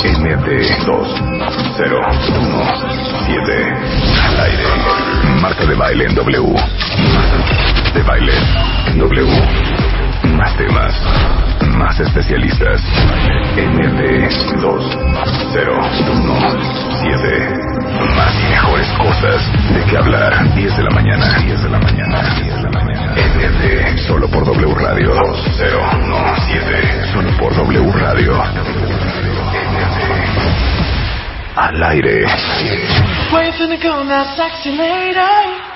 MD2017 al aire. Marta de baile en W. De baile en W. Más temas, más especialistas. MD2017 más y mejores cosas de qué hablar. 10 de la mañana, 10 de la mañana, 10 de la mañana. MD, solo por W Radio 2017. Solo por W Radio. Al aire. Wait finna go now, sexy lady.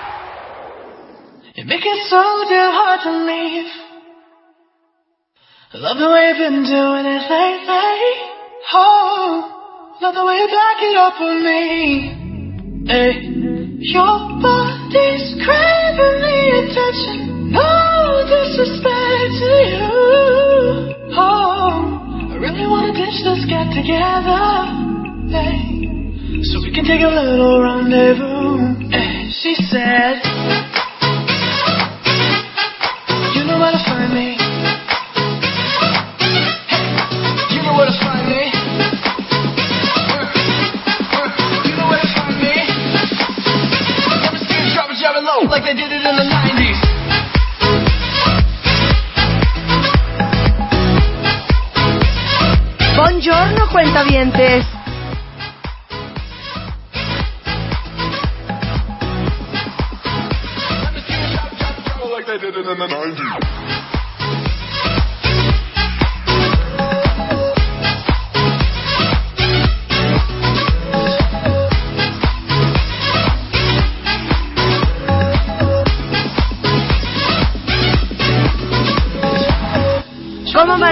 You make it so damn hard to leave. Love the way you've been doing it lately. Oh, love the way you back it up on me. Hey, your body's craving the attention. Oh, no disrespect to you. Oh, I really wanna ditch this get together. Hey, so we can take a little rendezvous. Hey, she said, like they did it in the 90s. Buongiorno, cuentavientes. Let me see you drop it, drop it, drop it like they did it in the 90s.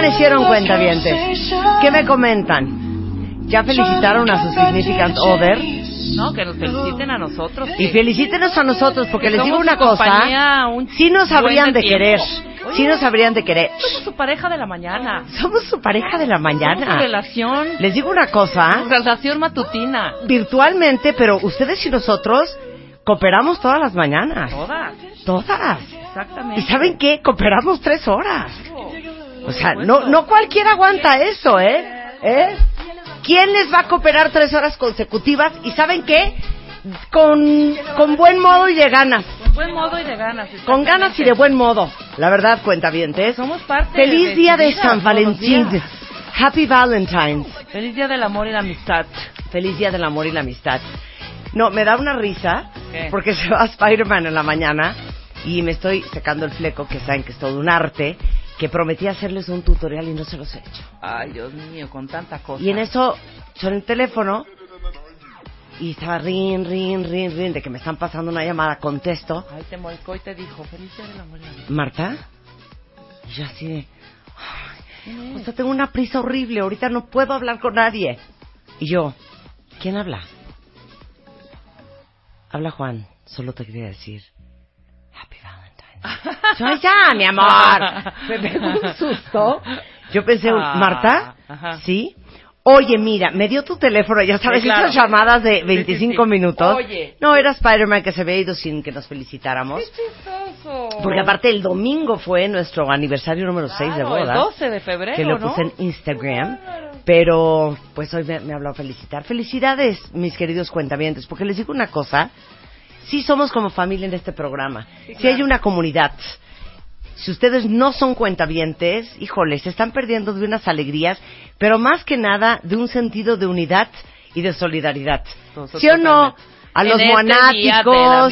Amanecieron, cuentavientes? ¿Qué me comentan? ¿Ya felicitaron a su significant other? No, que nos feliciten a nosotros. Y felicítenos a nosotros, porque Que les digo una su cosa. un Sí nos habrían de tiempo. querer. Sí nos habrían de querer. Somos su pareja de la mañana. Somos su pareja de la Somos su mañana. relación. Les digo una cosa. Relación matutina. Virtualmente, pero ustedes y nosotros cooperamos todas las mañanas. Todas. Todas. Exactamente. ¿Y saben qué? Cooperamos tres horas. O sea, no, no cualquiera aguanta eso, ¿eh? ¿Eh? ¿Quién les va a cooperar tres horas consecutivas? ¿Y saben qué? Con, con buen modo y de ganas. Con buen modo y de ganas. Con ganas y de buen modo. La verdad, cuenta bien, Somos parte Feliz de día de San Valentín. Happy Valentine's. Feliz día del amor y la amistad. Feliz día del amor y la amistad. No, me da una risa ¿Qué? porque se va Spider-Man en la mañana y me estoy secando el fleco, que saben que es todo un arte, que prometí hacerles un tutorial y no se los he hecho. Ay, Dios mío, con tanta cosa. Y en eso suena el teléfono y estaba rin, rin, rin, rin, de que me están pasando una llamada, contesto. Ay, te molcó y te dijo, feliz día y la amistad. Marta, y yo así de, ay, o sea, tengo una prisa horrible, ahorita no puedo hablar con nadie. Y yo, ¿quién habla? Habla Juan, solo te quería decir, "Ay, ya, mi amor. Me pegó un susto. Yo pensé, Ah, Marta, ajá. ¿sí? Oye, mira, me dio tu teléfono, ya sabes, Sí, claro. esas llamadas de Sí, sí, 25 sí. minutos. Oye. No, era Spider-Man que se había ido sin que nos felicitáramos. chistoso! Porque aparte el domingo fue nuestro aniversario número 6 de Claro, el boda. 12 de febrero, Que lo ¿no? puse en Instagram. Pero pues hoy me, me habló a felicitar. Felicidades, mis queridos cuentavientes. Porque les digo una cosa. Sí somos como familia en este programa. Sí, hay una comunidad. Si ustedes no son cuentavientes, híjole, se están perdiendo de unas alegrías, pero más que nada de un sentido de unidad y de solidaridad. Nosotros ¿Sí o no? también. A En los este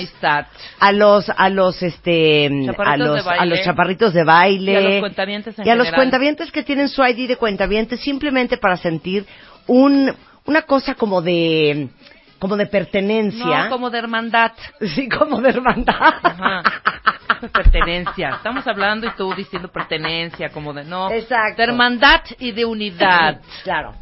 amistad. a los a los este a los a los chaparritos de baile Y a los cuentavientes en y a los cuentavientes que tienen su ID de cuentavientes simplemente para sentir un una cosa como de como de pertenencia No, como de hermandad. sí como de hermandad Ajá. Pertenencia. Estamos hablando y tú diciendo pertenencia, como de no. Exacto. De hermandad y de unidad. claro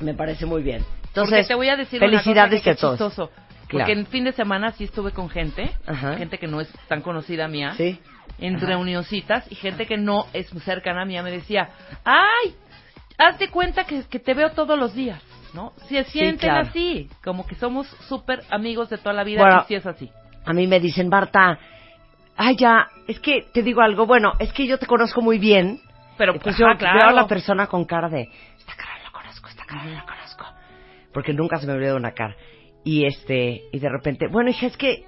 me parece muy bien Porque entonces te voy a decir felicidades una cosa que a todos chistoso. Claro. Porque en fin de semana sí estuve con gente, Ajá. gente que no es tan conocida mía, sí en Ajá. reunioncitas, y gente que no es cercana a mí me decía, ¡ay! Haz de cuenta que, que te veo todos los días, ¿no? Se sienten claro. así, como que somos súper amigos de toda la vida, Bueno, y sí es así. A mí me dicen, Marta, ay ya, es que te digo algo, bueno, es que yo te conozco muy bien, Pero, ajá, yo claro. veo a la persona con cara de, esta cara la conozco, esta cara la conozco. porque nunca se me olvidó una cara. Y este, y de repente, bueno, hija, es que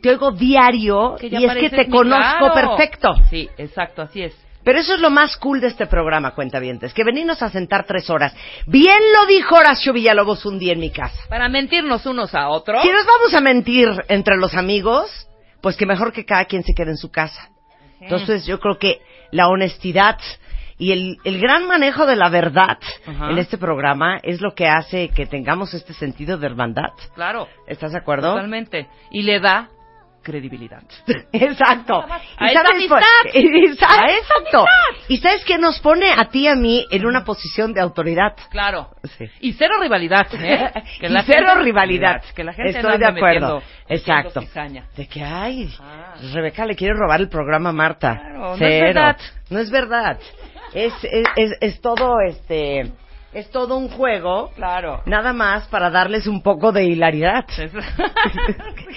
te oigo diario Que y es que te conozco claro. perfecto. Sí, exacto, así es. Pero eso es lo más cool de este programa, cuentavientes, que venirnos a sentar tres horas. Bien lo dijo Horacio Villalobos un día en mi casa. Para mentirnos unos a otros. Si nos vamos a mentir entre los amigos, pues que mejor que cada quien se quede en su casa. Entonces yo creo que la honestidad y el, el gran manejo de la verdad en este programa es lo que hace que tengamos este sentido de hermandad. Claro, ¿Estás de acuerdo? totalmente. Y le da credibilidad. Exacto. A esa por- amistad. Exacto. A esa amistad. Y sabes que nos pone a ti y a mí en una posición de autoridad. Claro. Sí. Y cero rivalidad, ¿eh? y la cero gente- rivalidad. Que la gente Estoy de acuerdo. metiendo- Exacto. metiendo. De que, ay, Ah. Rebeca le quiere robar el programa a Marta. Claro, no es verdad. No es verdad. Es, es, es, es todo, este, es todo un juego. Claro. Nada más para darles un poco de hilaridad. Es,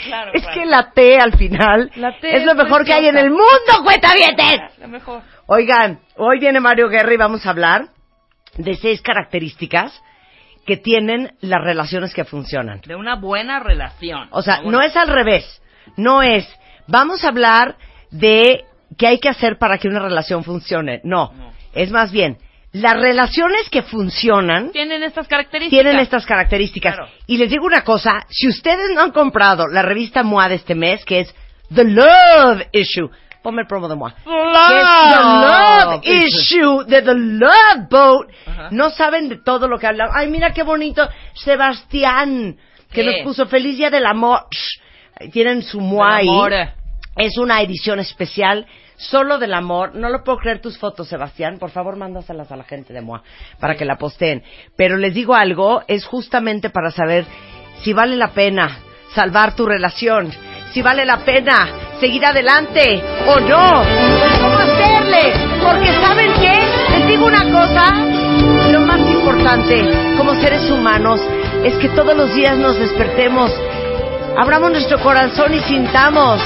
claro, es claro. que la T al final La T es lo mejor que hay en el mundo, cuentavientes. Lo mejor. Oigan, hoy viene Mario Guerra y vamos a hablar de seis características que tienen las relaciones que funcionan. De una buena relación. O sea, no es al revés. No es, vamos a hablar de qué hay que hacer para que una relación funcione. No. No. Es más bien, las relaciones que funcionan Tienen estas características. tienen estas características. Claro. Y les digo una cosa, si ustedes no han comprado la revista MOA de este mes, que es The Love Issue, ponme el promo de MOA. que es The Love Issue de The Love Boat, no saben de todo lo que hablamos. Ay, mira qué bonito, Sebastián, que ¿Qué? nos puso Feliz Día del Amor. Tienen su MOA ahí. Es una edición especial solo del amor. No lo puedo creer tus fotos, Sebastián. Por favor, mándaselas a la gente de MOA para que la posteen. Pero les digo algo, es justamente para saber si vale la pena salvar tu relación, si vale la pena seguir adelante o no. ¿Cómo hacerle? Porque ¿saben qué? Les digo una cosa. Lo más importante como seres humanos es que todos los días nos despertemos abramos nuestro corazón y sintamos.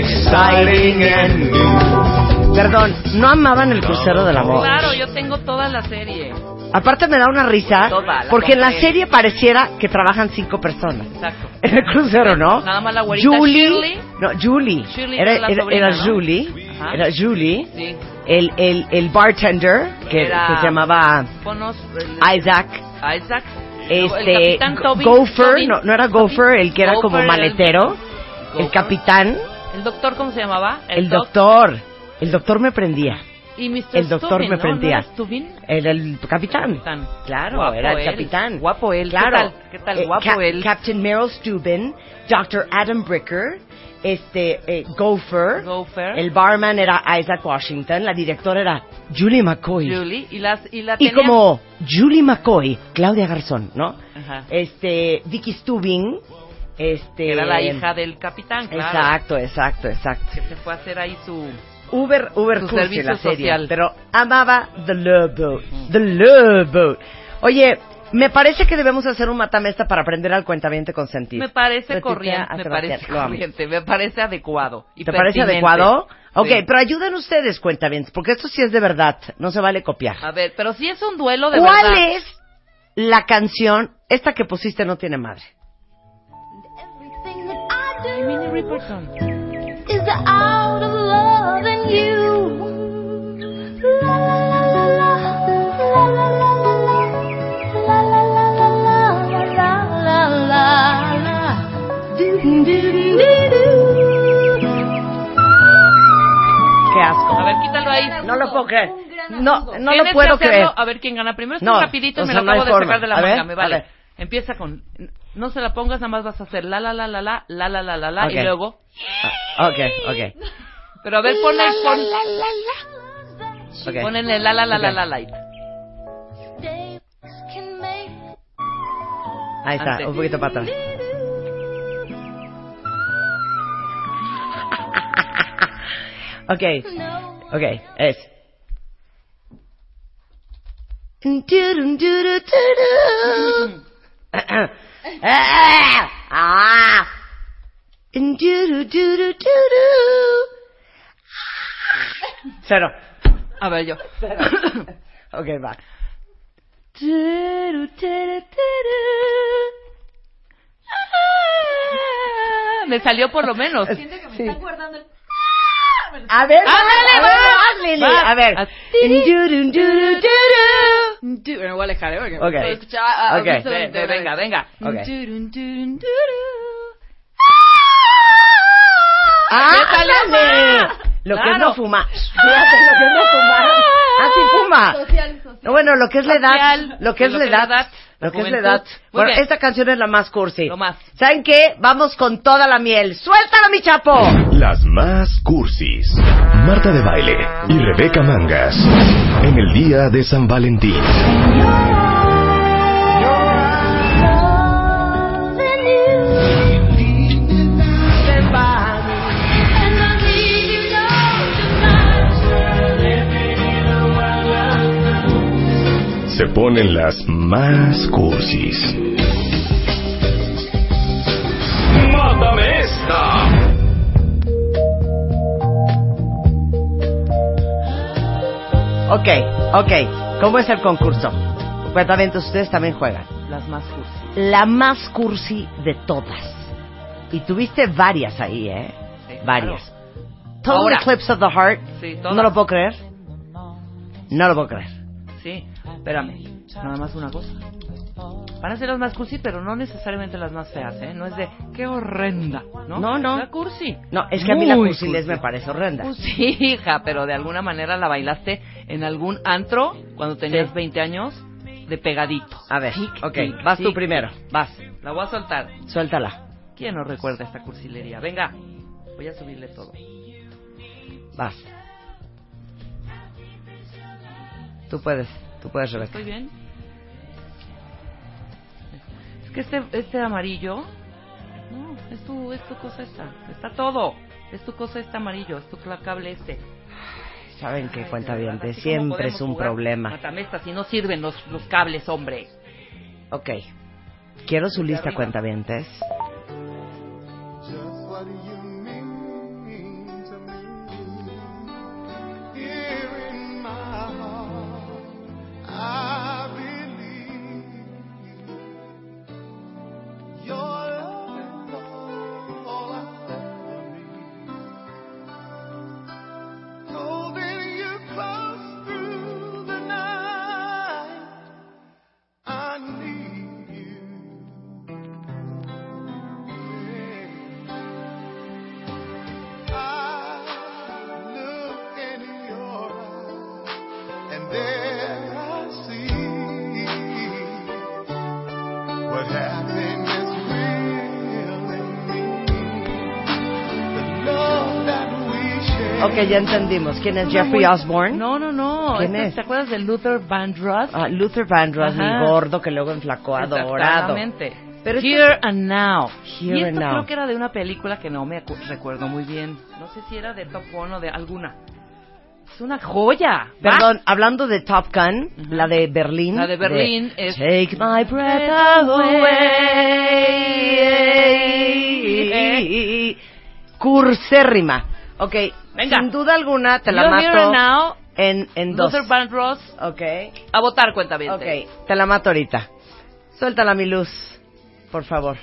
Exciting and new. Perdón, no amaban el crucero del amor. Claro, yo tengo toda la serie. Aparte me da una risa Toda, la porque en la serie pareciera que trabajan cinco personas. Exacto. En el crucero, ¿no? Nada más la güerita Julie, Shirley. no, Julie. Shirley era, era sobrina, era ¿no? Julie, Ajá. era Julie. Sí. El, el, el bartender que, Era- que se llamaba Ponos. el- Isaac. Isaac. Este, el capitán Tobin. Gopher, Tobin, no, no era. Gopher, el que era como Gopher era el- maletero. El Gopher. capitán, ¿El doctor cómo se llamaba? el doc- doctor. El doctor me prendía. Y Mr. el doctor Stubin, me ¿no? prendía. ¿No era Stubin? El, el capitán. Capitán. Claro, Guapo era el él. capitán. Guapo él. Claro. ¿Qué tal? ¿Qué tal? Eh, Guapo él. Captain Meryl Stubin, Dr. Adam Bricker, este, eh, Gopher. Gopher. El barman era Isaac Washington, la directora era Julie McCoy. Julie. Y, las, y la Y tenía- como Julie McCoy, Claudia Garzón, ¿no? Ajá. Este, Vicky Stubing, este... Era la hija del capitán, claro. Exacto, exacto, exacto. Que se fue a hacer ahí su... Uber, Uber Su servicio la serie, social. pero amaba The Love Boat, The Love Boat. Oye, me parece que debemos hacer un matamesta para aprender al cuentaviente consentido. Me parece corriente, me parece corriente, me parece adecuado. y ¿Te parece pertinente. adecuado? Ok, Sí. pero ayuden ustedes, cuentavientes, porque esto sí es de verdad, no se vale copiar. A ver, pero si es un duelo de ¿Cuál verdad. es la canción, esta que pusiste no tiene madre? Everything that I Ay, do Minnie Riperton. is out of love and you. La la la la la, la la la la la, la la la la la la la. Do do do do Qué asco. A ver, quítalo ahí. No lo puedo creer. No, no lo Tienes puedo hacerlo. creer. A ver quién gana primero. Esto No, es rapidito o me sea, lo no hay acabo de forma. sacar de la A ver, manga. Me a vale. ver. Empieza con... No se la pongas, nada más vas a hacer la la la la la la la la la la Ok. y luego... Ah, ok, ok. Pero a ver, ponle... Pon, la la la la Ok. la light. Days can make Ahí está, Antes. un poquito para atrás. Ok, ok, es. Ah. Cero. A ver, yo. ok, va. Ah, Me salió por lo menos. Siento que me Sí. están guardando el... A ver, Ándale, a ver, va. vas. A ver. A- voy alejar, ¿eh? Porque Ok. puedo escuchar a- a- Ok. a- Ve, ve, venga, venga. ¡Ah, ¿Qué salió ándale! más? Lo que no fumar. Fíjate, lo que no. Ah, fuma. Social. No, bueno, lo que es la edad, lo que es la edad, lo que es la edad. Muy Bueno, bien. esta canción es la más cursi. Lo más. ¿Saben qué? Vamos con toda la miel. ¡Suéltala, mi chapo! Las más cursis. Marta de Baile y Rebeca Mangas. En el día de San Valentín. Se ponen las más cursis. ¡Mátame esta! Ok, ok. ¿Cómo es el concurso? Cuentamientos, ustedes también juegan. Las más cursi. La más cursi de todas. Y tuviste varias ahí, ¿eh? Sí, varias. claro. Total Ahora. Eclipse of the Heart. Sí, todas. no lo puedo creer. No lo puedo creer. Sí, espérame. Nada más una cosa. Van a ser las más cursi, pero no necesariamente las más feas, ¿eh? No es de, qué horrenda, ¿no? No, no. La cursi. No, es que a mí la Muy cursilez cursi. me parece horrenda. Pues sí, hija, pero de alguna manera la bailaste en algún antro cuando tenías Sí. 20 años de pegadito. A ver, Tic, ok, tic, vas tú tic. primero. Vas, la voy a soltar. Suéltala. ¿Quién no recuerda esta cursilería? Venga, voy a subirle todo. Vas. Tú puedes, tú puedes, Rebeca. ¿Estoy bien? Es que este, este amarillo... No, es tu, es tu cosa esta. Está todo. Es tu cosa este amarillo, es tu cable este. Saben que cuenta bien, de siempre es un problema. Matamesta, si no sirven los, los cables, hombre. Ok. Quiero su lista cuentavientes. I Ok, ya entendimos. ¿Quién es Jeffrey Osborne? No, no, no. ¿Quién Este, es? ¿Te acuerdas de Luther Vandross? Ah, Luther Vandross, mi gordo que luego enflacó a dorado. Exactamente. Pero Here and Now. Here y and esto Now. creo que era de una película que no me recuerdo muy bien. No sé si era de Top Gun o de alguna. Es una joya. Va. Perdón, hablando de Top Gun, Ujú. la de Berlín. La de Berlín es- Take my breath away. Cursérrima. Ok, Venga. sin duda alguna te la You're mato Now. en, en dos. Luther Vandross. Ok, A votar, cuenta bien. ok, te la mato ahorita. Suéltala mi luz, por favor.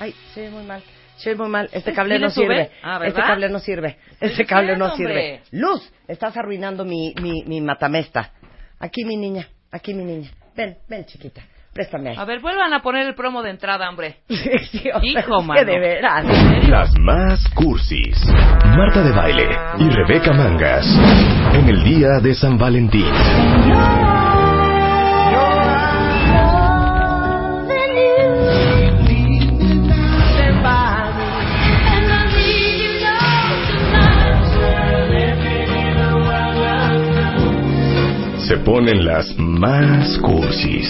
Ay, se ve muy mal. Se ve muy mal. Este ¿Sí cable le no sirve. Ah, este cable no sirve. Este cable no sirve. Luz, estás arruinando mi, mi, mi matamesta. Aquí mi niña, aquí mi niña. Ven, ven chiquita, préstame ahí. A ver, vuelvan a poner el promo de entrada, hombre. Sí, sí, o sea, Hijo, es que mano. de veras. Las más cursis. Marta de Baile y Rebeca Mangas. En el día de San Valentín. Se ponen las más cursis.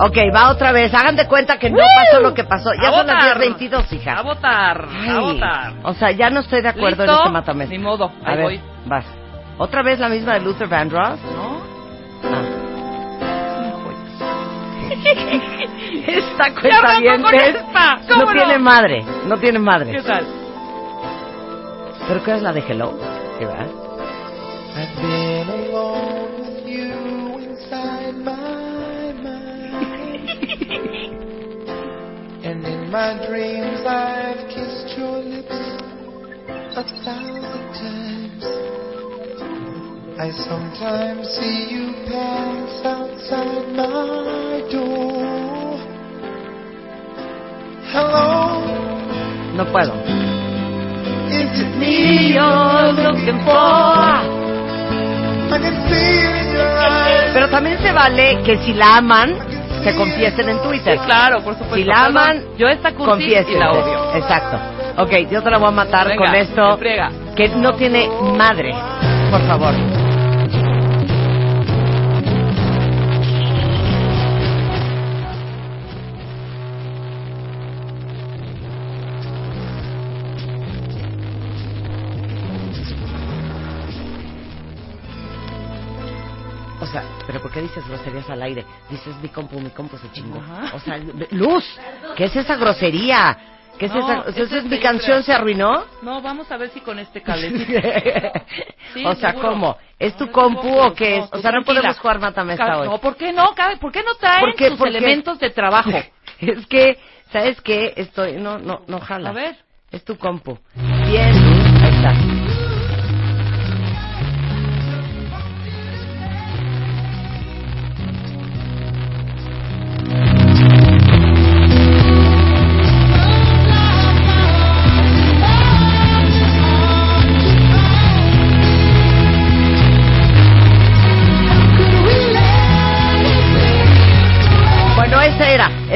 Ok, va otra vez. Hagan de cuenta que no pasó lo que pasó. Ya A son las votar. 10.22, hija. A votar. Ay, A votar. O sea, ya no estoy de acuerdo en ¿Listo? este matamesta. Ni modo, A ahí ver, voy. vas. ¿Otra vez la misma de Luther Vandross? ¿No? Ah. Esta cuenta. ¿Cómo no, no? tiene madre, no tiene madre. ¿Qué tal? ¿Pero qué es la de Hello? ¿Sí, verdad? In my dreams I've kissed your lips a thousand times. I sometimes see you pass outside my door. Hello, No puedo. is it me you're looking for? Pero también se vale que si la aman, se confiesen en Twitter. Sí, claro, por supuesto. Si la aman, yo esta confiesen. y la odio. Exacto. Ok, yo te la voy a matar Venga, con esto que no tiene madre. Por favor. ¿Pero por qué dices groserías al aire? Dices mi compu, mi compu se chingó. Ajá. O sea, Luz, ¿qué es esa grosería? ¿Qué es No, esa? es ¿mi canción se arruinó? No, vamos a ver si con este cablecito. Sí, o sea, seguro. ¿cómo? ¿Es tu compu o qué es? no, O sea, no podemos jugar matamesta hoy. No, ¿por qué no? ¿Por qué no traen ¿Por qué? sus ¿Por qué? elementos de trabajo? es que, ¿sabes qué? Estoy, no, no, no jala. A ver. Es tu compu. Bien, Luz, ahí está.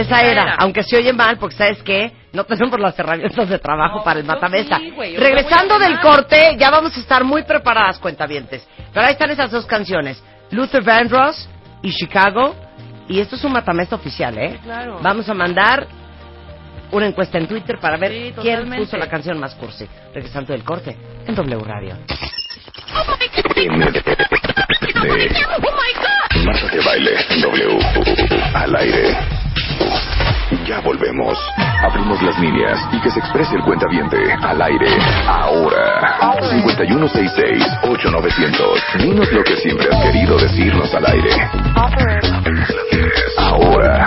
Esa era. Aunque se oye mal, porque ¿sabes qué? No tenemos las herramientas de trabajo No, para el sí, güey, yo Regresando del corte, ya vamos a estar muy preparadas, cuentavientes. Pero ahí están esas dos canciones. Luther Vandross y Chicago. Y esto es un matamesta oficial, ¿eh? claro. Vamos a mandar una encuesta en Twitter para ver Sí, quién totalmente. puso la canción más cursi. Regresando del corte en W Radio. Marta de baile W al aire. Ya volvemos. Abrimos las líneas y que se exprese el cuentaviente al aire. Ahora. 5166-8900. Dinos lo que siempre has querido decirnos al aire. Ahora.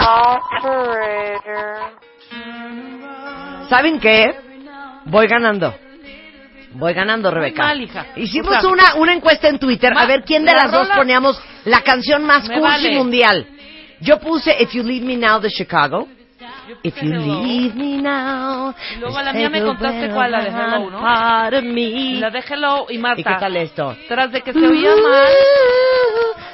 ¿Saben qué? Voy ganando. Voy ganando, Rebeca. mal, hija. Hicimos O sea, una, una encuesta en Twitter a ver quién de la las dos poníamos la canción más cursi vale. mundial. Yo puse If You Leave Me Now de Chicago. If you leave me now. Y luego a la mía me contaste cuál, la de the Hello, ¿no? part of me. Y La de Hello y Marta. ¿Y qué tal esto? Tras de que se oía mal.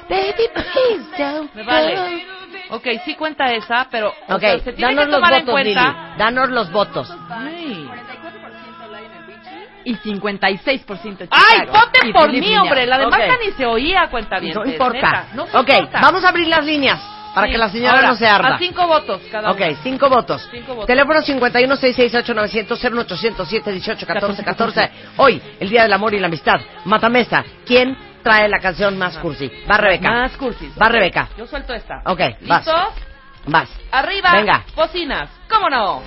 Baby, please don't Me vale. Ok, sí cuenta esa, pero o Ok, sea, se tiene danos que los tomar en votos, Lili. cuenta. Danos los votos. Ay, Y 56% Ay, Chicago. voten Y por mí, hombre. La de Ok. Marta ni se oía, cuenta bien. No importa. No ok, importa. vamos a abrir las líneas para Sí, que la señora ahora, no se arda. A cinco votos cada Ok, uno. cinco votos. Cinco votos. Teléfono 51 668 900 0800 718 14 14. Hoy, el Día del Amor y la Amistad. Matamesa, ¿quién trae la canción más cursi? Va Rebeca. Más cursis. Va ok. Rebeca. Yo suelto esta. Ok, vas. ¿Listos? Vas. Arriba. Venga. Bocinas. ¿Cómo no?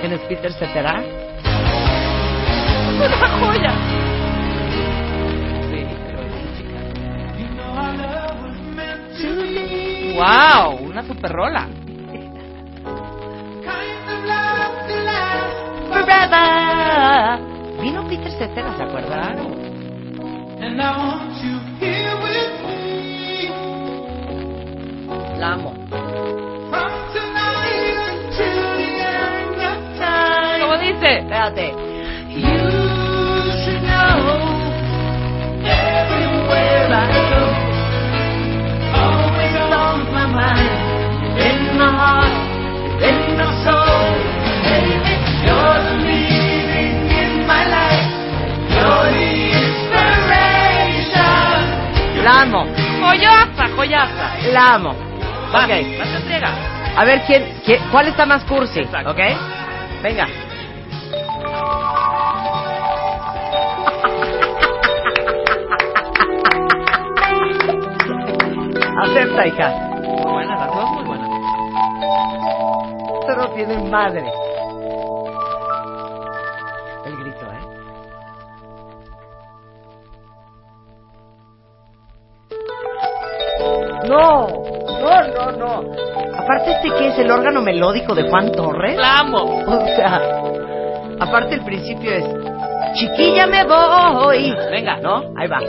¿Quién es Peter Cetera? Una joya. Wow, una super rola. Forever. Vino Peter Cetera, ¿se acuerdan? La amo. ¿Cómo dice? Espérate. You should know everywhere I go, on my mind, in my heart, in my soul. Baby, you're the meaning in my life, you're the inspiration. La amo. Joyaza, joyaza. La amo. Va, Ok. la te entrega. A ver, ¿quién, quién, ¿cuál está más cursi? Exacto. ¿Ok? Venga. Acepta, hija. Muy buenas, las dos muy buenas. Esto no tiene madre. El grito, ¿eh? No, no, no, no. Aparte este que es el órgano melódico de Juan Torres. La amo. O sea, aparte el principio es Chiquilla me voy. Venga. ¿No? Ahí va.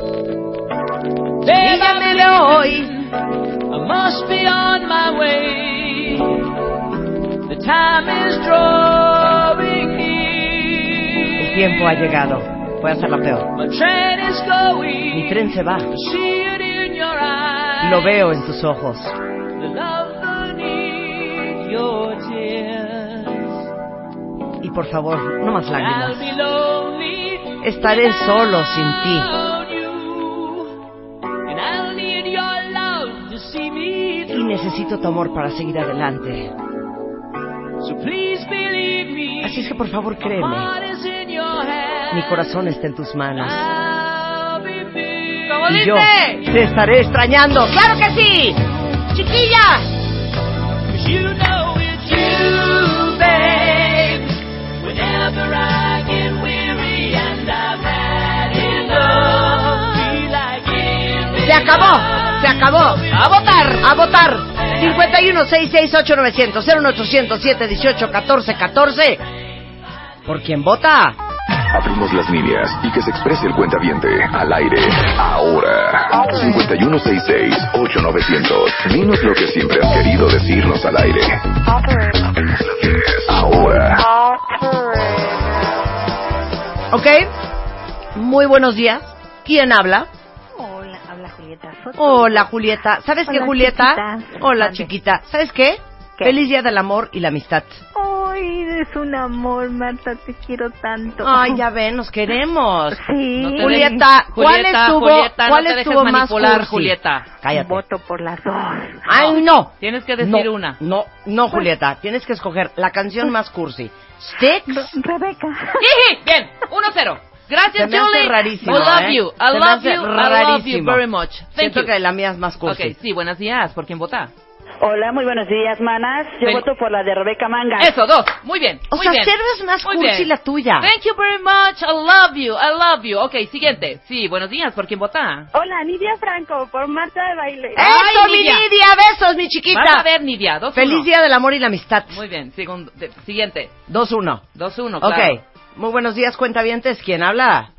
Chiquilla me voy. I must be on my way. The time is drawing near. El tiempo ha llegado. Voy a hacer la peor. My train is going. Mi tren se va. See it in your eyes. Lo veo en tus ojos. The love beneath your tears. Y por favor, no más I'll lágrimas. be lonely. Estaré solo sin ti. Necesito tu amor para seguir adelante. So please believe me. Así es que por favor My créeme. heart is in your hands. Mi corazón está en tus manos. I'll be big. ¿Cómo Y yo te estaré extrañando. ¡Claro que sí! ¡Chiquilla! 'Cause you know it's you, babe. Whenever I get weary and I've had enough, feel like giving Se acabó, acabó. A votar, a votar. 51 668 900 01800 718 14 14. ¿Por quién vota? Abrimos las líneas y que se exprese el cuentaviente al aire. Ahora. 5166-8900. Dinos lo que siempre has querido decirnos al aire. Ahora. ¿Ok? Muy buenos días. ¿Quién habla? Julieta Soto. Hola, Julieta. ¿Sabes qué, Hola, Julieta? chiquita. Hola, chiquita. ¿Sabes qué? ¿Qué? Feliz Día del Amor y la Amistad. Ay, eres un amor, Marta, te quiero tanto. Ay, ya ven, nos queremos. Sí. No te Julieta, ¿cuál Julieta, estuvo, Julieta, no cuál te dejes estuvo más manipular, cursi? Julieta. Cállate. Voto por las dos. Ay, no. Tienes que decir no, una. No, no, Julieta. Tienes que escoger la canción más cursi. Sticks. Re- Rebeca. Jiji, Bien, 1-0. Gracias, Se me hace Julie. rarísimo, I love ¿eh? you. I Se me love hace you. I love you rarísimo. very much. Thank Siento you. que la mía es más cursi. Ok, sí, buenos días. ¿Por quién vota? Hola, muy buenos días, manas. Yo Ven. voto por la de Rebeca Manga. Eso, dos. Muy bien. O muy sea, bien. cero es más Muy cursi bien. la tuya. Thank you very much. I love you. I love you. Ok, siguiente. Sí, buenos días. ¿Por quién vota? Hola, Nidia Franco, por Marta de Baile. ¡Eso, Ay, mi Nidia. Nidia! ¡Besos, mi chiquita! Vas a ver, Nidia. Dos, Feliz uno. Día del Amor y la Amistad. Muy bien. Segundo, de- siguiente. 2-1. Dos, uno, Ok. Muy buenos días, cuentavientes. ¿Quién habla?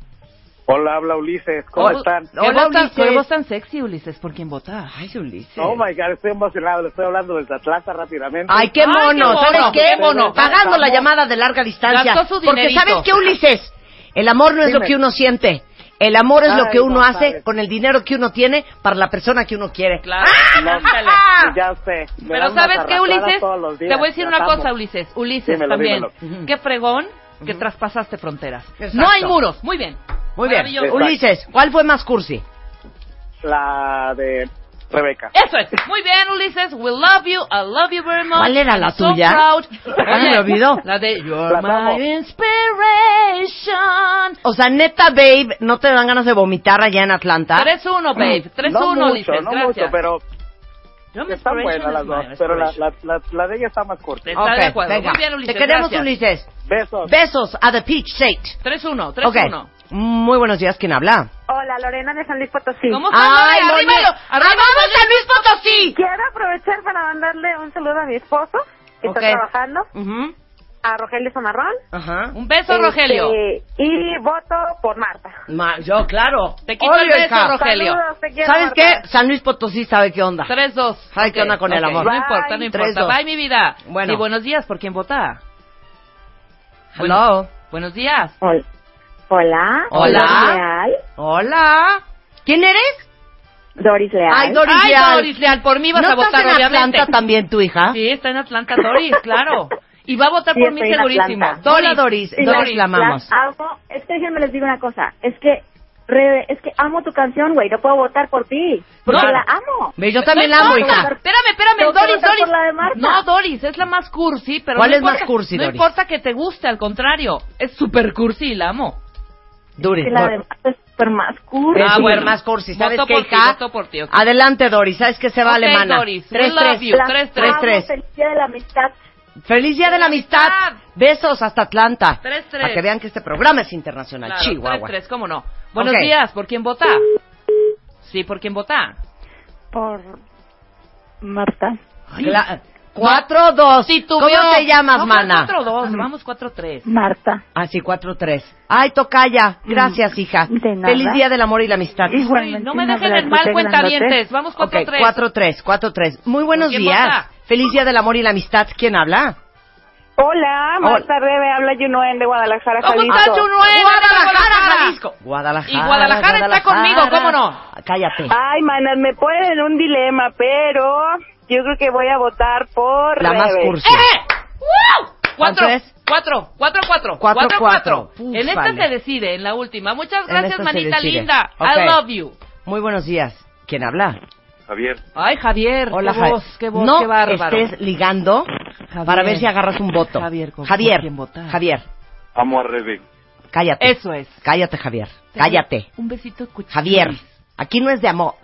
Hola, habla Ulises. ¿Cómo Hola. están? ¿Qué Hola, Ulises. qué voz tan sexy, Ulises? ¿Por quién vota? Ay, Ulises. Oh my God, estoy emocionado. Le estoy hablando desde Atlanta rápidamente. Ay, qué Ay, mono. qué mono, ¿Sabes qué? qué mono. Pagando la llamada de larga distancia. Gastó su Porque. ¿sabes qué, Ulises? El amor no es lo Dime. que uno siente. El amor es lo Ay, que uno no hace sabes. con el dinero que uno tiene para la persona que uno quiere. Claro. No, Ándale. ya sé. Me Pero ¿sabes qué, Ulises? Te voy a decir una cosa, Ulises. Ulises Dímelo, también. dímelo. Qué fregón que traspasaste fronteras. Exacto. No hay muros. Muy bien. Muy bien. Ulises, ¿cuál fue más cursi? La de Rebeca. Eso es. Muy bien, Ulises. We love you. I love you very much. ¿Cuál era la I'm so tuya? proud. Ya me olvidó. La de You're my inspiration. O sea, neta, babe, ¿no te dan ganas de vomitar allá en Atlanta? 3-1, babe. 3-1, no mucho, Ulises. no Gracias. mucho, pero están buenas las dos. Pero la, la, la, la de ella está más corta. Está Ok, de acuerdo. venga. Muy bien, Ulises. Te queremos, gracias. Ulises. Besos. Besos a The Peach State. 3-1, 3-1. Ok. Muy buenos días, ¿quién habla? Hola, Lorena de San Luis Potosí. ¿Cómo estás, ¡Ay, Lore? Lore! ¡Arriba! ¡Arriba! ¡Vamos a Luis Potosí! Quiero aprovechar para mandarle un saludo a mi esposo, que Ok. está trabajando, Ujú. A Rogelio Zamarrón. Ajá. Un beso, Este, Rogelio. Y voto por Marta. Ma- yo, claro. Te quito el beso, hija. Rogelio. Saludos, te quiero, ¿Sabes Marta. qué? San Luis Potosí sabe qué onda. 3-2. Ay, ¿qué Ok, onda con el ok, amor? No Bye. importa, no importa. 3-2. Bye, mi vida. Bueno. Y buenos días, ¿por quién vota? Hello. Buenos días. Hola. Hola. Hola. Doris Leal. Hola. ¿Quién eres? Doris Leal. Ay, Doris Ay, Leal. Doris Leal, por mí vas ¿No a votar, estás en obviamente. Atlanta también tu hija? Sí, está en Atlanta, Doris, claro. Y va a votar Sí, por mí segurísimo. Doris. Sí, Doris, la amamos. Amo. Es que déjenme les digo una cosa. Es que, Rebe, es que amo tu canción, güey. No puedo votar por ti. Porque No. la amo. Ve, Yo también no la amo, hija. Espérame, espérame, que Doris, Doris. por la de Marta. No, Doris, es la más cursi, pero ¿Cuál no es más importa- cursi, No Doris? importa que te guste, al contrario. Es súper cursi y la amo. Doris. Sí, la Dor- de Marta es super más. Es Ah, súper bueno. más cursi. ¿Sabes Voto qué, por ti, hija? voto por ti, ok. Adelante, Doris. ¿Sabes que se va Ok, alemana? Doris, we Tres, love tres. you. Las Tres, tres, amo, tres. Feliz Día de la Amistad. Feliz Día de la Amistad. Besos hasta Atlanta. Tres, tres. Para que vean que este programa es internacional. Claro, Chihuahua. tres, tres, ¿cómo no? Buenos días, ¿por quién vota? Sí, ¿por quién vota? Por Marta. Dos. Si ¿Cómo tuviera- te llamas, no, mana? 4-2, vamos 4-3. Marta. Ah, sí, cuatro, tres. Ay, tocaya. Gracias, hija. Mm, de nada. Feliz Día del Amor y la Amistad. Igualmente. no me dejen en mal cuentavientes. Vamos Ok, 4-3. cuatro, tres, cuatro, tres. Muy buenos ¿Quién días. vota? Feliz Día del Amor y la Amistad. ¿Quién habla? Hola, Marta Rebe, habla Junoen de Guadalajara, ¿Cómo Jalisco. estás, Junoen? Guadalajara, Jalisco. Guadalajara. Y Guadalajara está conmigo, ¿cómo no? Cállate. Ay, manas, me ponen en un dilema, pero yo creo que voy a votar por La más Rebe. cursi. ¡Eh! ¡Wow! ¿Cuánto Cuatro, es? cuatro, cuatro, cuatro, Cuatro, cuatro, cuatro. cuatro. En esta Ufale. se decide, en la última. Muchas gracias, manita linda. Ok. I love you. Muy buenos días. ¿Quién habla? Javier. Ay, Javier, Hola, qué Javier. voz, qué voz, no qué bárbaro. estés ligando para ver si agarras un voto. Javier, ¿con Javier, quién votar? Javier, Amo a Rebe. cállate. Eso es. Cállate, Javier. Cállate. Un besito cuchillo. Javier, aquí no es de amor.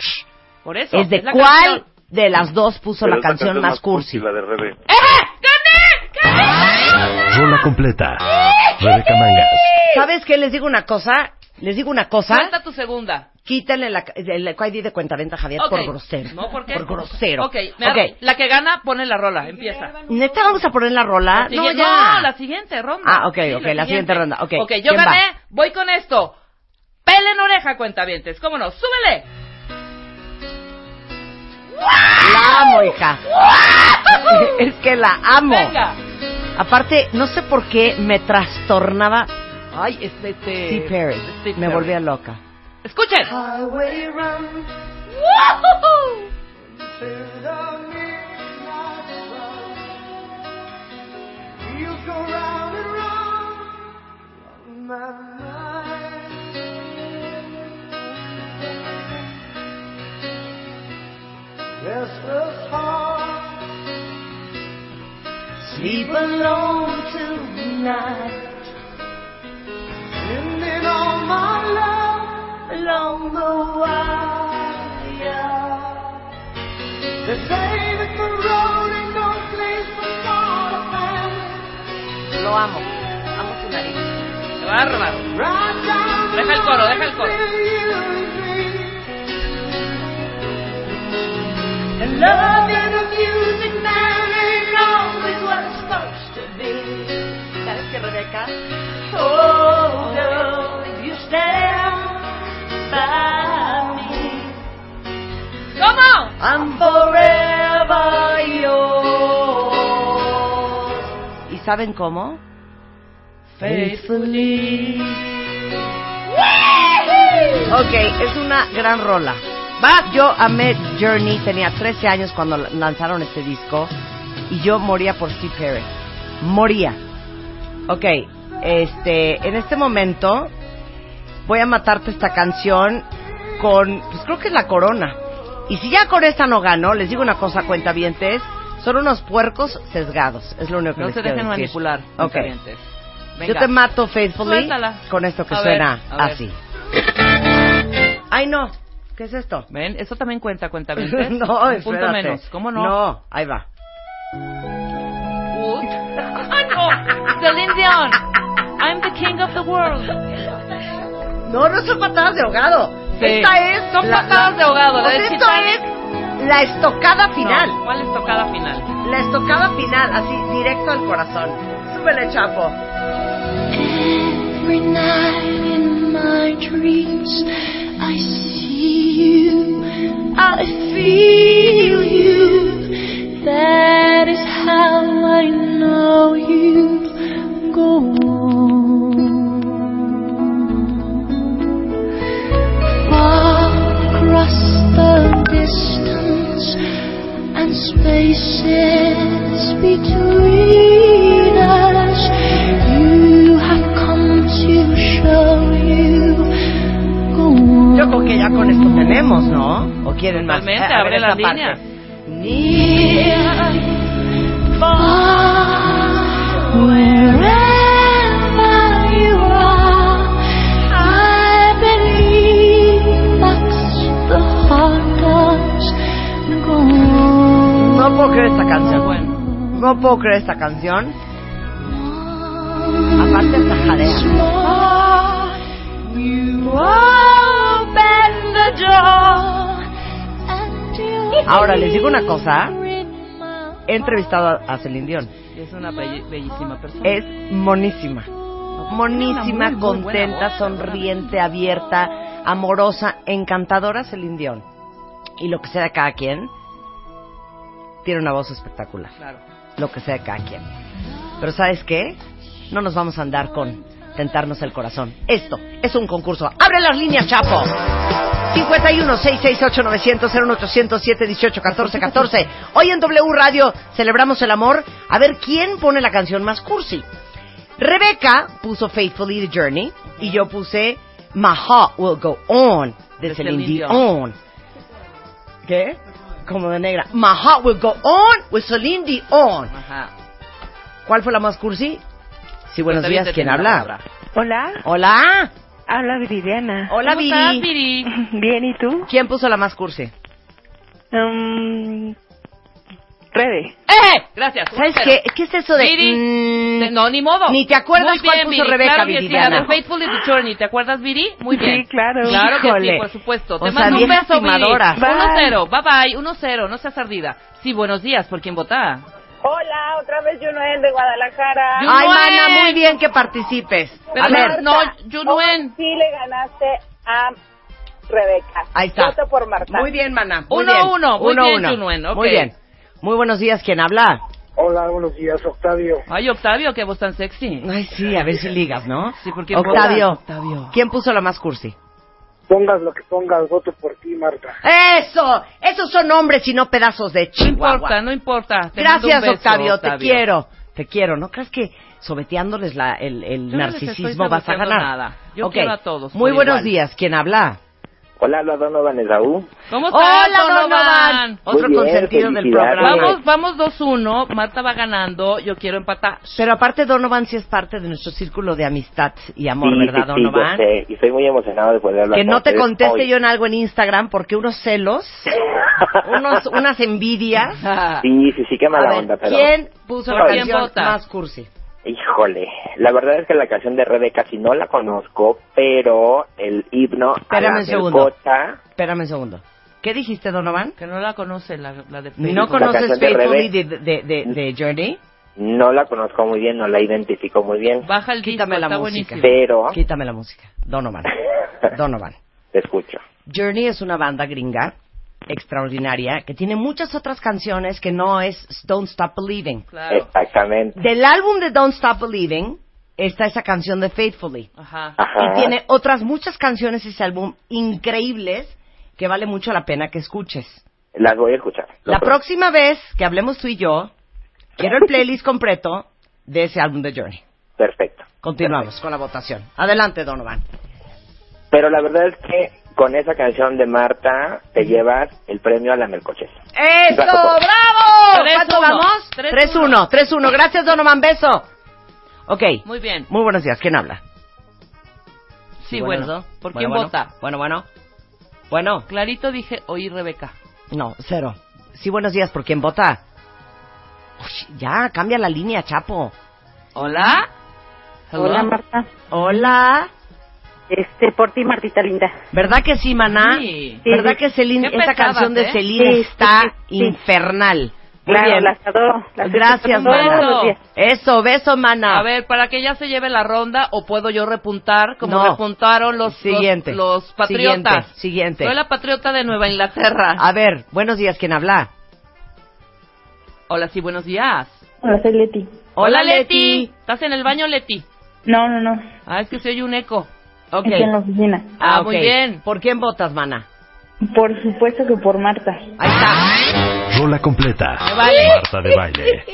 Por eso. Es de la cuál canción. de las dos puso Pero la esta canción más cursi. La de Rebe. Rola completa. Rebeca Mangas. ¿Sabes qué? Les digo una cosa. Les digo una cosa. Suelta tu segunda. Quítenle la, el ID de cuenta venta, Javier, por grosero. No, ¿por qué? Por grosero. Ok, me- la que gana pone la rola, empieza. ¿Neta vamos a poner la rola? La no, ya. no, la siguiente ronda. Ah, ok, Sí, ok, la siguiente ronda, ok. Ok, yo ¿Quién gané, va? voy con esto. Pelen oreja, cuentavientes. ¿Cómo no? ¡Súbele! La amo, hija. es que la amo. Venga. Aparte, no sé por qué me trastornaba Ay, este... este Steve Perry. Steve Me Perry. volvía loca. Escuchen. Sleep alone tonight. Sending all my love along Lo amo. Amo su nariz. Bárbaro. Deja el coro, deja el coro. And love and the music man ain't always what it's supposed to be. ¿Sabes qué, Rebeca? Oh, girl, if you stand by me, ¿Cómo? I'm forever yours. ¿Y saben cómo? faithfully. Ok, es una gran rola. Va, yo amé Journey, tenía 13 años cuando lanzaron este disco y yo moría por Steve Perry. Moría. Ok, este, en este momento voy a matarte esta canción con, pues creo que es la corona. Y si ya con esta no gano, les digo una cosa, cuentavientes, son unos puercos sesgados, es lo único que No les se dejen decir. manipular. Ok. cuentavientes. Yo Venga. te mato faithfully Suéltala. con esto que A ver, suena a ver. así. Ay, no. ¿Qué es esto? ¿Ven? Eso también cuenta, cuentavientes. no, Un espérate. punto menos. ¿Cómo no? No, ahí va. Uy. ¡Ay, no! Celine Dion. I'm the king of the world. No, no son patadas de ahogado. Sí. Esta es... Son patadas de ahogado, la O sea, de esto es la estocada final. No, ¿Cuál es tocada final? La estocada final, así, directo al corazón. Súbele, chapo. Every night in my dreams, I see you, I feel you. That is how I know you go and spaces between us. You have come to show you go Yo creo que ya con esto tenemos, ¿no? ¿O quieren más? Totalmente, Eh, a ver abre esta las parte. líneas. near, far, wherever No puedo creer esta canción. Bueno. No puedo creer esta canción. Aparte hasta jadea. Ahora les digo una cosa. He entrevistado a- Celine Dion. Es una bellísima persona. Es monísima. Monísima, muy, contenta, sonriente, abierta, amorosa, encantadora Celine Dion. Y lo que sea de cada quien, tiene una voz espectacular. Claro. Lo que sea de cada quien. Pero ¿sabes qué? No nos vamos a andar con tentarnos el corazón. Esto es un concurso. ¡Abre las líneas, Chapo! 51 668 900 01800 718 14 14. Hoy en W Radio celebramos el amor. A ver quién pone la canción más cursi. Rebeca puso Faithfully the Journey y yo puse My Heart Will Go On de Celine Dion. ¿Qué? Como de negra. My Heart Will Go On with Celine Dion. Ajá. ¿Cuál fue la más cursi? Sí, buenos Pues, días. ¿Quién habla? Hola, Hola. habla Viridiana. Hola, ¿Cómo estás, Viri. Viri? Bien, ¿y tú? ¿Quién puso la más cursi? Um, Rebe. ¡Eh! Gracias. ¿Sabes qué? ¿Qué es eso de...? Viri, mm, de- no, ni modo. Ni te acuerdas Muy cuál bien, puso Viri. Rebeca, claro que sí, Viridiana. la de Faithful is the Journey. ¿Te acuerdas, Viri? Muy bien. Sí, claro. Claro que Híjole. sí, por supuesto. O Te sea, mando un vieja beso, Viri. timadora. 1-0. Bye bye. 1-0. No seas ardida. Sí, buenos días. ¿Por quién vota? Hola, otra vez Junoel de Guadalajara. Ay, Junuen. mana, muy bien que participes. Pero a ver, no, Junuen. Sí le ganaste a Rebeca. ahí está. Voto por Marta. Muy bien, mana. Muy Uno, bien. uno. Muy Uno, bien, uno. Junuen, ok. Muy bien. Muy buenos días. ¿Quién habla? Hola, buenos días, Octavio. Ay, Octavio, qué voz tan sexy. Ay, sí, a ver si ligas, ¿no? Sí, porque Octavio. Octavio. ¿Quién puso la más cursi? Pongas lo que pongas, voto por ti, Marta. ¡Eso! Esos son hombres y no pedazos de No chihuahua. importa, no importa. Te mando un Gracias, beso, Octavio, Te quiero. Te quiero. ¿No crees que sobeteándoles la, el, el Yo no narcisismo vas a ganar? nada. Yo Ok. quiero a todos Muy buenos igual. días. ¿Quién habla? Hola, habla Donovan Esaú. ¿Cómo estás, Hola, Donovan. Otro Muy bien, consentido del felicidades. programa. Vamos, vamos 2-1. Marta va ganando. Yo quiero empatar. Pero aparte Donovan sí es parte de nuestro círculo de amistad y amor, sí, ¿verdad, sí, sí, Donovan? yo sé, y estoy muy emocionado de poder hablar Que con no te conteste hoy. yo en algo en Instagram porque unos celos, unos, unas envidias. Sí, sí, sí, qué mala ver, onda, pero... ¿quién puso la ¿Por quién canción vota? más cursi? Híjole, la verdad es que la canción de Rebeca sí no la conozco, pero el himno a Espérame la un segundo. melcocha, Espérame un segundo. ¿Qué dijiste, Donovan? Que no la conoce la, la de ¿No conoces canción de Faithfully Rebe. de, de, de, de Journey? no la conozco muy bien, no la identifico muy bien, Baja el Quítame disco, la está música. buenísimo. pero Quítame la música. Donovan. Donovan. te escucho. Journey es una banda gringa extraordinaria que tiene muchas otras canciones que no es Don't Stop Believing. Claro. Exactamente. Del álbum de Don't Stop Believing está esa canción de Faithfully. Ajá. Ajá. Y tiene otras muchas canciones ese álbum increíbles que vale mucho la pena que escuches. Las voy a escuchar. La prometo. próxima vez que hablemos tú y yo, quiero el playlist completo de ese álbum de Journey. Perfecto. Continuamos con la votación. Adelante, Donovan. Pero la verdad es que con esa canción de Marta te llevas el premio a la melcoches. ¡Eso! ¡Bravo! Tres, ¿Cuánto uno. vamos? Tres, 3-1. 3-1. Gracias, Donovan. Beso. Ok. Muy bien. Muy buenos días. ¿Quién habla? Sí, bueno. ¿no? ¿Por Bueno, quién bueno. vota? Bueno, bueno. Bueno. Clarito dije, oí Rebeca. No, cero. Sí, buenos días. ¿Por quién vota? Uy, ya, cambia la línea, Chapo. ¿Hola? Hello. Hola, Marta. Hola. Este, por ti, Martita linda. ¿Verdad que sí, maná? Sí. ¿Verdad que Celine, pesadas, canción de ¿eh? Celine Sí, está sí, sí. infernal? Muy Claro, bien. las adoro. Las Gracias, mana. días. Eso, beso, mana. A ver, para que ella se lleve la ronda o puedo yo repuntar como No. repuntaron los, Siguiente. los, los patriotas. Siguiente, siguiente. Soy la patriota de Nueva Inglaterra. A ver, buenos días, ¿quién habla? Hola, sí, buenos días. Hola, soy Leti. Hola, Leti. ¿Estás en el baño, Leti? No, no, no. Ah, es que se oye un eco. Ok. Estoy en la oficina. Ah, ok. muy bien. ¿Por quién votas, mana? Por supuesto que por Marta. Ahí está. Rola completa. Me vale. Marta de baile.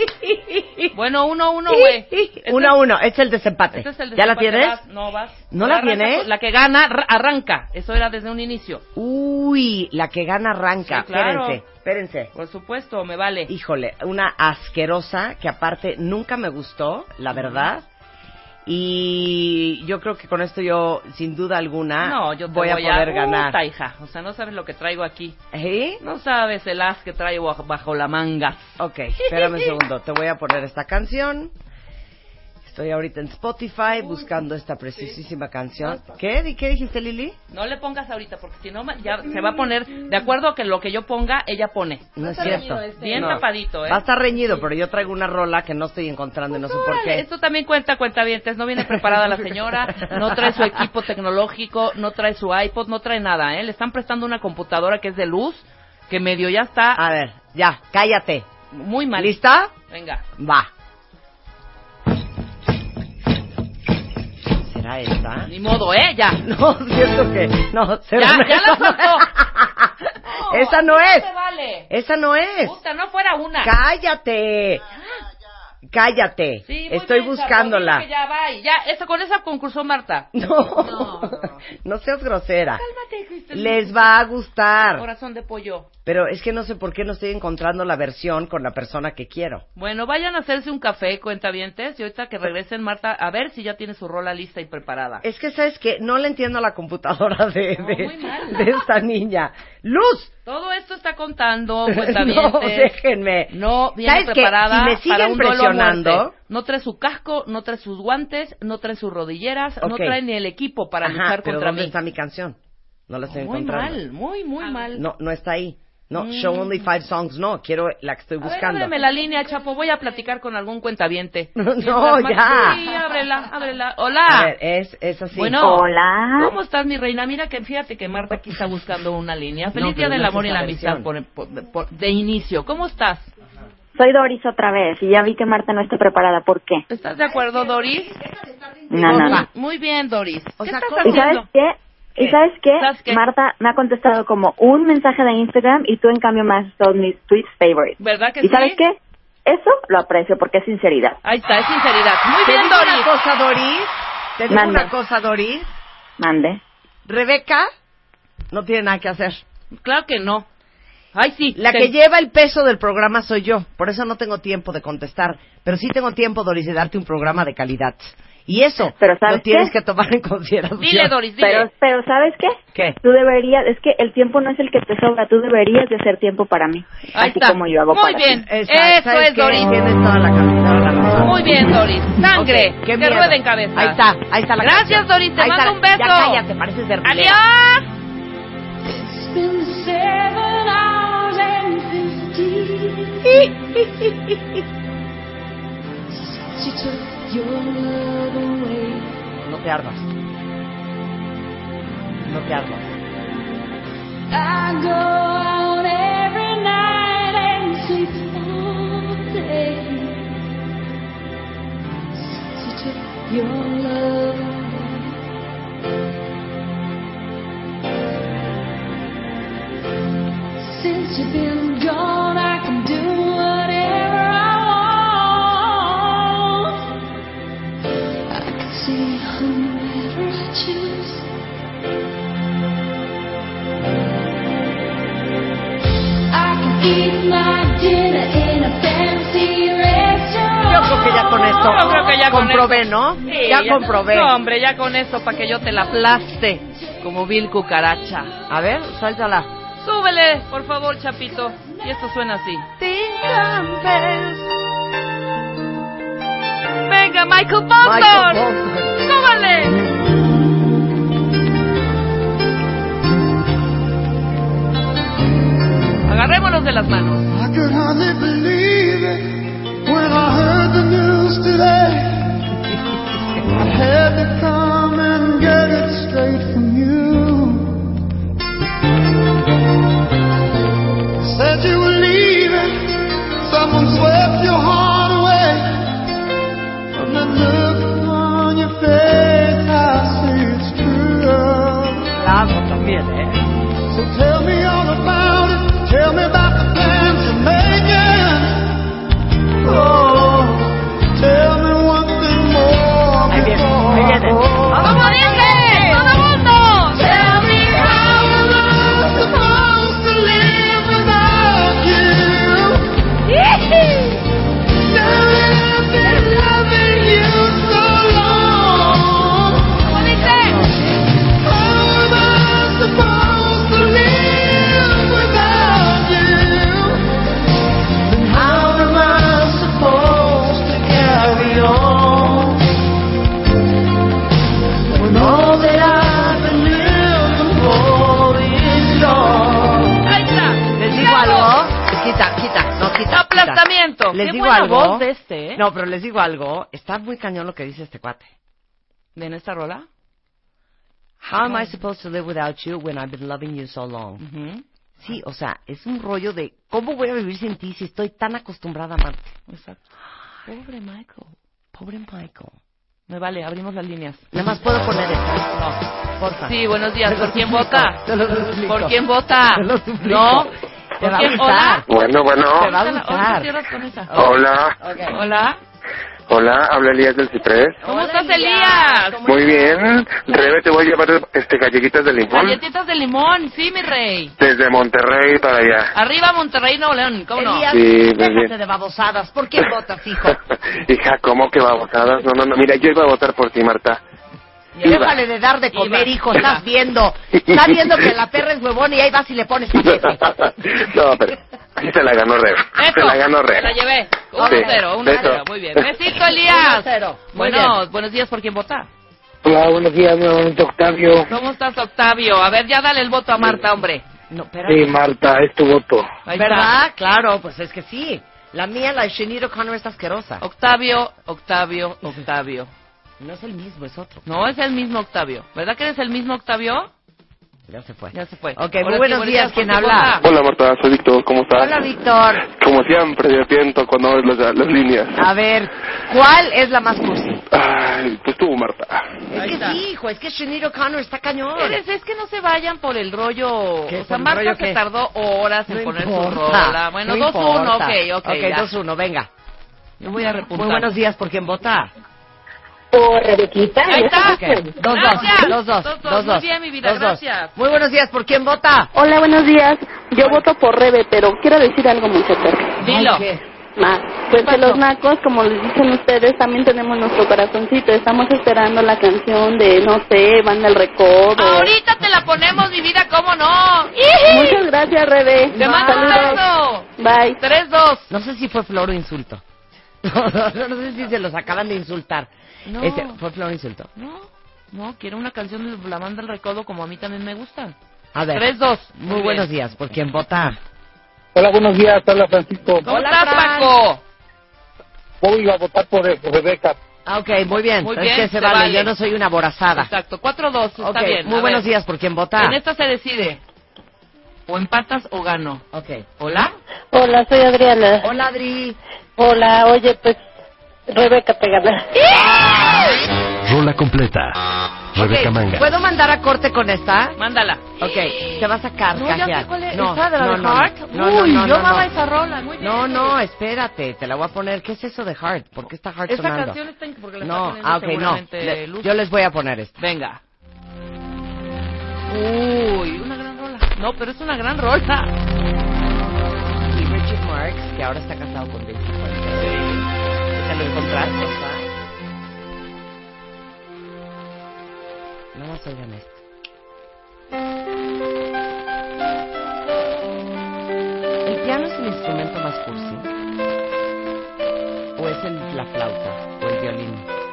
Bueno, uno, uno, güey. Este Uno a uno, este es el desempate. Este es el ¿Ya la desempate, tienes? vas, No, vas. ¿No la Arranca tienes? La que gana, arranca. Eso era desde un inicio. Uy, la que gana arranca. Sí, claro. Espérense, espérense. Por supuesto, me vale. Híjole, una asquerosa que aparte nunca me gustó, la verdad. Y yo creo que con esto yo, sin duda alguna, No, yo te voy, a poder ganar. Puta, hija. O sea, no sabes lo que traigo aquí. ¿Sí? No sabes el as que traigo bajo- bajo la manga. Ok, espérame un segundo. Te voy a poner esta canción. Estoy ahorita en Spotify buscando esta preciosísima canción. ¿Qué? ¿Y qué dijiste, Lili? No le pongas ahorita porque si no ya se va a poner de acuerdo a que lo que yo ponga ella pone. No es cierto. Bien No. tapadito, ¿eh? Va a estar reñido, pero yo traigo una rola que no estoy encontrando y no sé por qué. Esto también cuenta cuentavientes, no viene preparada la señora, no trae su equipo tecnológico, no trae su iPod, no trae nada, ¿eh? Le están prestando una computadora que es de luz, que medio ya está A ver, ya, cállate. muy mal. ¿Lista? Venga. Va. Ni modo, ¿eh? Ya. No, siento que... No, cero Ya, no ya la soltó. Esa no es. se vale. Esa no es. Puta, no fuera una. Cállate. Cállate. Sí, muy Estoy bien, buscándola. Ya va y ya, esa, con esa concursó Marta. No. no, seas grosera. Cristel. Les va a gustar. Corazón de pollo. Pero es que no sé por qué no estoy encontrando la versión con la persona que quiero. Bueno, vayan a hacerse un café, cuentavientes, y ahorita que regresen, Marta, a ver si ya tiene su rola lista y preparada. Es que, ¿sabes que No le entiendo a la computadora de, No, esta niña. ¡Luz! Todo esto está contando, no, cuentavientes. déjenme. No viene preparada Si me para siguen un presionando... No trae su casco, no trae sus guantes, no trae sus rodilleras, no trae ni el equipo para Ajá, luchar pero contra ¿dónde mí. está mi canción? No la estoy Muy encontrando. mal, muy, muy mal. No, no está ahí. No, Mm. Show Only Five Songs, no. Quiero la que estoy A ver, buscando. ábreme la línea, Chapo. Voy a platicar con algún cuentaviente. No, ya. Sí, ábrela, ábrela. Hola. A ver, es, es así. Bueno, Hola. ¿cómo estás, mi reina? Mira que fíjate que Marta aquí está buscando una línea. Feliz No, Día del no Amor y la Amistad por- por- por- de inicio. ¿Cómo estás? Soy Doris otra vez y ya vi que Marta no está preparada. ¿Por qué? ¿Estás de acuerdo, Doris? No, no, no. Muy bien, Doris. O ¿Qué sea, estás ¿cómo? ¿Y sabes haciendo? qué? ¿Y sabes qué? ¿Sabes qué? Marta me ha contestado como un mensaje de Instagram y tú en cambio me has dado mis tweets favorites. ¿Verdad que ¿Y sí? sabes qué? Eso lo aprecio porque es sinceridad. Ahí está, es sinceridad. Muy Te bien, digo Doris. una cosa, Doris. Te digo Manda. una cosa, Doris. Mande. Rebeca no tiene nada que hacer. Claro que no. Ay, sí. La te- que lleva el peso del programa soy yo. Por eso no tengo tiempo de contestar. Pero sí tengo tiempo, Doris, de darte un programa de calidad. Y eso Pero ¿sabes lo tienes qué? que tomar en consideración. Dile, Doris, dile. Pero, pero ¿sabes qué? ¿Qué? Tú deberías, es que el tiempo no es el que te sobra, tú deberías de hacer tiempo para mí. Ahí así está. como yo hago Muy para bien. ti. Esa- Eso ¿sabes es, qué? Doris. Tienes toda la, razón. Muy bien, Doris. Sangre. Ok, qué que miedo. ruede en cabeza. Ahí está, ahí está la Gracias, canción. Doris. Te Ahí mando está. un beso. Ya cállate, pareces de Adiós. It's been No te ardas. No te ardas. I go out every night and sleep all day since you took your love Yo creo que ya con esto Yo creo que ya con comprobé, eso. ¿no? Sí, ya, comprobé. No, hombre, ya con eso para que yo te la aplaste como vil cucaracha. A ver, suéltala. Súbele, por favor, Chapito. Y esto suena así. Venga, Michael Boston. Michael Bolton. ¡Súbele! Agarrémonos de las manos. I could hardly believe it when I heard the news today. I had to come and get it straight from you. Said you were leaving, someone swept your heart away. From the look on your face, I see it's true. La amo también, ¿eh? Tell me about ¿eh? No, pero les digo algo. Está muy cañón lo que dice este cuate. ¿En esta rola? How am I supposed to live without you when I've been loving you so long? Ujú. Sí, o sea, es un rollo de ¿cómo voy a vivir sin ti si estoy tan acostumbrada a amarte? Exacto. Pobre Michael. Pobre Michael. Me vale, abrimos las líneas. Nada más puedo poner esta. No, porfa. Sí, buenos días. ¿Por quién vota? ¿Por quién vota? ¿No? Te ¿Por va a gustar. ¿Hola? Bueno, bueno. Te va a gustar. Hola, Hola. hola, habla Elías del Ciprés. ¿Cómo estás, Elías. Muy bien. Rebe, te voy a llevar este galletitas de limón Galletitas de limón, sí, mi rey. desde Monterrey para allá. Arriba Monterrey, Nuevo León, ¿cómo no? Elías, Sí, muy déjate bien. de babosadas. ¿Por quién votas, hijo? Hija, ¿cómo que babosadas? No, no, no. Mira, yo iba a votar por ti, Marta. Iba. Déjale de dar de comer, hijo. Estás viendo. Estás viendo que la perra es huevona y ahí vas y le pones no, pero sí se la ganó Rebe. Se la ganó Rebe. Se la llevé. 1 Sí. 0, 1 Beso. 0. Muy bien. Besito, Elías. 1-0. Muy Bueno, buenos días, ¿por quién vota? Hola, buenos días, nuevamente Octavio. ¿Cómo estás, Octavio? A ver, ya dale el voto a Marta, hombre. No, espérate. Sí, Marta, es tu voto. Ahí ¿Verdad? Claro, pues es que sí. La mía, la de Sheniro Connor, está asquerosa. Octavio, Octavio, Octavio. No es el mismo, es otro. No, es el mismo Octavio. ¿Verdad que eres el mismo Octavio? Ya se fue. Ya se fue. Ok, Ahora muy sí, buenos días. ¿por ¿Quién habla? Hola, Marta. Soy Víctor. ¿Cómo estás? Hola, Víctor. Como siempre, me piento cuando abres las, las líneas. A ver, ¿cuál es la más cursi? Ay, pues tú, Marta. Es Ahí que está. sí, hijo, es que Sheniro Connor está cañón. Eres, es que no se vayan por el rollo. ¿Qué? O sea, ¿Por el Marta rollo se qué? tardó horas en No poner importa, su rola. Bueno, no 2-1, importa. ok, ok. Ok, ya. 2-1, venga. Yo voy a repuntar. Muy buenos días, ¿por quién vota? Por Rebequita. Ahí está. Ok, Dos, Gracias. dos, dos, Dos, dos, dos. dos, Muy dos. bien, mi vida, Dos, dos. gracias. Muy buenos días, ¿por quién vota? Hola, buenos días. Yo voto por Rebe, pero quiero decir algo fuerte. Dilo. Ma, pues que los nacos, como les dicen ustedes, también tenemos nuestro corazoncito. Estamos esperando la canción de, no sé, Banda el Recodo. Ahorita te la ponemos, mi vida, ¿cómo no? Muchas gracias, Rebe. Te mando un beso. Bye. 3-2. No sé si fue flor o insulto. No, no, no sé si se los acaban de insultar. No. Este, fue flor insulto. No, no, quiero una canción de la banda del recodo como a mí también me gusta. A ver. 3-2. Muy buenos días, ¿por quién vota? Hola, buenos días, habla Francisco. ¿Cómo Hola, estás. Paco? Voy a votar por, por Rebeca. Ah, ok, muy bien. Muy es bien, que se, se vale. vale. yo no soy una aborazada. Exacto, 4-2, está Ok, bien. muy A buenos ver, días, ¿por quién vota? En esta se decide. O empatas o gano. Ok. ¿Hola? Hola, soy Adriana. Hola, Adri. Hola, oye, pues Rebeca te gana. Rola completa. Rebeca Ok, Manga. ¿Puedo mandar a corte con esta? Mándala. Ok, te va a sacar, No, ya sé cuál es. No, ¿Esta de la no, de no, Heart? No, no, Uy, no, yo no, amaba no. esa rola. Muy bien. No, no, espérate, te la voy a poner. ¿Qué es eso de Heart? ¿Por qué está Heart Esa sonando? canción está en- porque la está no, poniendo ah, ok, no. Le- yo les voy a poner esto. Venga. Uy, una gran rola. No, pero es una gran rola. Y Richard Marx, que ahora está casado con Daisy Fuentes. ¿Te lo encontraste? No más oigan esto. ¿El piano es el instrumento más cursi? ¿O es el, la flauta? ¿O el violín?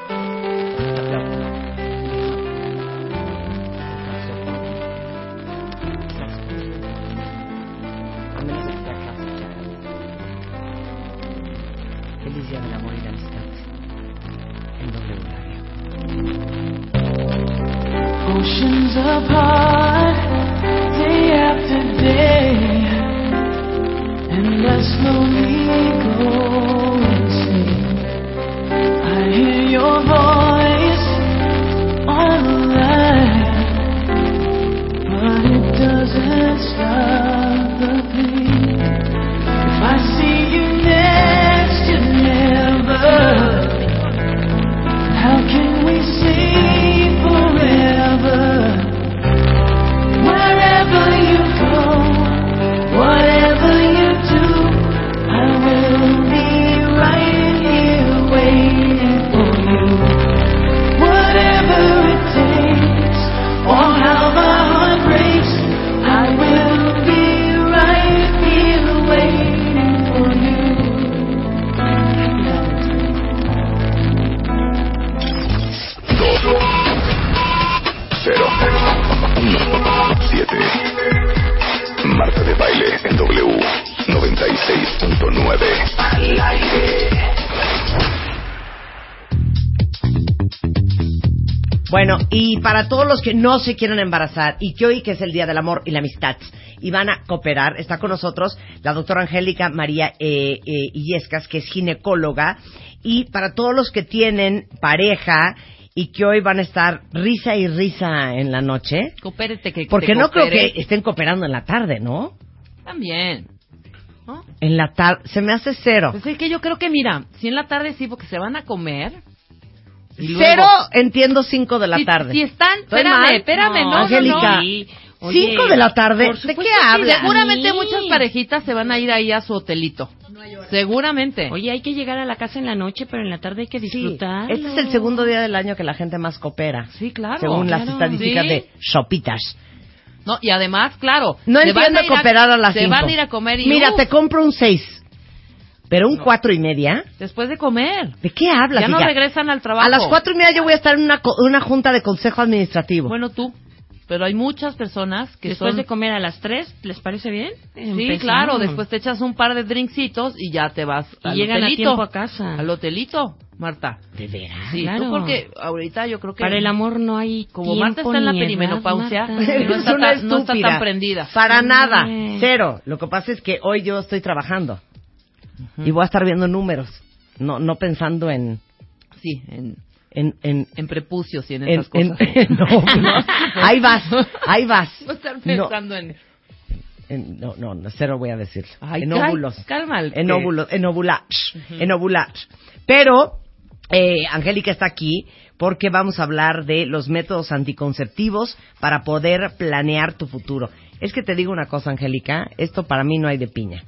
Oceans apart, day after day, and I slowly go insane. I hear your voice 96.9. Al aire. Bueno, y para todos los que no se quieren embarazar y que hoy que es el Día del Amor y la Amistad y van a cooperar, está con nosotros la doctora Angélica María eh, eh, Illescas, que es ginecóloga, y para todos los que tienen pareja y que hoy van a estar risa y risa en la noche, Coopérate que porque te no creo que estén cooperando en la tarde, ¿no? También. En la tarde, se me hace cero. Pues es que yo creo que, mira, si en la tarde sí, porque se van a comer. y luego- Cero, entiendo cinco de la Si- tarde. Si están, ¿Estoy espérame, mal? espérame, no, no, Angélica, no. Sí. cinco de la tarde, Por ¿de qué sí, hablas? Seguramente Sí. muchas parejitas se van a ir ahí a su hotelito. Seguramente. Oye, hay que llegar a la casa en la noche, pero en la tarde hay que disfrutar. Este es el segundo día del año que la gente más coopera. Sí, claro. Según las estadísticas Sí. de Shopitas. No, y además, claro. No entiendo a ir a- cooperar a las Se cinco. van a ir a comer y Mira, uf, te compro un seis. Pero un cuatro y media. después de comer. ¿De qué hablas? Ya no hija? regresan al trabajo. A las cuatro y media yo voy a estar en una, una junta de consejo administrativo. Bueno, tú. Pero hay muchas personas que Después son... de comer a las 3, ¿les parece bien? Sí, Empezamos. claro. Después te echas un par de drinkcitos y ya te vas Y al llegan a hotelito. tiempo a casa. Al hotelito, Marta. ¿De veras? Sí, Claro. tú porque ahorita yo creo que... Para el amor no hay Como tiempo Marta está en la perimenopausia, no está, tan, no está estúpida. tan prendida. Para Sí. nada. Cero. Lo que pasa es que hoy yo estoy trabajando. Y voy a estar viendo números. No, no pensando en... Sí, en, En, en, en prepucios y en, en- esas cosas. en- no, no. Ahí vas, ahí vas. No estar No, pensando en... en- no, no, no, cero voy a decir. Ay, en óvulos. calma En óvulos, en ovular. En ovular. Pero, eh, Angélica está aquí porque vamos a hablar de los métodos anticonceptivos para poder planear tu futuro. Es que te digo una cosa, Angélica, esto para mí no hay de piña.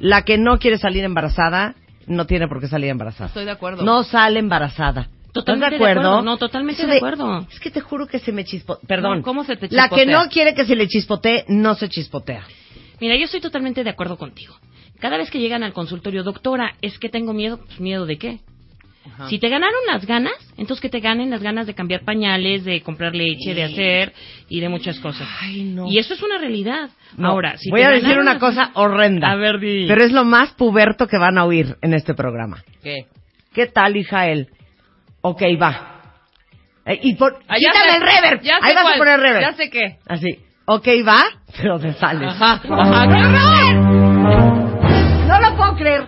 La que no quiere salir embarazada, no tiene por qué salir embarazada. Estoy de acuerdo. No sale embarazada. Totalmente ¿Estás de de acuerdo? no, totalmente de acuerdo. Es que te juro que se me chispo... Perdón. No, ¿cómo se te La que chispotea? no quiere que se le chispotee, no se chispotea. Mira, yo estoy totalmente de acuerdo contigo. Cada vez que llegan al consultorio, doctora, es que tengo miedo. Pues, ¿Miedo de qué? Ajá. Si te ganaron las ganas, entonces que te ganen las ganas de cambiar pañales, de comprar leche, de hacer y de muchas cosas. Ay, no. Y eso es una realidad. No, Ahora, si voy te a decir ganaron una cosa horrenda. A ver, di. Pero es lo más puberto que van a oír en este programa. ¿Qué? ¿Qué tal, hija él? Ok, va. Eh, y por, Ah, ya quítame sé, el reverb. ya sé Ahí vas cuál, a poner reverb. Ya sé qué. Así. Ok, va, pero te sales. Ajá, ajá. ¡Qué horror! No lo puedo creer.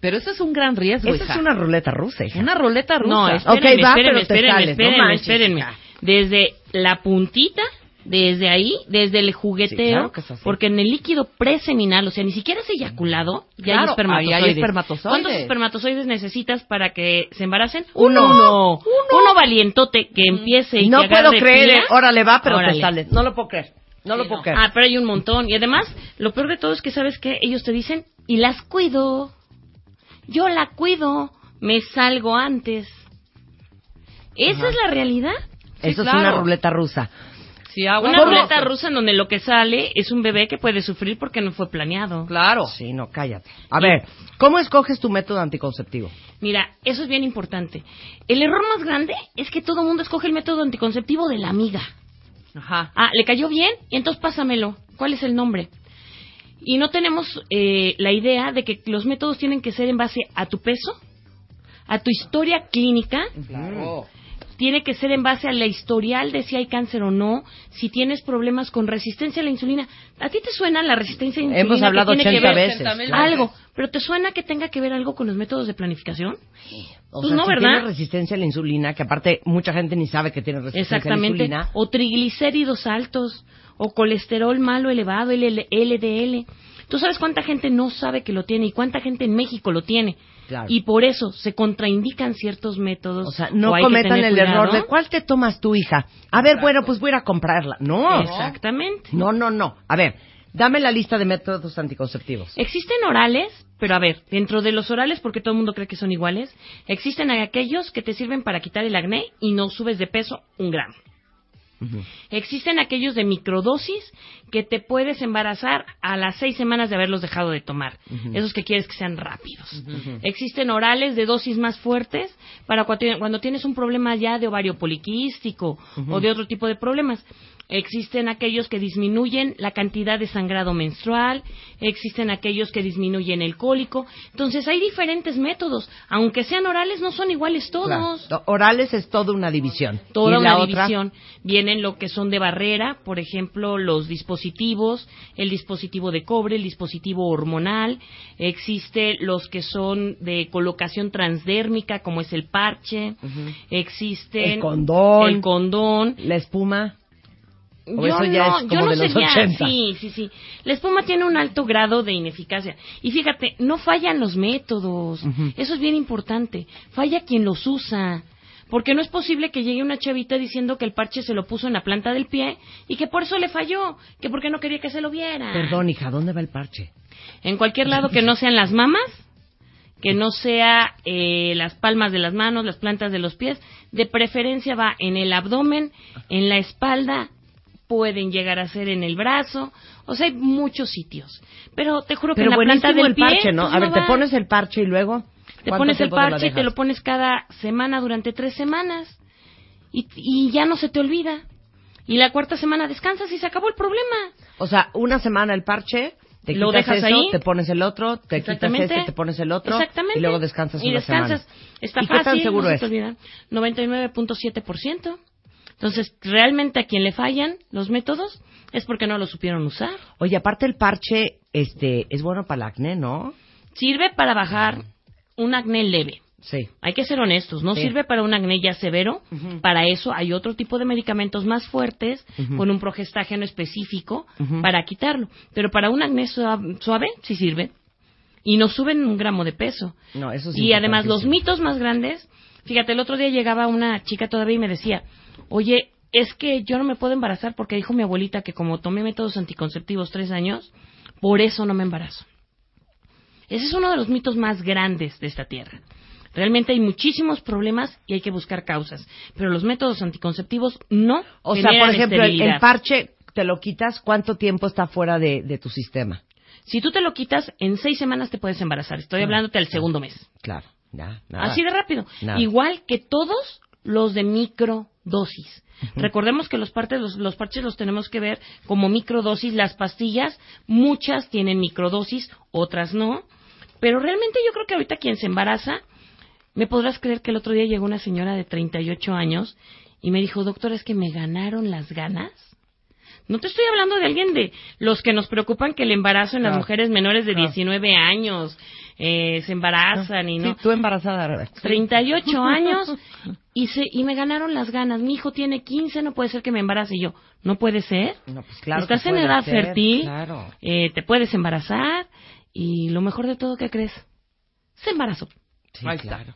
Pero eso es un gran riesgo, Esa hija. es una ruleta rusa, hija. Una ruleta rusa. No, espérenme, Ok, va, espérenme, pero te espérenme, sales, no espérenme. Desde la puntita, desde ahí, desde el Sí, jugueteo, claro que es así. porque en el líquido preseminal, o sea, ni siquiera es eyaculado, ya hay espermatozoides. ahí hay espermatozoides. ¿Cuántos espermatozoides necesitas para que se embaracen? Uno. Uno. Uno valientote que empiece y no que puedo creer. pila. Órale, va, pero te sales. No lo puedo creer. No lo puedo no. creer. Ah, pero hay un montón. Y además, lo peor de todo es que, ¿sabes qué? Ellos te dicen, y las cuido. Yo la cuido. Me salgo antes. Esa es la realidad. Sí, Eso es una ruleta rusa. Sí, agua Una ruleta rusa en donde lo que sale es un bebé que puede sufrir porque no fue planeado. Claro. Sí, no, cállate. A ver, ¿cómo escoges tu método anticonceptivo? Mira, eso es bien importante. El error más grande es que todo el mundo escoge el método anticonceptivo de la amiga. Ajá. Ah, ¿le cayó bien? Y entonces pásamelo. ¿Cuál es el nombre? Y no tenemos eh, la idea de que los métodos tienen que ser en base a tu peso, a tu historia clínica, Claro. Tiene que ser en base al historial de si hay cáncer o no, si tienes problemas con resistencia a la insulina. ¿A ti te suena la resistencia a la insulina? Hemos que hablado tiene que 80 ver- veces. 80,000 claro. Algo, pero ¿te suena que tenga que ver algo con los métodos de planificación? O Pues sea, no, si resistencia a la insulina, que aparte mucha gente ni sabe que tiene resistencia a la Exactamente. insulina. O triglicéridos altos, o colesterol malo elevado, el LDL. ¿Tú sabes cuánta gente no sabe que lo tiene y cuánta gente en México lo tiene? Claro. Y por eso se contraindican ciertos métodos. O sea, no cometan el error de ¿cuál te tomas tu hija? A ver, bueno, pues voy a ir a comprarla. No. Exactamente. No, no, no. A ver, dame la lista de métodos anticonceptivos. Existen orales, pero a ver, dentro de los orales, porque todo el mundo cree que son iguales, existen aquellos que te sirven para quitar el acné y no subes de peso un gramo. Existen aquellos de microdosis que te puedes embarazar a las seis semanas de haberlos dejado de tomar. Esos que quieres que sean rápidos. Existen orales de dosis más fuertes para cuando cuando tienes un problema ya de ovario poliquístico o de otro tipo de problemas. Existen aquellos que disminuyen la cantidad de sangrado menstrual, existen aquellos que disminuyen el cólico. Entonces hay diferentes métodos, aunque sean orales no son iguales todos. Claro. Orales es toda una división. Toda ¿Y una otra? división. Vienen lo que son de barrera, por ejemplo, los dispositivos, el dispositivo de cobre, el dispositivo hormonal. Existe los que son de colocación transdérmica, como es el parche. Existen El condón. el condón. La espuma. O Yo eso ya no, es yo como no de los sería- 80. Sí, sí, sí. La espuma tiene un alto grado de ineficacia. Y fíjate, no fallan los métodos. Eso es bien importante. Falla quien los usa. Porque no es posible que llegue una chavita diciendo que el parche se lo puso en la planta del pie y que por eso le falló, que porque no quería que se lo viera. Perdón, hija, ¿dónde va el parche? En cualquier lado que no sean las mamas, que no sea eh, las palmas de las manos, las plantas de los pies, de preferencia va en el abdomen, en la espalda, pueden llegar a ser en el brazo, o sea, hay muchos sitios. Pero te juro que Pero en la planta del el pie, parche, ¿no? pues, A ver, te pones el parche y luego... Te ¿cuánto pones el parche y te lo pones cada semana durante tres semanas y, y ya no se te olvida. Y la cuarta semana descansas y se acabó el problema. O sea, una semana el parche, te Lo quitas dejas eso, ahí. te pones el otro, te quitas este, te pones el otro, Exactamente. y luego descansas y una descansas. semana. Está ¿Y fácil, qué tan seguro no es? te olvida. 99.7%. Entonces, realmente a quien le fallan los métodos es porque no lo supieron usar. Oye, aparte el parche, este, es bueno para el acné, ¿no? Sirve para bajar un acné leve. Sí. Hay que ser honestos, no Sí. sirve para un acné ya severo. Para eso hay otro tipo de medicamentos más fuertes con un progestágeno específico para quitarlo. Pero para un acné suave, suave sí sirve. Y no suben un gramo de peso. No, eso es y además los mitos más grandes, fíjate, el otro día llegaba una chica todavía y me decía, oye, es que yo no me puedo embarazar porque dijo mi abuelita que como tomé métodos anticonceptivos tres años, por eso no me embarazo. Ese es uno de los mitos más grandes de esta tierra. Realmente hay muchísimos problemas y hay que buscar causas, pero los métodos anticonceptivos no. O sea, por ejemplo, el, parche te lo quitas, ¿cuánto tiempo está fuera de, de tu sistema? Si tú te lo quitas, en seis semanas te puedes embarazar. Estoy hablándote al segundo mes. Claro, nada. Así de rápido. Nada. Igual que todos los de microdosis. Recordemos que los, partes, los, los parches los tenemos que ver como microdosis. Las pastillas, muchas tienen microdosis, otras no. Pero realmente yo creo que ahorita quien se embaraza, me podrás creer que el otro día llegó una señora de 38 años y me dijo, doctor, es que me ganaron las ganas. No te estoy hablando de alguien de los que nos preocupan que el embarazo en las mujeres menores de Claro. 19 años eh, se embarazan y no. Sí, tú embarazada, Rebeca. 38 años y se y me ganaron las ganas. Mi hijo tiene 15, no puede ser que me embarace Y yo. No puede ser. No, pues claro Estás que en puede edad ser, fértil, claro. eh, te puedes embarazar y lo mejor de todo, ¿qué crees? Se embarazó. Sí, claro.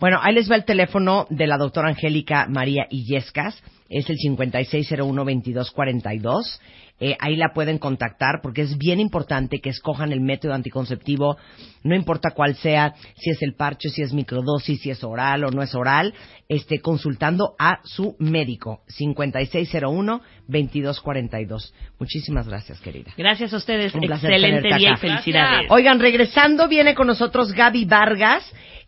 Bueno, ahí les va el teléfono de la doctora Angélica María Illescas. Es el 5601-2242. Eh, ahí la pueden contactar porque es bien importante que escojan el método anticonceptivo, no importa cuál sea, si es el parche, si es microdosis, si es oral o no es oral, este, consultando a su médico. 5601-2242. Muchísimas gracias, querida. Gracias a ustedes. Un Excelente día y felicidades. Oigan, regresando viene con nosotros Gaby Vargas,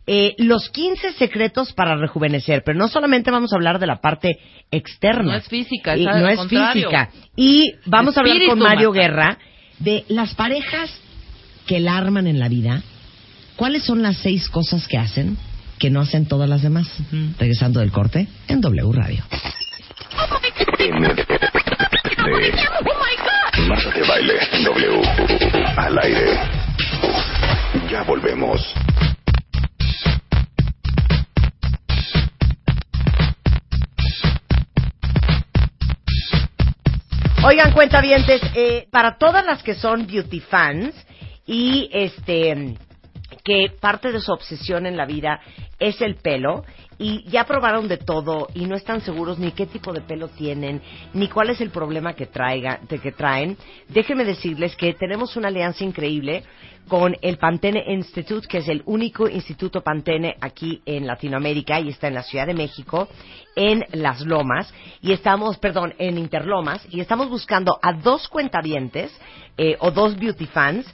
eh, los 15 secretos para rejuvenecer, pero no solamente vamos a hablar de la parte externa. No es física, es al no es contrario. física. Y vamos a hablar con Mario Marta. Guerra de las parejas que la arman en la vida. ¿Cuáles son las seis cosas que hacen que no hacen todas las demás? Regresando del corte en W Radio. Marta de baile W al aire. Ya volvemos. Oigan, cuentavientes, eh, para todas las que son beauty fans y este que parte de su obsesión en la vida es el pelo y ya probaron de todo y no están seguros ni qué tipo de pelo tienen ni cuál es el problema que traiga, de que traen, déjenme decirles que tenemos una alianza increíble con el Pantene Institute, que es el único instituto Pantene aquí en Latinoamérica y está en la Ciudad de México, en Las Lomas, y estamos, perdón, en Interlomas, y estamos buscando a dos cuentavientes eh, o dos beauty fans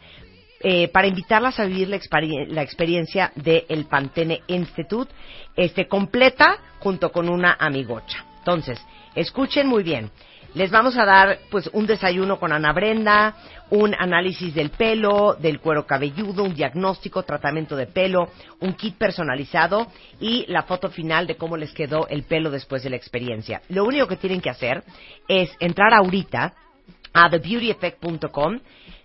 eh, para invitarlas a vivir la, experien- la experiencia del Pantene Institute, este, completa junto con una amigocha. Entonces, escuchen muy bien. Les vamos a dar pues un desayuno con Ana Brenda, un análisis del pelo, del cuero cabelludo, un diagnóstico, tratamiento de pelo, un kit personalizado y la foto final de cómo les quedó el pelo después de la experiencia. Lo único que tienen que hacer es entrar ahorita a thebeautyeffect.com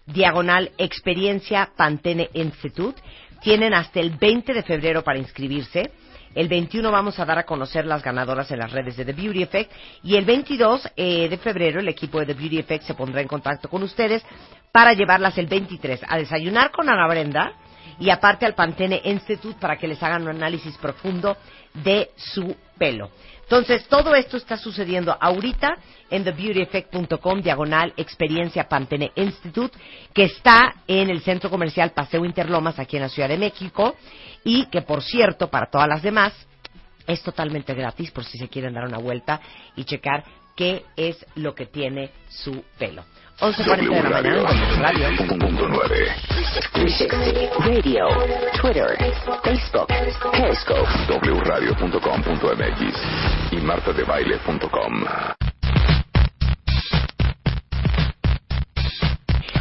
diagonal experiencia Pantene Institute. Tienen hasta el 20 de febrero para inscribirse. El 21 vamos a dar a conocer las ganadoras en las redes de The Beauty Effect. Y el 22 eh, de febrero el equipo de The Beauty Effect se pondrá en contacto con ustedes para llevarlas el 23 a desayunar con Ana Brenda y aparte al Pantene Institute para que les hagan un análisis profundo de su pelo. Entonces, todo esto está sucediendo ahorita en thebeautyeffect.com, diagonal experiencia Pantene Institute, que está en el centro comercial Paseo Interlomas, aquí en la Ciudad de México, y que, por cierto, para todas las demás, es totalmente gratis por si se quieren dar una vuelta y checar qué es lo que tiene su pelo. 11.40 de la mañana en W Radio. Punto nueve. Radio, Twitter, Facebook, Periscope. wradio.com.mx y martadebaile.com.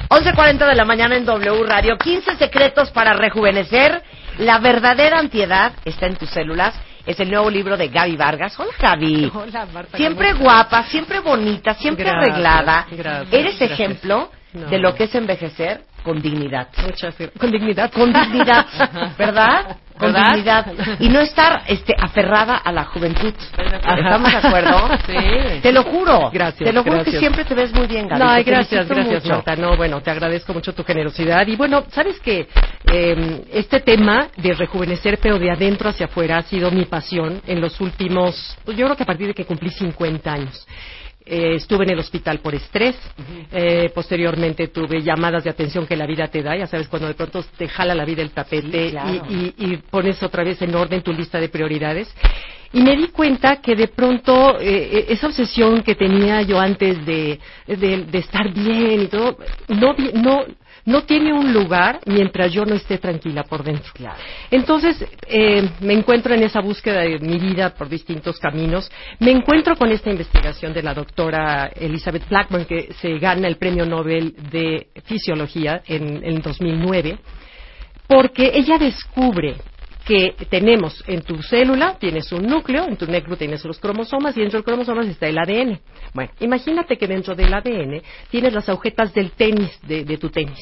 11.40 de la mañana en W Radio. 15 secretos para rejuvenecer. La verdadera antiedad está en tus células. Es el nuevo libro de Gaby Vargas. Hola, Gaby. Hola, Marta. Siempre ¿cómo guapa, siempre bonita, siempre Gracias, arreglada. gracias, Eres gracias. ejemplo No. de lo que es envejecer con dignidad. Muchas gracias. Con dignidad. Con dignidad, ¿verdad? Con ¿Verdad? dignidad. Y no estar este, aferrada a la juventud. ¿Estamos de acuerdo? Sí. Te lo juro. Gracias, Te lo juro que siempre te ves muy bien, Gaby. No, gracias, gracias, mucho. Marta. No, bueno, te agradezco mucho tu generosidad. Y bueno, sabes que eh, este tema de rejuvenecer, pero de adentro hacia afuera, ha sido mi pasión en los últimos, pues yo creo que a partir de que cumplí 50 años. Eh, estuve en el hospital por estrés, eh, posteriormente tuve llamadas de atención que la vida te da, ya sabes, cuando de pronto te jala la vida el tapete Sí, claro. y, y- y pones otra vez en orden tu lista de prioridades. Y me di cuenta que de pronto eh, eh, esa obsesión que tenía yo antes de, de, de estar bien y todo, no, no, no tiene un lugar mientras yo no esté tranquila por dentro. Entonces, eh, me encuentro en esa búsqueda de mi vida por distintos caminos. Me encuentro con esta investigación de la doctora Elizabeth Blackburn, que se gana el premio Nobel de Fisiología en, en 2009, porque ella descubre que tenemos en tu célula, tienes un núcleo, en tu núcleo tienes los cromosomas y dentro del cromosomas está el ADN. Bueno, imagínate que dentro del ADN tienes las agujetas del tenis, de, de tu tenis.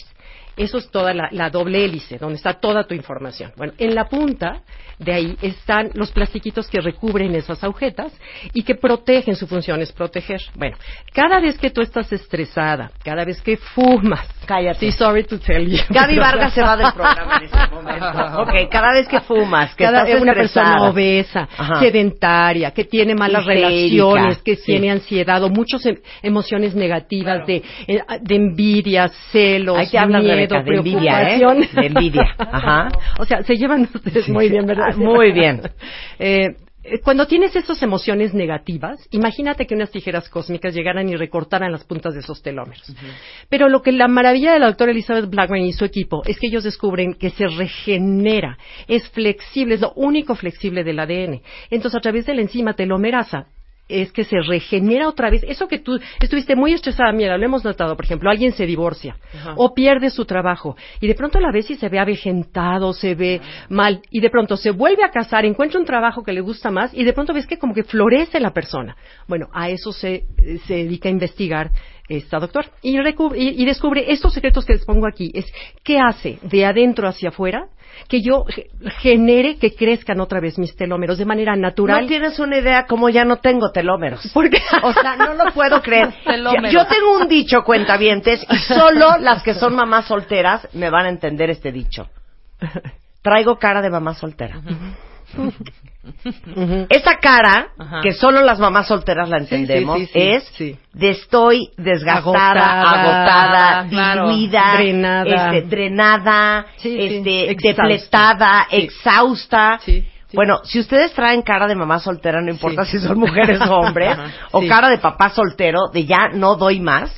Eso es toda la, la doble hélice, donde está toda tu información. Bueno, en la punta de ahí están los plastiquitos que recubren esas agujetas y que protegen, su función es proteger. Bueno, cada vez que tú estás estresada, cada vez que fumas, Cállate. sí, sorry to tell you. Gaby Vargas se va del programa en ese momento. Ok, cada vez que fumas, que Cada- estás una estresada. persona obesa, Ajá. sedentaria, que tiene malas Histérica, relaciones, que sí. tiene ansiedad o muchas em- emociones negativas de, eh, de envidia, celos, Ahí te hablas, miedo, de envidia, ¿eh? De envidia, ajá. O sea, se llevan ustedes muy bien, ¿verdad? Ah, muy bien. Eh, cuando tienes esas emociones negativas, imagínate que unas tijeras cósmicas llegaran y recortaran las puntas de esos telómeros. Pero lo que la maravilla de la doctora Elizabeth Blackburn y su equipo es que ellos descubren que se regenera, es flexible, es lo único flexible del ADN. Entonces, a través de la enzima telomerasa, es que se regenera otra vez. Eso que tú estuviste muy estresada, mira, lo hemos notado, por ejemplo, alguien se divorcia Ajá. o pierde su trabajo y de pronto la ves y se ve avejentado, se ve mal y de pronto se vuelve a casar, encuentra un trabajo que le gusta más y de pronto ves que como que florece la persona. Bueno, a eso se, se dedica a investigar esta doctora y, y- y descubre estos secretos que les pongo aquí. Es qué hace de adentro hacia afuera que yo ge- genere que crezcan otra vez mis telómeros de manera natural. No tienes una idea cómo ya no tengo telómeros. ¿Por qué? O sea, no lo puedo creer. Telómeros. Yo tengo un dicho, cuentavientes, y solo las que son mamás solteras me van a entender este dicho. Traigo cara de mamá soltera. Esa cara, Ajá. que solo las mamás solteras la Sí, sí, entendemos, sí, sí, es de estoy desgastada, Agotada, agotada, claro, diluida, drenada. este, drenada, este, depletada, exhausta. Bueno, si ustedes traen cara de mamá soltera, no importa si son mujeres o hombres, o cara de papá soltero, de ya no doy más,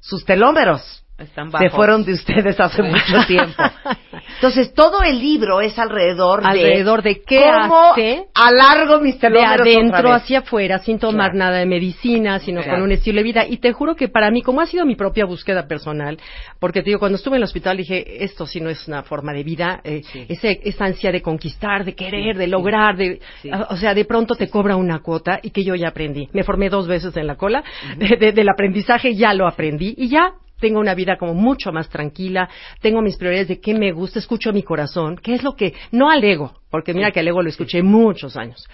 sus telómeros Están se bajos. fueron de ustedes hace Sí. mucho tiempo. Entonces, todo el libro es alrededor de... alrededor de qué cómo hace alargo mis de adentro hacia afuera sin tomar Claro. nada de medicina sino Claro. con un estilo de vida y te juro que para mí como ha sido mi propia búsqueda personal porque te digo cuando estuve en el hospital dije esto sí no es una forma de vida eh, ese- esa ansia de conquistar de querer Sí, de sí. lograr de Sí. o sea de pronto te cobra una cuota y que yo ya aprendí me formé dos veces en la cola de- de- del aprendizaje ya lo aprendí y ya tengo una vida como mucho más tranquila, tengo mis prioridades de qué me gusta, escucho mi corazón, qué es lo que, no al ego, porque mira que al ego lo escuché muchos años.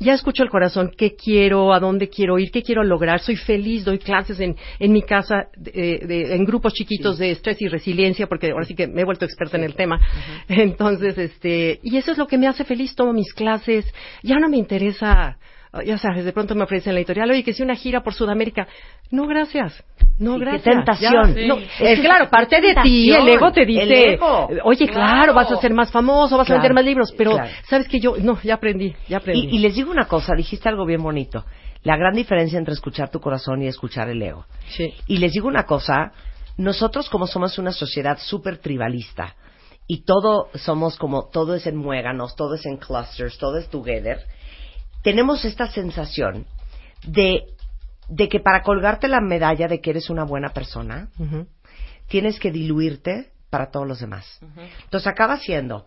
Ya escucho el corazón, qué quiero, a dónde quiero ir, qué quiero lograr, soy feliz, doy clases en, en mi casa, de- de- en grupos chiquitos de estrés y resiliencia, porque ahora sí que me he vuelto experta en el tema. Entonces, este, y eso es lo que me hace feliz, tomo mis clases, ya no me interesa, ya sabes, de pronto me ofrecen la editorial, oye, que si una gira por Sudamérica. No, gracias. No, Sí, qué gracias. tentación. Ya, Sí. no, Es claro, parte de ti, el ego te dice, El ego. oye, claro, Claro. vas a ser más famoso, vas Claro. a vender más libros, pero Claro. sabes que yo, no, ya aprendí, ya aprendí. Y, y les digo una cosa, dijiste algo bien bonito. La gran diferencia entre escuchar tu corazón y escuchar el ego. Sí. Y les digo una cosa, nosotros como somos una sociedad súper tribalista y todo somos como, todo es en muéganos, todo es en clusters, todo es together, tenemos esta sensación de, de que para colgarte la medalla de que eres una buena persona, tienes que diluirte para todos los demás. Entonces acabas siendo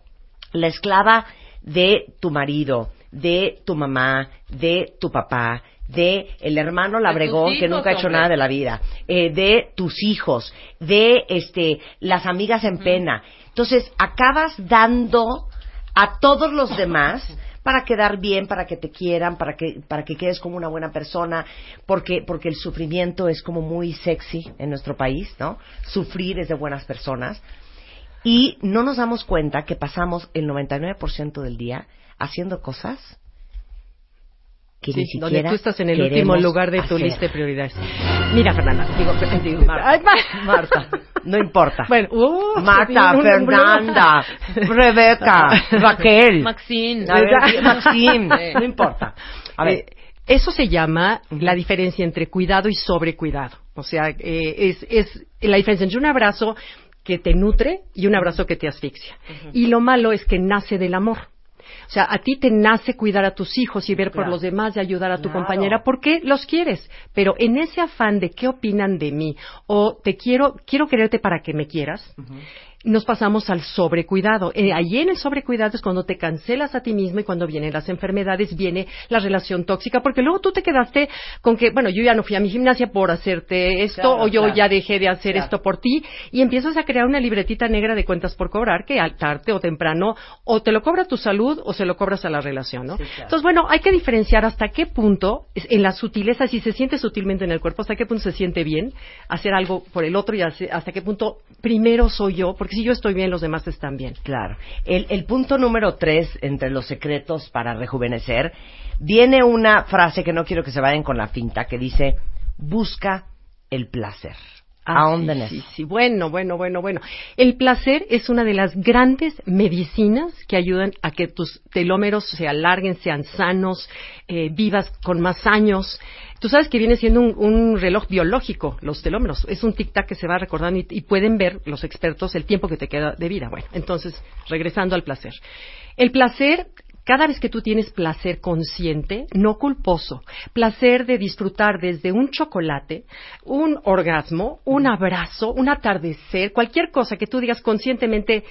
la esclava de tu marido, de tu mamá, de tu papá, de el hermano labregón que nunca ha hecho hombre. nada de la vida, eh, de tus hijos, de este las amigas en pena. Entonces acabas dando a todos los demás para quedar bien, para que te quieran, para que para que quedes como una buena persona, porque porque el sufrimiento es como muy sexy en nuestro país, ¿no? Sufrir es de buenas personas y no nos damos cuenta que pasamos el 99% del día haciendo cosas que Sí, ni siquiera donde tú estás en el último lugar de tu hacer. lista de prioridades. Mira, Fernanda, digo, digo Marta. ay, Marta, no importa. Bueno, uh, Marta, un- un- Fernanda, Rebeca, Raquel, Maxine. Maxine, no importa. A ver, Eh, eso se llama la diferencia entre cuidado y sobrecuidado. O sea, eh, es, es la diferencia entre un abrazo que te nutre y un abrazo que te asfixia. Y lo malo es que nace del amor. O sea, a ti te nace cuidar a tus hijos y ver por los demás y ayudar a tu Claro. compañera porque los quieres. Pero en ese afán de qué opinan de mí o te quiero, quiero quererte para que me quieras, nos pasamos al sobrecuidado. Eh, allí en el sobrecuidado es cuando te cancelas a ti mismo y cuando vienen las enfermedades, viene la relación tóxica, porque luego tú te quedaste con que, bueno, yo ya no fui a mi gimnasia por hacerte esto, Claro, o yo claro. ya dejé de hacer Claro. esto por ti, y empiezas a crear una libretita negra de cuentas por cobrar, que al tarde o temprano, o te lo cobra tu salud o se lo cobras a la relación, ¿no? Sí. Entonces, bueno, hay que diferenciar hasta qué punto, en la sutileza, si se siente sutilmente en el cuerpo, hasta qué punto se siente bien hacer algo por el otro y hasta qué punto primero soy yo, porque si yo estoy bien, los demás están bien. Claro. El, el punto número tres entre los secretos para rejuvenecer viene una frase que no quiero que se vayan con la finta que dice busca el placer. Ah, sí, sí, sí. Bueno, bueno, bueno, bueno. El placer es una de las grandes medicinas que ayudan a que tus telómeros se alarguen, sean sanos, eh, vivas con más años. Tú sabes que viene siendo un, un reloj biológico, los telómeros. Es un tic-tac que se va recordando y, y pueden ver los expertos el tiempo que te queda de vida. Bueno, entonces, regresando al placer. El placer cada vez que tú tienes placer consciente, no culposo, placer de disfrutar desde un chocolate, un orgasmo, un abrazo, un atardecer, cualquier cosa que tú digas conscientemente,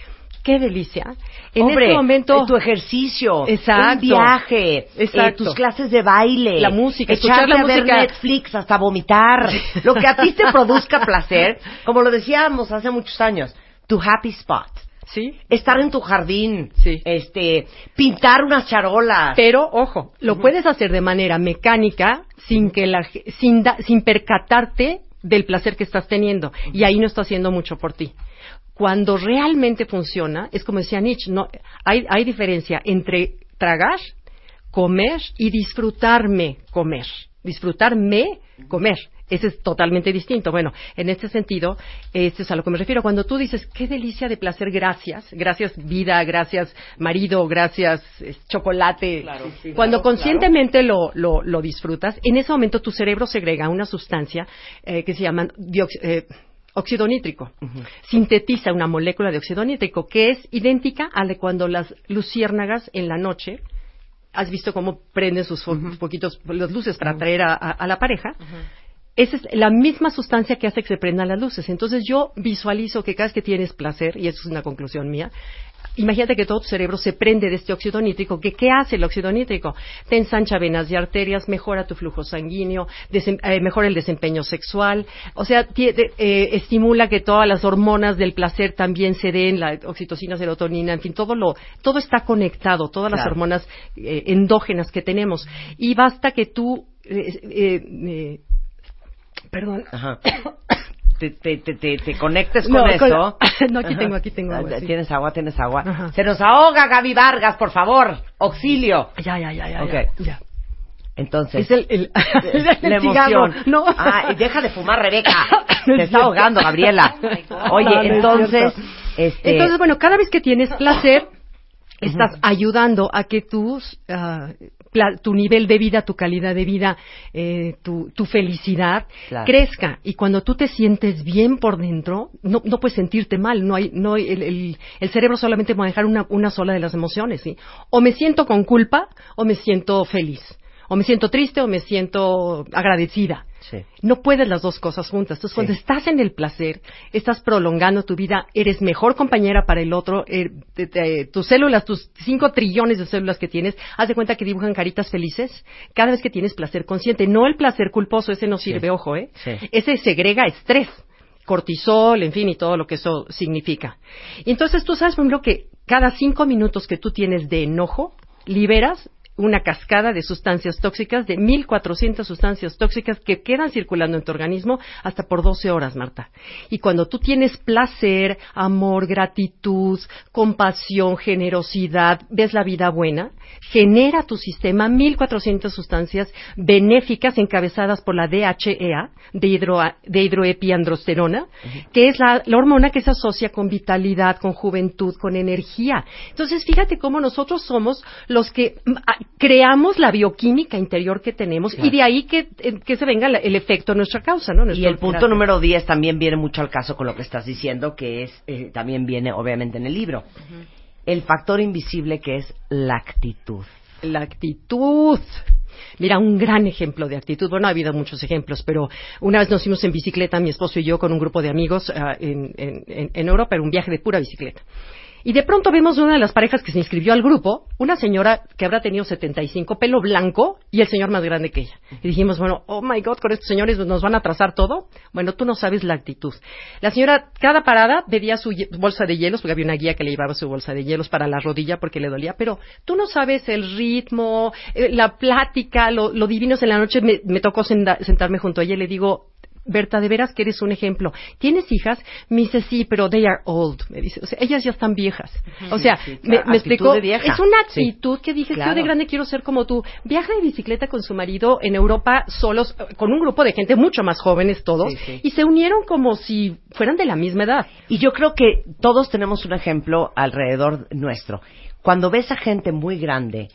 qué delicia. En Hombre, este momento, tu ejercicio, Exacto. un viaje, eh, Exacto. tus clases de baile, La música, echarte escuchar la a ver música. Netflix hasta vomitar, lo que a ti te produzca placer, como lo decíamos hace muchos años, tu happy spot. Sí. Estar en tu jardín, Sí. este, pintar unas charolas. Pero, ojo, lo puedes hacer de manera mecánica sin que la, sin, da- sin percatarte del placer que estás teniendo. Y ahí no está haciendo mucho por ti. Cuando realmente funciona, es como decía Nietzsche, no, hay, hay diferencia entre tragar, comer y disfrutarme comer. Disfrutarme comer. Ese es totalmente distinto. Bueno, en este sentido, este es a lo que me refiero. Cuando tú dices, qué delicia de placer, gracias, gracias vida, gracias marido, gracias chocolate. sí, Cuando claro, conscientemente lo, lo, lo disfrutas, en ese momento tu cerebro segrega una sustancia eh, que se llama eh, óxido nítrico. Sintetiza una molécula de óxido nítrico que es idéntica a la de cuando las luciérnagas en la noche, has visto cómo prenden sus poquitos las luces para atraer a, a- a la pareja. Esa es la misma sustancia que hace que se prendan las luces. Entonces yo visualizo que cada vez que tienes placer, y eso es una conclusión mía, imagínate que todo tu cerebro se prende de este óxido nítrico. que ¿Qué hace el óxido nítrico? Te ensancha venas y arterias, mejora tu flujo sanguíneo, desem- eh, mejora el desempeño sexual, o sea, eh, estimula que todas las hormonas del placer también se den, la oxitocina, serotonina, en fin, todo lo, todo está conectado, todas las hormonas eh, endógenas que tenemos. Y basta que tú, eh, eh, eh, perdón, Ajá. Te, te, te, te, te conectes No, con eso. no, aquí tengo, aquí tengo agua, Ah, sí. Tienes agua, tienes agua. Se nos ahoga Gaby Vargas, por favor. Auxilio. Ya, ya, ya, ya. Ok. ya. Entonces. Es el, el, la emoción. No. Ah, y deja de fumar, Rebeca. No Te es está cierto. ahogando, Gabriela. Oye, No, no es entonces, este. Entonces, bueno, cada vez que tienes placer, estás ayudando a que tus, pla- tu nivel de vida, tu calidad de vida, eh, tu, tu felicidad Claro. crezca. Y cuando tú te sientes bien por dentro, no, no puedes sentirte mal. No hay, no hay- el, el- el cerebro solamente manejar una, una sola de las emociones. ¿sí? O me siento con culpa o me siento feliz. O me siento triste o me siento agradecida. Sí. No puedes las dos cosas juntas. Entonces, cuando estás en el placer, estás prolongando tu vida, eres mejor compañera para el otro, eh, te- te- tus células, tus cinco trillones de células que tienes, haz de cuenta que dibujan caritas felices cada vez que tienes placer consciente. No el placer culposo, ese no sirve, ojo, ¿eh? Ese segrega estrés, cortisol, en fin, y todo lo que eso significa. Y entonces tú sabes, por ejemplo, que cada cinco minutos que tú tienes de enojo, liberas una cascada de sustancias tóxicas, de 1.400 sustancias tóxicas que quedan circulando en tu organismo hasta por 12 horas, Marta. Y cuando tú tienes placer, amor, gratitud, compasión, generosidad, ves la vida buena, genera tu sistema 1.400 sustancias benéficas encabezadas por la DHEA, de, hidro, de hidroepiandrosterona, que es la, la hormona que se asocia con vitalidad, con juventud, con energía. Entonces, fíjate cómo nosotros somos los que mm, ah, creamos la bioquímica interior que tenemos y de ahí que, eh, que se venga el efecto a nuestra causa, ¿no? Y el punto número 10 también viene mucho al caso con lo que estás diciendo, que es, eh, también viene obviamente en el libro. El factor invisible que es la actitud. La actitud. Mira, un gran ejemplo de actitud. Bueno, ha habido muchos ejemplos, pero una vez nos fuimos en bicicleta, mi esposo y yo, con un grupo de amigos ah, en- en- en Europa, era un viaje de pura bicicleta. Y de pronto vemos una de las parejas que se inscribió al grupo, una señora que habrá tenido 75, pelo blanco, y el señor más grande que ella. Y dijimos, bueno, oh my God, con estos señores nos van a trazar todo. Bueno, tú no sabes la actitud. La señora, cada parada, pedía su bolsa de hielos, porque había una guía que le llevaba su bolsa de hielos para la rodilla porque le dolía, pero tú no sabes el ritmo, eh, la plática, lo, lo divinos en la noche. Me, me tocó sentarme junto a ella y le digo, Berta, de veras que eres un ejemplo. ¿Tienes hijas? Me dice, sí, pero they are old. Me dice, o sea, ellas ya están viejas. O sea, Sí, me, me explicó, de vieja. es una Sí. actitud que dije, Claro. yo de grande quiero ser como tú. Viaja de bicicleta con su marido en Europa solos, eh, con un grupo de gente mucho más jóvenes todos, sí. y se unieron como si fueran de la misma edad. Y yo creo que todos tenemos un ejemplo alrededor nuestro. Cuando ves a gente muy grande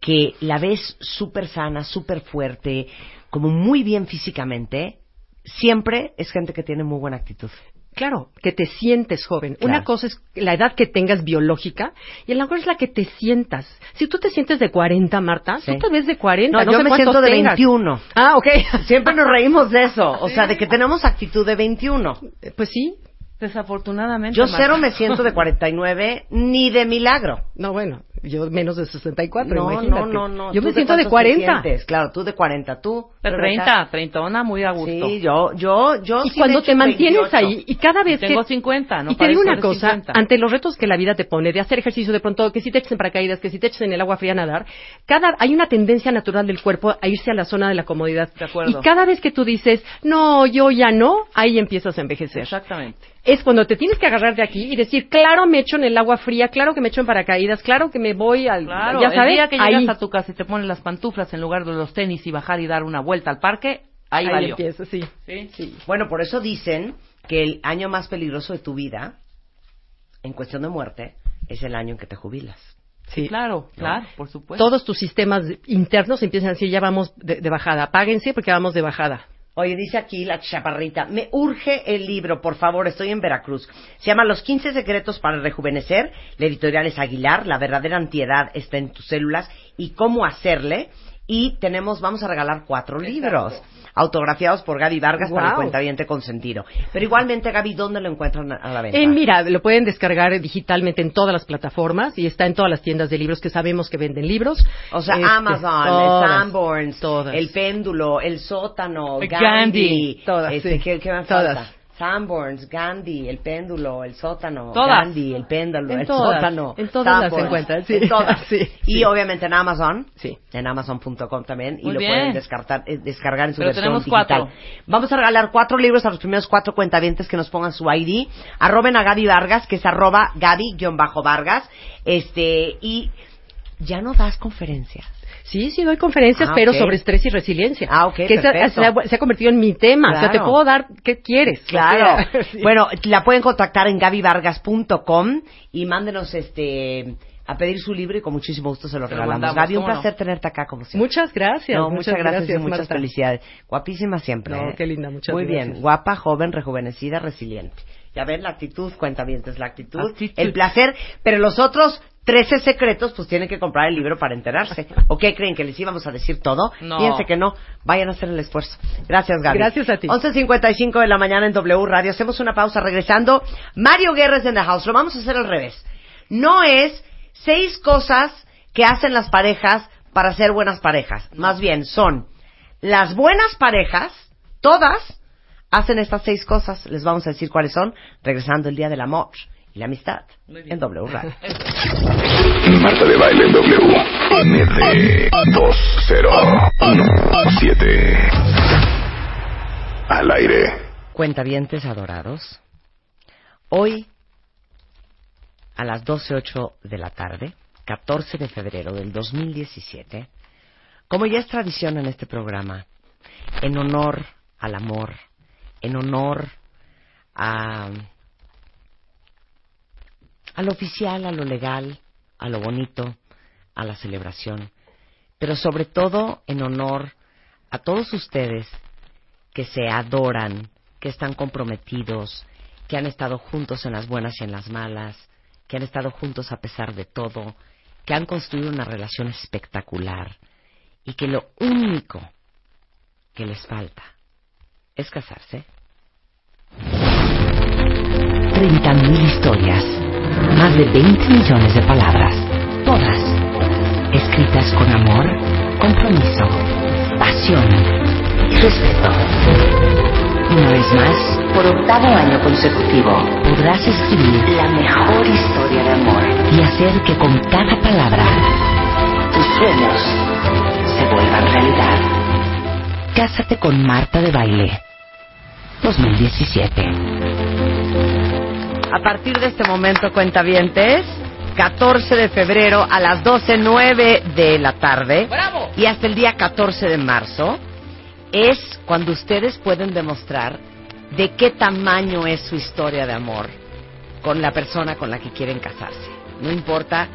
que la ves súper sana, súper fuerte, como muy bien físicamente, siempre es gente que tiene muy buena actitud. Claro, que te sientes joven. Claro. Una cosa es la edad que tengas biológica y la otra es la que te sientas. Si tú te sientes de 40, Marta, Sí. tú te ves de 40. No, No, yo sé me siento de tengas. 21. Ah, ok. Siempre nos reímos de eso, o sea, de que tenemos actitud de 21. Pues sí. Desafortunadamente. Yo Marta. cero me siento de 49, ni de milagro. No, bueno, yo menos de 64, No, imagínate. no, no, no. Yo ¿Tú me siento de cuántos te 40. sientes? Claro, tú de 40, tú. De Rebeca? 30, 30, muy a gusto. Sí, yo, yo, yo y sí cuando te mantienes 28. ahí y cada vez Tengo que 50, no y te digo una cosa 50. ante los retos que la vida te pone de hacer ejercicio de pronto que si te eches en paracaídas que si te eches en el agua fría a nadar cada hay una tendencia natural del cuerpo a irse a la zona de la comodidad De acuerdo. y cada vez que tú dices no yo ya no ahí empiezas a envejecer Exactamente. Es cuando te tienes que agarrar de aquí y decir claro me echo en el agua fría claro que me echo en paracaídas claro que me voy al Claro, ya sabes el día que llegas ahí a tu casa y te pones las pantuflas en lugar de los tenis y bajar y dar una vuelta al parque, ahí, ahí valió. empieza sí ¿Sí? Bueno, por eso dicen que el año más peligroso de tu vida, en cuestión de muerte, es el año en que te jubilas. sí Claro, claro, por supuesto. todos tus sistemas internos empiezan a decir ya vamos de, de bajada apáguense porque vamos de bajada Oye, dice aquí la chaparrita, me urge el libro, por favor, estoy en Veracruz. Se llama Los 15 secretos para rejuvenecer. La editorial es Aguilar, la verdadera antiedad está en tus células y cómo hacerle. Y tenemos, vamos a regalar cuatro libros autografiados por Gaby Vargas para el cuentaviente consentido. Pero igualmente, Gaby, ¿dónde lo encuentran a la venta? En Mira, lo pueden descargar digitalmente en todas las plataformas y está en todas las tiendas de libros que sabemos que venden libros. O sea, Este, Amazon, todas, el Sanborns, todas. el péndulo, el sótano, Gandhi. Gandhi, Todas, este, sí. ¿qué, qué me Todas. falta? Sanborns, Gandhi, el péndulo, el sótano, Todas. Gandhi, el péndulo, En el todas, sótano. en todas las Sanborns, encuentran, sí. En todas. Sí, y sí. obviamente en Amazon, Sí. en Amazon.com también, y lo bien. pueden descartar, eh, descargar en su Pero versión tenemos digital. cuatro. Vamos a regalar cuatro libros a los primeros cuatro cuentavientes que nos pongan su ID. Arroben a Gaby Vargas, que es arroba Gaby-Vargas. Este, y ya no das conferencias. Sí, sí, doy conferencias, Ah, pero sobre estrés y resiliencia. Ah, ok, Que se, ha, convertido en mi tema. O sea, te Claro. puedo dar, ¿qué quieres? Claro. sí. Bueno, la pueden contactar en gabyvargas.com y mándenos este a pedir su libro y con muchísimo gusto se lo Se regalamos. Gaby, un placer tenerte acá como siempre. Muchas gracias. No, muchas, gracias, y muchas Marta. felicidades. Guapísima siempre. No, ¿eh? qué linda, muchas Muy gracias. bien, guapa, joven, rejuvenecida, resiliente. Ya ven, la actitud cuenta bien, es la actitud, Actitud. el placer, pero los otros 13 secretos pues tienen que comprar el libro para enterarse. ¿O qué creen que les íbamos a decir todo? No. Fíjense que no, vayan a hacer el esfuerzo. Gracias, Gaby. Gracias a ti. 11.55 de la mañana en W Radio. Hacemos una pausa regresando. Mario Guerres en the house. Lo vamos a hacer al revés. No es seis cosas que hacen las parejas para ser buenas parejas. Más bien son las buenas parejas, todas hacen estas seis cosas. Les vamos a decir cuáles son. Regresando el Día del Amor y la Amistad en W Radio. Marta de baile en W. ND 2017. Al aire. Cuentavientes adorados. Hoy, a las 12.08 de la tarde, 14 de febrero del 2017, como ya es tradición en este programa, en honor al amor, en honor a, lo oficial, a lo legal, a lo bonito, a la celebración, pero sobre todo en honor a todos ustedes que se adoran, que están comprometidos, que han estado juntos en las buenas y en las malas, que han estado juntos a pesar de todo, que han construido una relación espectacular y que lo único que les falta es casarse. 30.000 historias, más de 20 millones de palabras, todas escritas con amor, compromiso, pasión y respeto. Una vez más, por octavo año consecutivo, podrás escribir la mejor historia de amor y hacer que con cada palabra tus sueños se vuelvan realidad. Cásate con Marta de Baile 2017. A partir de este momento, cuentavientes, 14 de febrero a las 12.09 de la tarde ¡Bravo! y hasta el día 14 de marzo es cuando ustedes pueden demostrar de qué tamaño es su historia de amor con la persona con la que quieren casarse. No importa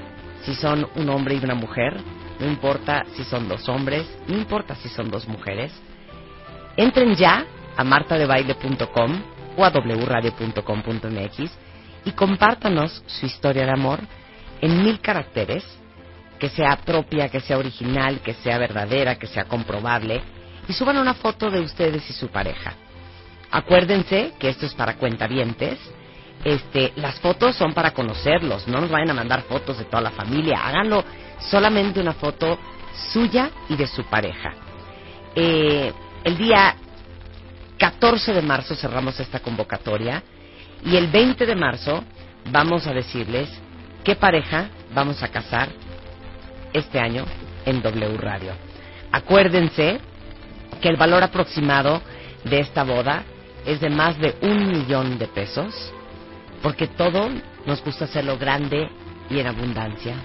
si son un hombre y una mujer, no importa si son dos hombres, no importa si son dos mujeres. Entren ya a martadebaile.com o a wradio.com.mx y compártanos su historia de amor en mil caracteres, que sea propia, que sea original, que sea verdadera, que sea comprobable, y suban una foto de ustedes y su pareja. Acuérdense que esto es para cuentavientes. Este, las fotos son para conocerlos, no nos vayan a mandar fotos de toda la familia, háganlo solamente una foto suya y de su pareja. Eh, el día 14 de marzo cerramos esta convocatoria y el 20 de marzo vamos a decirles qué pareja vamos a casar este año en W Radio. Acuérdense que el valor aproximado de esta boda es de más de un millón de pesos, porque todo nos gusta hacerlo grande y en abundancia,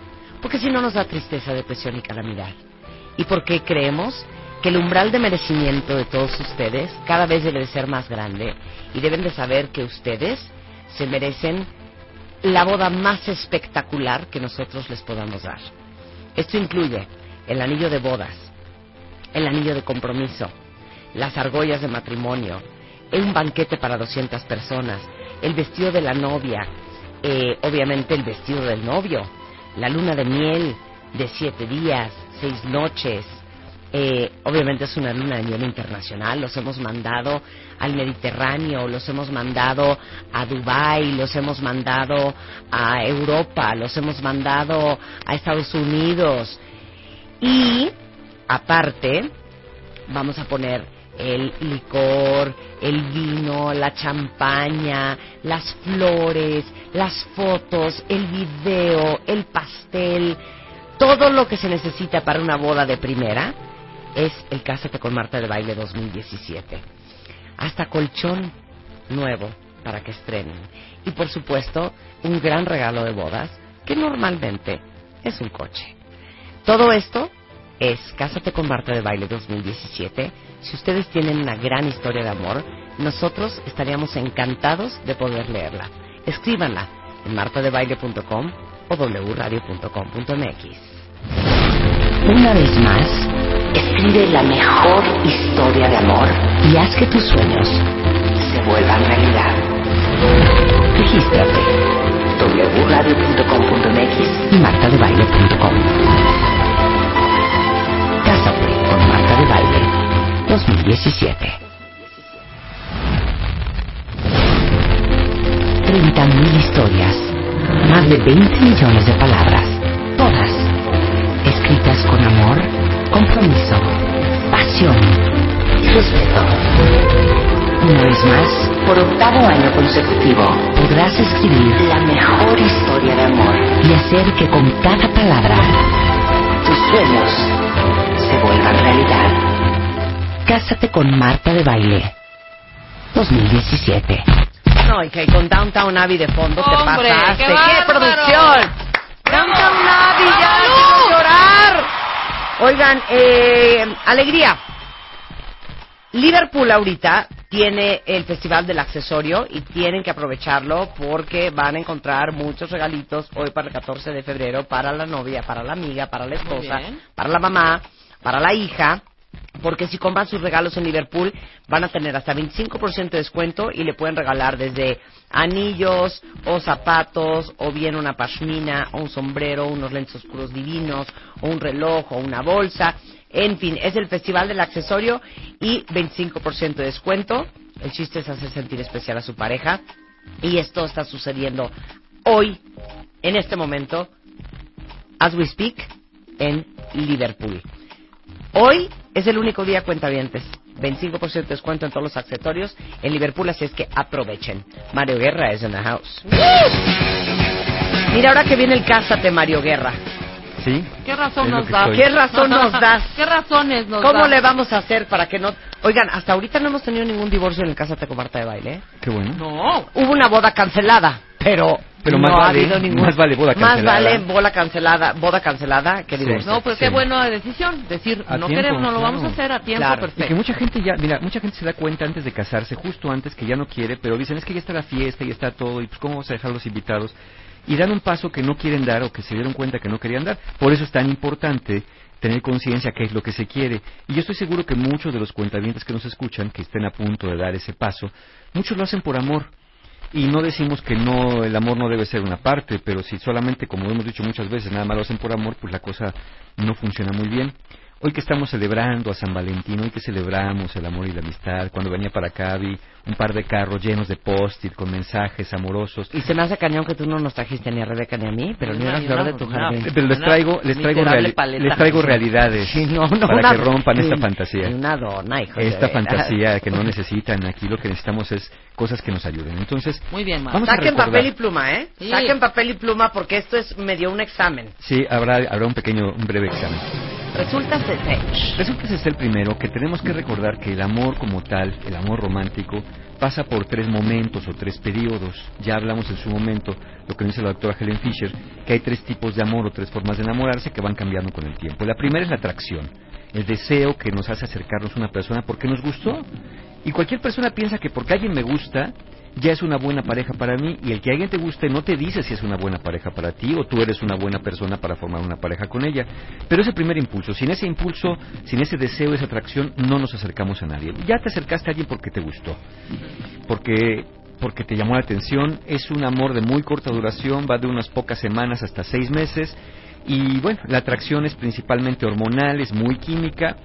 porque si no nos da tristeza, depresión y calamidad, y porque creemos que el umbral de merecimiento de todos ustedes cada vez debe de ser más grande y deben de saber que ustedes se merecen la boda más espectacular que nosotros les podamos dar. Esto incluye el anillo de bodas, el anillo de compromiso, las argollas de matrimonio, un banquete para 200 personas, el vestido de la novia, eh, obviamente el vestido del novio, la luna de miel de siete días, seis noches. Eh, obviamente es una luna de internacional, los hemos mandado al Mediterráneo, los hemos mandado a Dubái, los hemos mandado a Europa, los hemos mandado a Estados Unidos. Y aparte, vamos a poner el licor, el vino, la champaña, las flores, las fotos, el video, el pastel, todo lo que se necesita para una boda de primera es el Cásate con Marta de Baile 2017. Hasta colchón nuevo para que estrenen. Y por supuesto, un gran regalo de bodas que normalmente es un coche. Todo esto es Cásate con Marta de Baile 2017. Si ustedes tienen una gran historia de amor, nosotros estaríamos encantados de poder leerla. Escríbanla en martadebaile.com o wradio.com.mx. Una vez más, escribe la mejor historia de amor y haz que tus sueños se vuelvan realidad. Regístrate wradio.com.mx y martadebaile.com. Cásate con Marta de Baile 2017. 30.000 historias, más de 20 millones de palabras, todas escritas con amor, compromiso, pasión y respeto. Una vez más, por octavo año consecutivo, podrás escribir la mejor historia de amor y hacer que con cada palabra tus sueños se vuelvan realidad. Cásate con Marta de Baile 2017. No, y que con Downtown Abbey de fondo te Hombre, pasaste. qué producción! Downtown Abbey, ya. Oigan, eh, alegría. Liverpool ahorita tiene el Festival del Accesorio y tienen que aprovecharlo porque van a encontrar muchos regalitos hoy para el 14 de febrero para la novia, para la amiga, para la esposa, para la mamá, para la hija. Porque si compran sus regalos en Liverpool van a tener hasta 25% de descuento y le pueden regalar desde anillos o zapatos o bien una pashmina o un sombrero, unos lentes oscuros divinos o un reloj o una bolsa. En fin, es el festival del accesorio y 25% de descuento. El chiste es hacer sentir especial a su pareja y esto está sucediendo hoy, en este momento, as we speak, en Liverpool. Hoy es el único día cuentavientes. 25% de descuento en todos los accesorios en Liverpool, así es que aprovechen. Mario Guerra es en the house. Mira, ahora que viene el Cásate, Mario Guerra. ¿Sí? ¿Qué razón nos das? soy. ¿Qué razón nos das? ¿Qué razones nos ¿Cómo das? le vamos a hacer para que no... Oigan, hasta ahorita no hemos tenido ningún divorcio en el Cásate con Marta de Baile. ¿eh? Qué bueno. No. Hubo una boda cancelada, pero, Pero no más ha vale- habido ningún... más vale boda Más cancelada. vale boda cancelada, boda cancelada que Sí. divorcio. No, pues Sí. qué buena decisión. Decir, A no tiempo, queremos, no lo vamos a hacer a tiempo, Claro. Y que perfecto. mucha gente ya, mira, mucha gente se da cuenta antes de casarse, justo antes que ya no quiere, pero dicen es que ya está la fiesta, ya está todo, y pues cómo vamos a dejar los invitados. Y dan un paso que no quieren dar o que se dieron cuenta que no querían dar. Por eso es tan importante tener conciencia qué es lo que se quiere. Y yo estoy seguro que muchos de los cuentavientes que nos escuchan, que estén a punto de dar ese paso, muchos lo hacen por amor. Y no decimos que no, el amor no debe ser una parte, pero si solamente, como hemos dicho muchas veces, nada más lo hacen por amor, pues la cosa no funciona muy bien. Hoy que estamos celebrando a San Valentín, hoy que celebramos el amor y la amistad, cuando venía para acá vi un par de carros llenos de post-it con mensajes amorosos. Y se me hace cañón que tú no nos trajiste ni a Rebeca ni a mí, pero ni Una- flor de tu jardín. Pero les traigo, les traigo, reali- paleta. les traigo realidades Sí, no, no, para una- que rompan esta sí, fantasía. Una dona, hijo de Esta veras. fantasía que no necesitan. Aquí lo que necesitamos es cosas que nos ayuden. Entonces, Muy bien, vamos a Saquen recordar. papel y pluma, ¿eh? Sí. Saquen papel y pluma porque esto es medio un examen. Sí, habrá, habrá un pequeño, un breve examen. Resulta ser Resulta ser el primero que tenemos que recordar que el amor como tal, el amor romántico, pasa por tres momentos o tres periodos. Ya hablamos en su momento, lo que dice la doctora Helen Fisher, que hay tres tipos de amor o tres formas de enamorarse que van cambiando con el tiempo. La primera es la atracción, el deseo que nos hace acercarnos a una persona porque nos gustó. Y cualquier persona piensa que porque alguien me gusta, ya es una buena pareja para mí y el que alguien te guste no te dice si es una buena pareja para ti o tú eres una buena persona para formar una pareja con ella. Pero ese primer impulso, sin ese impulso, sin ese deseo, esa atracción, no nos acercamos a nadie. Ya te acercaste a alguien porque te gustó, porque porque te llamó la atención, es un amor de muy corta duración, va de unas pocas semanas hasta seis meses y bueno, la atracción es principalmente hormonal, es muy química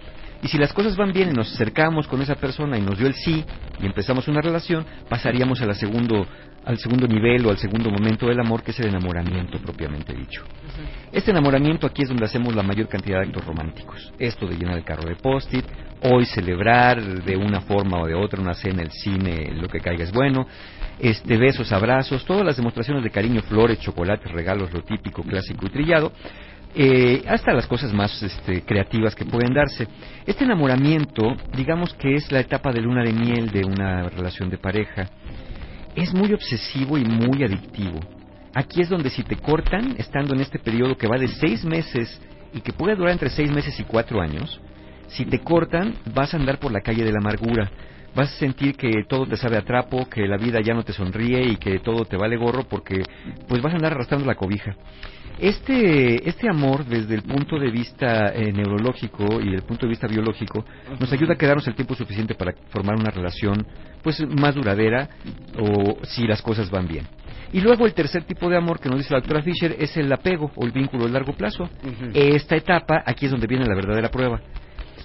y si las cosas van bien y nos acercamos con esa persona y nos dio el sí y empezamos una relación, pasaríamos a la segundo, al segundo nivel o al segundo momento del amor, que es el enamoramiento propiamente dicho. Este enamoramiento aquí es donde hacemos la mayor cantidad de actos románticos. Esto de llenar el carro de post-it, hoy celebrar de una forma o de otra una cena, el cine, lo que caiga es bueno, este besos, abrazos, todas las demostraciones de cariño, flores, chocolates, regalos, lo típico, clásico y trillado, eh, hasta las cosas más este, creativas que pueden darse. Este enamoramiento, digamos que es la etapa de luna de miel de una relación de pareja, es muy obsesivo y muy adictivo. Aquí es donde si te cortan, estando en este periodo que va de seis meses y que puede durar entre seis meses y cuatro años, si te cortan vas a andar por la calle de la amargura. Vas a sentir que todo te sabe a trapo, que la vida ya no te sonríe y que todo te vale gorro porque pues vas a andar arrastrando la cobija. Este, este amor, desde el punto de vista eh, neurológico y el punto de vista biológico, nos ayuda a quedarnos el tiempo suficiente para formar una relación pues más duradera o si las cosas van bien. Y luego el tercer tipo de amor que nos dice la doctora Fisher es el apego o el vínculo de largo plazo. Esta etapa, aquí es donde viene la verdadera prueba.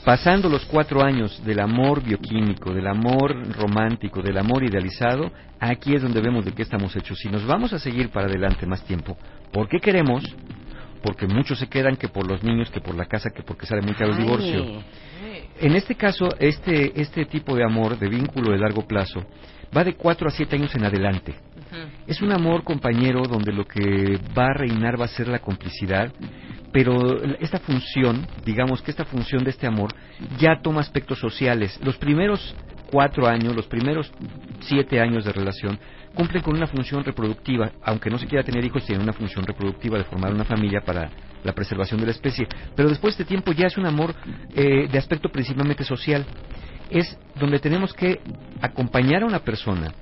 Pasando los cuatro años del amor bioquímico, del amor romántico, del amor idealizado, aquí es donde vemos de qué estamos hechos. Si nos vamos a seguir para adelante más tiempo, ¿por qué queremos? Porque muchos se quedan que por los niños, que por la casa, que porque sale muy caro el divorcio. En este caso, este, este tipo de amor, de vínculo de largo plazo, va de cuatro a siete años en adelante. Es un amor compañero donde lo que va a reinar va a ser la complicidad, pero esta función, digamos que esta función de este amor, ya toma aspectos sociales. Los primeros cuatro años, los primeros siete años de relación, cumplen con una función reproductiva, aunque no se quiera tener hijos, tienen una función reproductiva de formar una familia para la preservación de la especie. Pero después de este tiempo ya es un amor eh, de aspecto principalmente social. Es donde tenemos que acompañar a una persona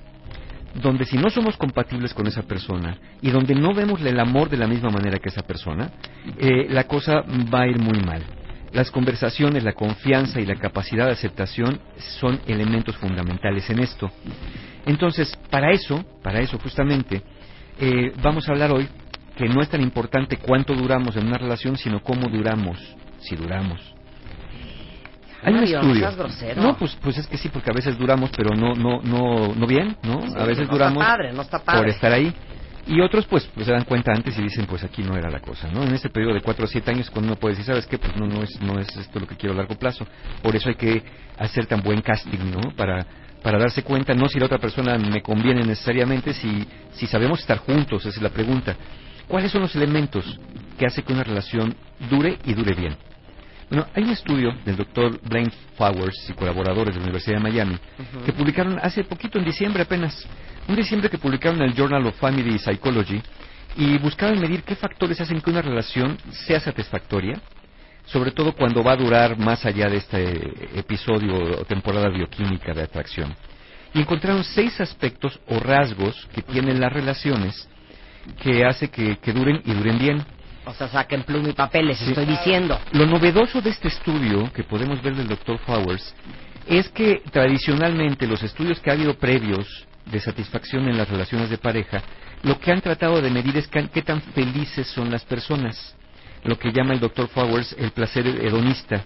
donde si no somos compatibles con esa persona y donde no vemos el amor de la misma manera que esa persona, eh, la cosa va a ir muy mal. Las conversaciones, la confianza y la capacidad de aceptación son elementos fundamentales en esto. Entonces, para eso, para eso justamente, eh, vamos a hablar hoy que no es tan importante cuánto duramos en una relación, sino cómo duramos, si duramos. Hay un estudio. grosero. No, pues, pues es que sí, porque a veces duramos, pero no, no, no, no bien, ¿no? Sí, a veces no duramos está padre, no está padre. por estar ahí. Y otros, pues, pues, se dan cuenta antes y dicen, pues aquí no era la cosa, ¿no? En ese periodo de 4 o 7 años, cuando uno puede decir, ¿sabes qué? Pues no, no, es, no es esto lo que quiero a largo plazo. Por eso hay que hacer tan buen casting, ¿no? Para, para darse cuenta, no si la otra persona me conviene necesariamente, si, si sabemos estar juntos, esa es la pregunta. ¿Cuáles son los elementos que hace que una relación dure y dure bien? Bueno, hay un estudio del doctor Blaine Flowers y colaboradores de la Universidad de Miami que publicaron hace poquito, en diciembre apenas, un diciembre que publicaron en el Journal of Family Psychology y buscaban medir qué factores hacen que una relación sea satisfactoria, sobre todo cuando va a durar más allá de este episodio o temporada bioquímica de atracción. Y encontraron seis aspectos o rasgos que tienen las relaciones que hace que, que duren y duren bien. O sea, saquen pluma y papel, les Sí. estoy diciendo. Lo novedoso de este estudio que podemos ver del Dr. Flowers es que tradicionalmente los estudios que ha habido previos de satisfacción en las relaciones de pareja, lo que han tratado de medir es qué tan felices son las personas, lo que llama el Dr. Flowers el placer hedonista.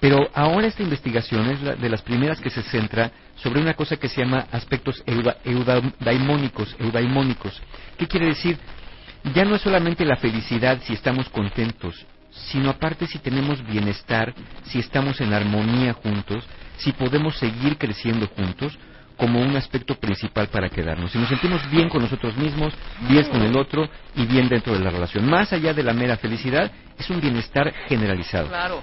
Pero ahora esta investigación es la- de las primeras que se centra sobre una cosa que se llama aspectos euda- eudaimónicos, eudaimónicos. ¿Qué quiere decir? Ya no es solamente la felicidad si estamos contentos, sino aparte si tenemos bienestar, si estamos en armonía juntos, si podemos seguir creciendo juntos como un aspecto principal para quedarnos. Si nos sentimos bien con nosotros mismos, bien con el otro y bien dentro de la relación. Más allá de la mera felicidad, es un bienestar generalizado. Claro.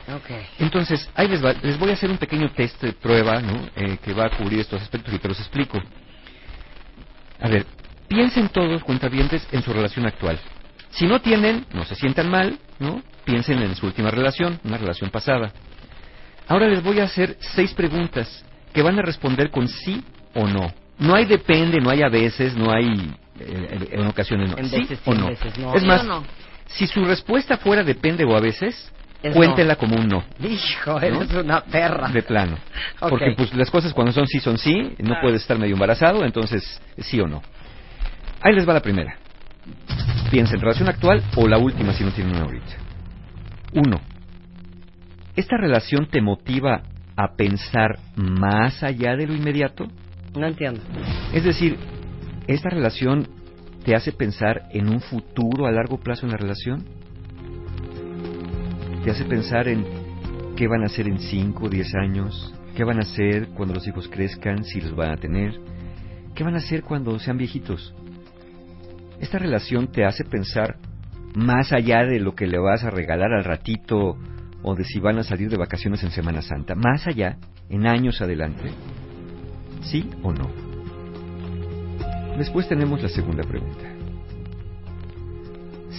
Entonces, ahí les, va- les voy a hacer un pequeño test de prueba ¿no? Eh, que va a cubrir estos aspectos y te los explico. A ver, piensen todos, cuentavientes, en su relación actual. Si no tienen, no se sientan mal, ¿no? Piensen en su última relación, una relación pasada. Ahora les voy a hacer seis preguntas que van a responder con sí o no. No hay depende, no hay a veces, no hay eh, en ocasiones no. En ¿Sí veces sí, o no? veces no. Es ¿Sí más, no? si su respuesta fuera depende o a veces, Es cuéntela como un no. Hijo, eres una perra. De plano. Porque pues las cosas cuando son sí son sí, no Ah. puedes estar medio embarazado, entonces sí o no. Ahí les va la primera. Piensa en relación actual o la última si no tienen una ahorita. Uno. ¿Esta relación te motiva a pensar más allá de lo inmediato? No entiendo. Es decir, ¿esta relación te hace pensar en un futuro a largo plazo en la relación? ¿Te hace pensar en qué van a hacer en 5 o 10 años? ¿Qué van a hacer cuando los hijos crezcan, si los van a tener? ¿Qué van a hacer cuando sean viejitos? ¿Esta relación te hace pensar más allá de lo que le vas a regalar al ratito o de si van a salir de vacaciones en Semana Santa? Más allá, en años adelante. ¿Sí o no? Después tenemos la segunda pregunta.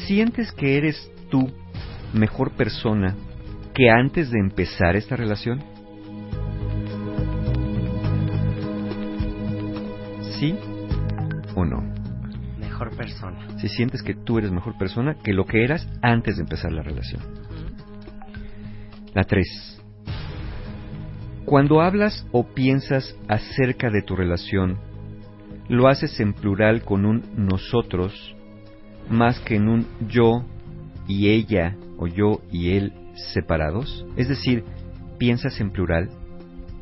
¿Sientes que eres tú mejor persona que antes de empezar esta relación? ¿Sí o no? Mejor persona. Si sientes que tú eres mejor persona que lo que eras antes de empezar la relación. La 3. Cuando hablas o piensas acerca de tu relación, lo haces en plural con un nosotros más que en un yo y ella o yo y él separados. Es decir, piensas en plural.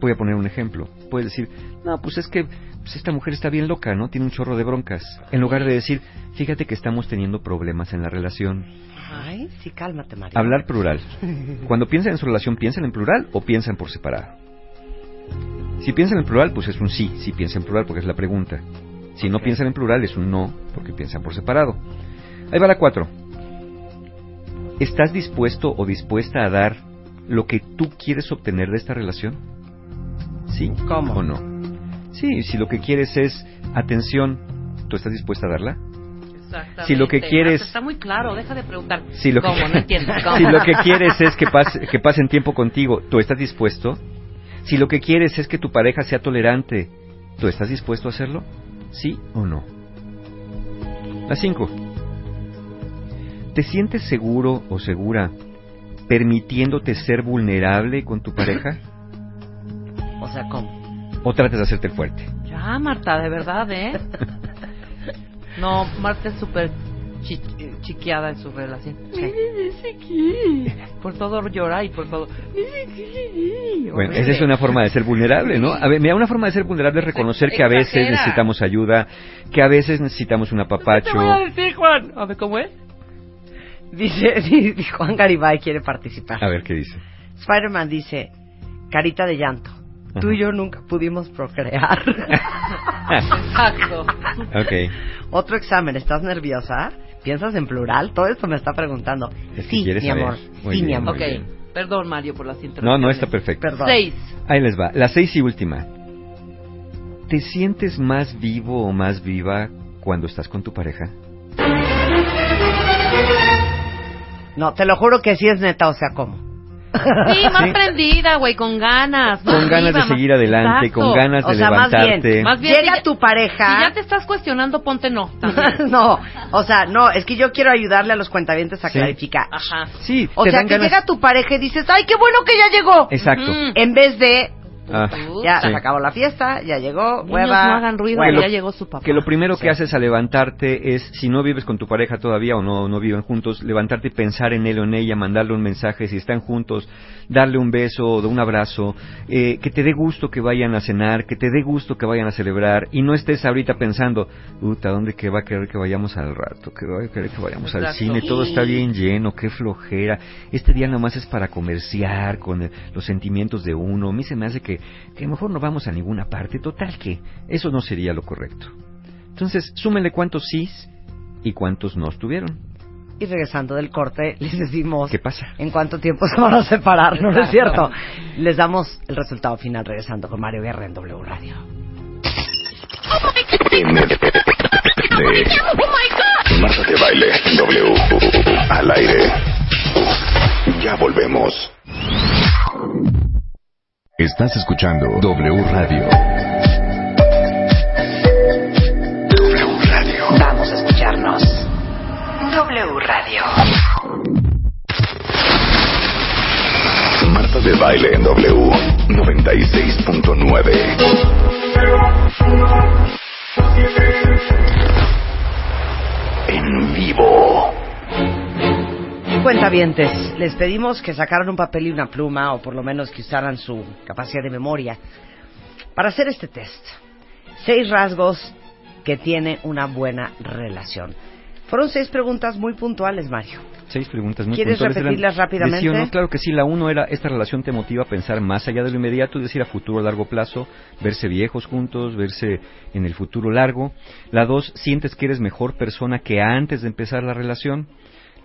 Voy a poner un ejemplo. Puedes decir, no, pues es que pues esta mujer está bien loca, ¿no? Tiene un chorro de broncas. En lugar de decir, fíjate que estamos teniendo problemas en la relación. Ay, sí, cálmate, María. Hablar plural. Cuando piensan en su relación, ¿piensan en plural o piensan por separado? Si piensan en plural, pues es un sí, si piensan en plural, porque es la pregunta. Si no piensan en plural, es un no, porque piensan por separado. Ahí va la cuatro. ¿Estás dispuesto o dispuesta a dar lo que tú quieres obtener de esta relación? ¿Sí ¿Cómo? o no? Sí, si lo que quieres es atención, ¿tú estás dispuesta a darla? Exactamente. Si lo que quieres- Está muy claro, deja de preguntar. Si lo, ¿Cómo? que, No entiendo. ¿Cómo? si lo que quieres es que, pase, que pasen tiempo contigo, ¿tú estás dispuesto? Si lo que quieres es que tu pareja sea tolerante, ¿tú estás dispuesto a hacerlo? ¿Sí o no? La 5. ¿Te sientes seguro o segura permitiéndote ser vulnerable con tu pareja? O sea, ¿cómo? ¿O tratas de hacerte el fuerte? Ya, Marta, de verdad, ¿eh? No, Marta es súper chi- chiqueada en su relación. Por todo llora y por todo... Bueno, esa es una forma de ser vulnerable, ¿no? A ver, mira, una forma de ser vulnerable es reconocer que a veces necesitamos ayuda, que a veces necesitamos un apapacho. Te voy a decir, Juan. A ver, ¿cómo es? Dice, sí, Juan Garibay quiere participar. A ver qué dice. Spider-Man dice, carita de llanto. Tú y yo nunca pudimos procrear. Exacto. Ok. Otro examen, ¿estás nerviosa? ¿Piensas en plural? Todo esto me está preguntando. Es que sí, mi saber. amor. Muy sí, mi amor. Ok, bien. perdón, Mario, por las No, interrupciones. no está perfecto. Perdón. Seis. Ahí les va. La seis y última. ¿Te sientes más vivo o más viva cuando estás con tu pareja? No, te lo juro que sí es neta, o sea, ¿cómo? Sí, más Sí. prendida, güey, con ganas. más Con ganas viva, de seguir adelante, Exacto. con ganas de O sea, más levantarte. bien, Más bien, llega si ya- tu pareja... Si ya te estás cuestionando, ponte no. no, o sea, no, es que yo quiero ayudarle a los cuentavientes a Sí. clarificar. Ajá. Sí, O te sea, que ganas- llega tu pareja y dices, ¡ay, qué bueno que ya llegó! Exacto. En vez de, Ah, ya sí. se acabó la fiesta, ya llegó, Niños, hueva. no hagan ruido, que ya llegó su papá. Que lo primero que haces al levantarte es, si no vives con tu pareja todavía o no, no viven juntos, levantarte y pensar en él o en ella, mandarle un mensaje, si están juntos, darle un beso o un abrazo, eh, que te dé gusto que vayan a cenar, que te dé gusto que vayan a celebrar y no estés ahorita pensando, puta, ¿dónde que va a querer que vayamos al rato? Que va a querer que vayamos al cine, todo está bien lleno, qué flojera. Este día nomás es para comerciar con los sentimientos de uno. A mí se me hace que, que mejor no vamos a ninguna parte. Total que eso no sería lo correcto. Entonces, súmenle cuántos sís y cuántos no estuvieron. Y regresando del corte, les decimos ¿Qué pasa? en cuánto tiempo se van a separar, ¿no, es cierto? Les damos el resultado final regresando con Mario Guerra en W Radio. Marta de baile W al aire. Ya volvemos. Estás escuchando W Radio. W Radio. Vamos a escucharnos. W Radio. Marta de baile en W 96.9. En vivo. Cuentavientes, les pedimos que sacaran un papel y una pluma, o por lo menos que usaran su capacidad de memoria, para hacer este test. Seis rasgos que tiene una buena relación. Fueron seis preguntas muy puntuales, Mario. Seis preguntas muy ¿Quieres puntuales. Eran repetirlas rápidamente? sí o no. Claro que sí. La uno era, esta relación te motiva a pensar más allá de lo inmediato, es decir, a futuro a largo plazo, verse viejos juntos, verse en el futuro largo. La dos, sientes que eres mejor persona que antes de empezar la relación.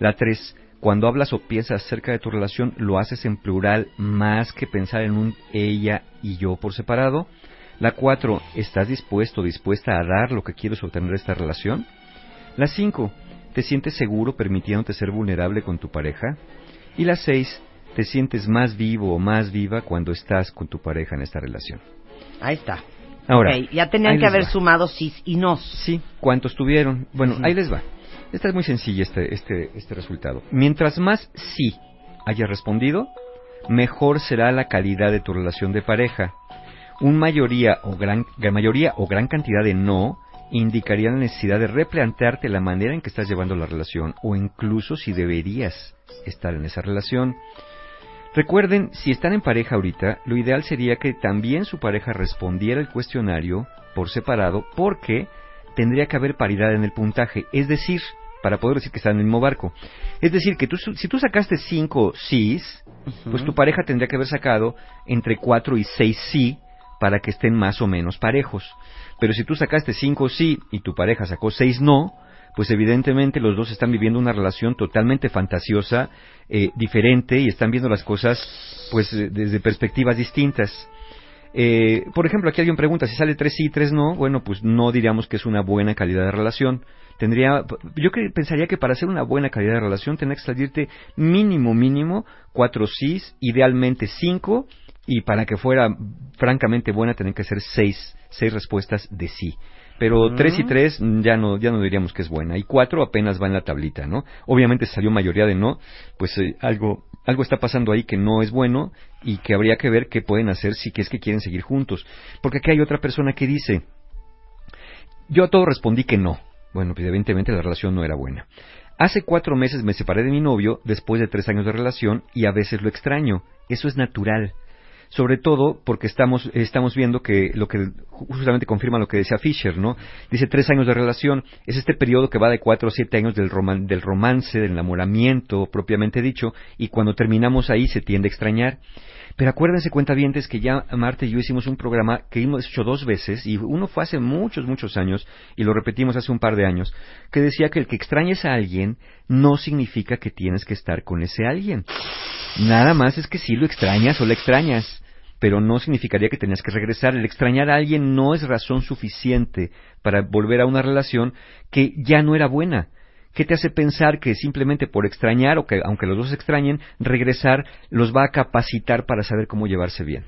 La tres, cuando hablas o piensas acerca de tu relación, lo haces en plural más que pensar en un ella y yo por separado. La cuatro, ¿estás dispuesto o dispuesta a dar lo que quieres obtener de esta relación? La cinco, ¿te sientes seguro permitiéndote ser vulnerable con tu pareja? Y la seis, ¿te sientes más vivo o más viva cuando estás con tu pareja en esta relación? Ahí está. Ahora, ya tenían que haber va. sumado sis y nos. Sí, ¿cuántos tuvieron? Bueno, ahí les va. Esta es muy sencilla este, este, este resultado. Mientras más sí hayas respondido, mejor será la calidad de tu relación de pareja. Un mayoría o gran, mayoría o gran cantidad de no indicaría la necesidad de replantearte la manera en que estás llevando la relación o incluso si deberías estar en esa relación. Recuerden, si están en pareja ahorita, lo ideal sería que también su pareja respondiera el cuestionario por separado porque tendría que haber paridad en el puntaje, es decir, para poder decir que están en el mismo barco. Es decir, que tú, si tú sacaste cinco sís, pues tu pareja tendría que haber sacado entre cuatro y seis sí para que estén más o menos parejos. Pero si tú sacaste cinco sí y tu pareja sacó seis no, pues evidentemente los dos están viviendo una relación totalmente fantasiosa, eh, diferente y están viendo las cosas pues eh, desde perspectivas distintas. Eh, por ejemplo, aquí alguien pregunta si sale tres sí y tres no. Bueno, pues no diríamos que es una buena calidad de relación. Tendría, yo que, pensaría que para hacer una buena calidad de relación tendría que salirte mínimo, mínimo cuatro sís, idealmente cinco, y para que fuera francamente buena tendría que ser seis, seis respuestas de sí. Pero tres y tres mm, ya no, ya no diríamos que es buena. Y cuatro apenas va en la tablita, ¿no? Obviamente salió mayoría de no, pues eh, algo, algo está pasando ahí que no es bueno y que habría que ver qué pueden hacer si que es que quieren seguir juntos. Porque aquí hay otra persona que dice, yo a todo respondí que no. Bueno, pues evidentemente la relación no era buena. Hace cuatro meses me separé de mi novio después de tres años de relación y a veces lo extraño. Eso es natural. Sobre todo porque estamos, estamos viendo que lo que justamente confirma lo que decía Fisher, ¿no? Dice tres años de relación. Es este periodo que va de cuatro o siete años del, roman- del romance, del enamoramiento propiamente dicho, y cuando terminamos ahí se tiende a extrañar. Pero acuérdense, cuentavientes, que ya Marta y yo hicimos un programa que hemos hecho dos veces, y uno fue hace muchos, muchos años, y lo repetimos hace un par de años, que decía que el que extrañes a alguien no significa que tienes que estar con ese alguien. Nada más es que sí lo extrañas o la extrañas, pero no significaría que tenías que regresar. El extrañar a alguien no es razón suficiente para volver a una relación que ya no era buena. ¿Qué te hace pensar que simplemente por extrañar, o que aunque los dos se extrañen, regresar los va a capacitar para saber cómo llevarse bien?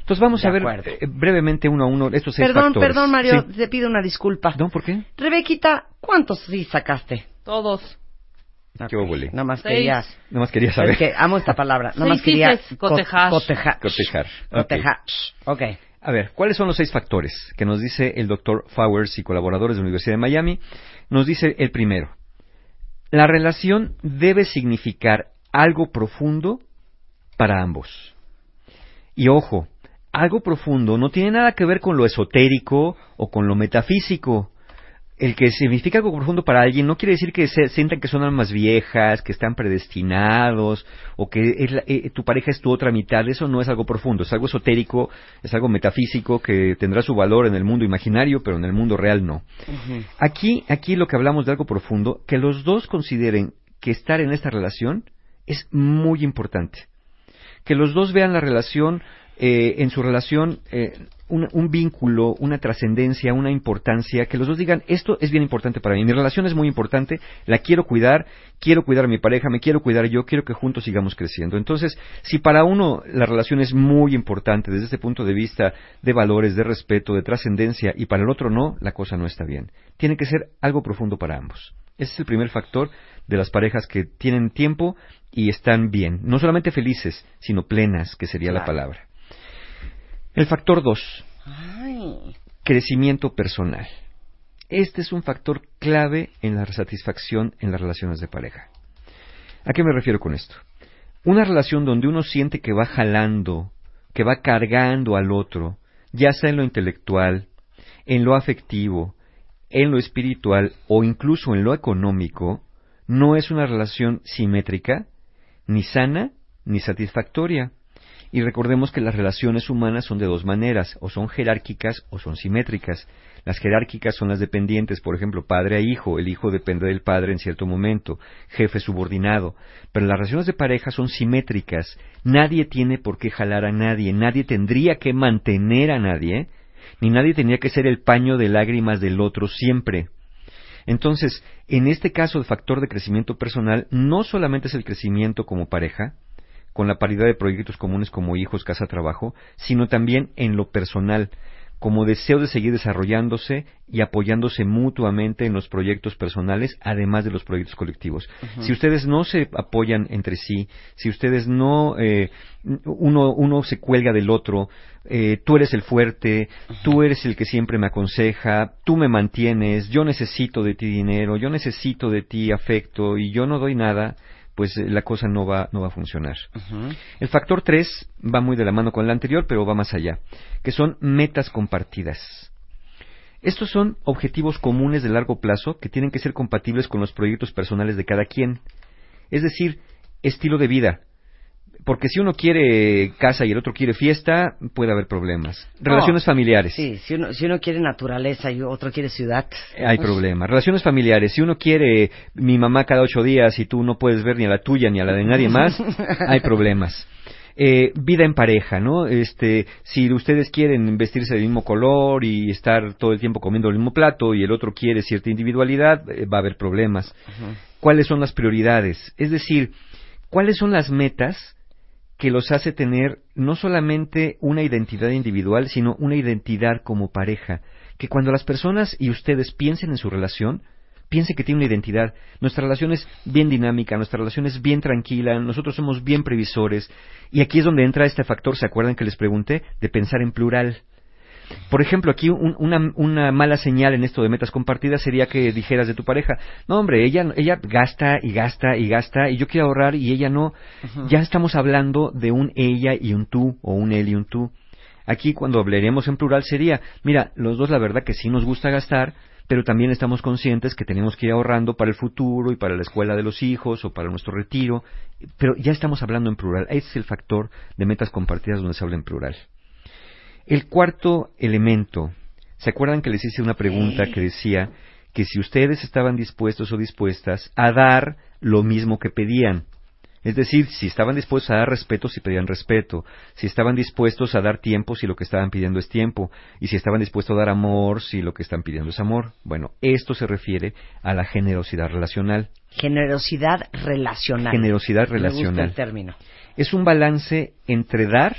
Entonces vamos De a ver acuerdo. eh, brevemente uno a uno estos seis Perdón, factores. perdón, Mario, Sí. te pido una disculpa. ¿No? ¿Por qué? Rebequita, ¿cuántos sí sacaste? Todos. ¿Qué huele? Nada más Seis. quería... Nada más quería saber. Es que amo esta palabra. Nada Seis más quería... cotejar. Cotejar. Cotejar. Ok. A ver, ¿cuáles son los seis factores que nos dice el doctor Fowers y colaboradores de la Universidad de Miami? Nos dice el primero. La relación debe significar algo profundo para ambos. Y ojo, algo profundo no tiene nada que ver con lo esotérico o con lo metafísico. El que significa algo profundo para alguien no quiere decir que se sientan que son almas viejas, que están predestinados, o que es la- eh, tu pareja es tu otra mitad. Eso no es algo profundo, es algo esotérico, es algo metafísico que tendrá su valor en el mundo imaginario, pero en el mundo real no. Aquí, aquí lo que hablamos de algo profundo, que los dos consideren que estar en esta relación es muy importante. Que los dos vean la relación, eh, en su relación, eh, un, un vínculo, una trascendencia, una importancia, que los dos digan, esto es bien importante para mí, mi relación es muy importante, la quiero cuidar, quiero cuidar a mi pareja, me quiero cuidar yo, quiero que juntos sigamos creciendo. Entonces, si para uno la relación es muy importante desde este punto de vista de valores, de respeto, de trascendencia, y para el otro no, la cosa no está bien. Tiene que ser algo profundo para ambos. Ese es el primer factor de las parejas que tienen tiempo y están bien. No solamente felices, sino plenas, que sería la palabra. El factor 2, Ay. crecimiento personal. Este es un factor clave en la satisfacción en las relaciones de pareja. ¿A qué me refiero con esto? Una relación donde uno siente que va jalando, que va cargando al otro, ya sea en lo intelectual, en lo afectivo, en lo espiritual o incluso en lo económico, no es una relación simétrica, ni sana, ni satisfactoria. Y recordemos que las relaciones humanas son de dos maneras, o son jerárquicas o son simétricas. Las jerárquicas son las dependientes, por ejemplo, padre a hijo, el hijo depende del padre en cierto momento, jefe subordinado. Pero las relaciones de pareja son simétricas. Nadie tiene por qué jalar a nadie, nadie tendría que mantener a nadie, ni nadie tendría que ser el paño de lágrimas del otro siempre. Entonces, en este caso, el factor de crecimiento personal no solamente es el crecimiento como pareja, con la paridad de proyectos comunes como hijos, casa, trabajo, sino también en lo personal, como deseo de seguir desarrollándose y apoyándose mutuamente en los proyectos personales, además de los proyectos colectivos. Si ustedes no se apoyan entre sí, si ustedes no, eh, uno, uno se cuelga del otro, eh, tú eres el fuerte, tú eres el que siempre me aconseja, tú me mantienes, yo necesito de ti dinero, yo necesito de ti afecto y yo no doy nada, pues eh, la cosa no va, no va a funcionar. El factor 3 va muy de la mano con el anterior, pero va más allá, que son metas compartidas. Estos son objetivos comunes de largo plazo que tienen que ser compatibles con los proyectos personales de cada quien. Es decir, estilo de vida. Porque si uno quiere casa y el otro quiere fiesta, puede haber problemas. Relaciones No. familiares. Sí, si uno, si uno quiere naturaleza y otro quiere ciudad. Hay pues, problemas. Relaciones familiares. Si uno quiere mi mamá cada ocho días y tú no puedes ver ni a la tuya ni a la de nadie más, hay problemas. Eh, vida en pareja, ¿no? Este, si ustedes quieren vestirse del mismo color y estar todo el tiempo comiendo el mismo plato y el otro quiere cierta individualidad, eh, va a haber problemas. ¿Cuáles son las prioridades? Es decir, ¿cuáles son las metas que los hace tener no solamente una identidad individual, sino una identidad como pareja? Que cuando las personas y ustedes piensen en su relación, piensen que tiene una identidad. Nuestra relación es bien dinámica, nuestra relación es bien tranquila, nosotros somos bien previsores. Y aquí es donde entra este factor, ¿se acuerdan que les pregunté? De pensar en plural. Por ejemplo, aquí un- una, una mala señal en esto de metas compartidas sería que dijeras de tu pareja, no hombre, ella, ella gasta y gasta y gasta y yo quiero ahorrar y ella no. Ya estamos hablando de un ella y un tú o un él y un tú. Aquí cuando hablaremos en plural sería, mira, los dos la verdad que sí nos gusta gastar, pero también estamos conscientes que tenemos que ir ahorrando para el futuro y para la escuela de los hijos o para nuestro retiro, pero ya estamos hablando en plural. Ese es el factor de metas compartidas donde se habla en plural. El cuarto elemento, ¿se acuerdan que les hice una pregunta que decía que si ustedes estaban dispuestos o dispuestas a dar lo mismo que pedían? Es decir, si estaban dispuestos a dar respeto si pedían respeto, si estaban dispuestos a dar tiempo si lo que estaban pidiendo es tiempo, y si estaban dispuestos a dar amor si lo que están pidiendo es amor. Bueno, esto se refiere a la generosidad relacional. Generosidad relacional. Generosidad Me gusta relacional. el término. Es un balance entre dar,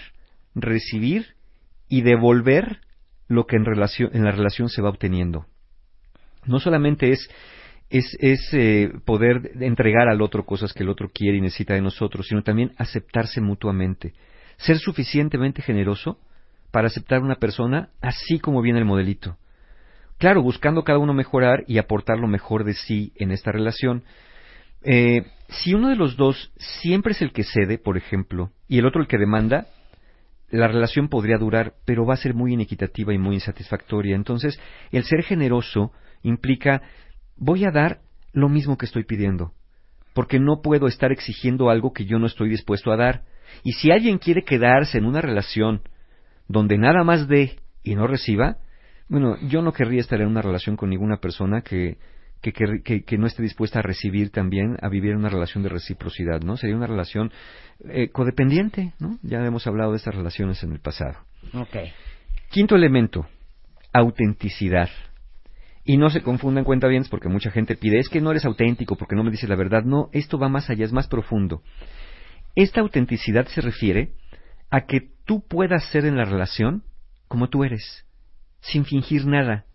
recibir y devolver lo que en, relación, en la relación se va obteniendo. No solamente es, es, es eh, poder entregar al otro cosas que el otro quiere y necesita de nosotros, sino también aceptarse mutuamente. Ser suficientemente generoso para aceptar a una persona así como viene el modelito. Claro, buscando cada uno mejorar y aportar lo mejor de sí en esta relación. Eh, si uno de los dos siempre es el que cede, por ejemplo, y el otro el que demanda, la relación podría durar, pero va a ser muy inequitativa y muy insatisfactoria. Entonces, el ser generoso implica voy a dar lo mismo que estoy pidiendo, porque no puedo estar exigiendo algo que yo no estoy dispuesto a dar. Y si alguien quiere quedarse en una relación donde nada más dé y no reciba, bueno, yo no querría estar en una relación con ninguna persona que, que, que, no esté dispuesta a recibir también, a vivir una relación de reciprocidad, ¿no? Sería una relación eh, codependiente, ¿no? Ya hemos hablado de estas relaciones en el pasado. Ok. Quinto elemento, autenticidad. Y no se confundan cuenta bien porque mucha gente pide, es que no eres auténtico porque no me dices la verdad. No, esto va más allá, es más profundo. Esta autenticidad se refiere a que tú puedas ser en la relación como tú eres, sin fingir nada,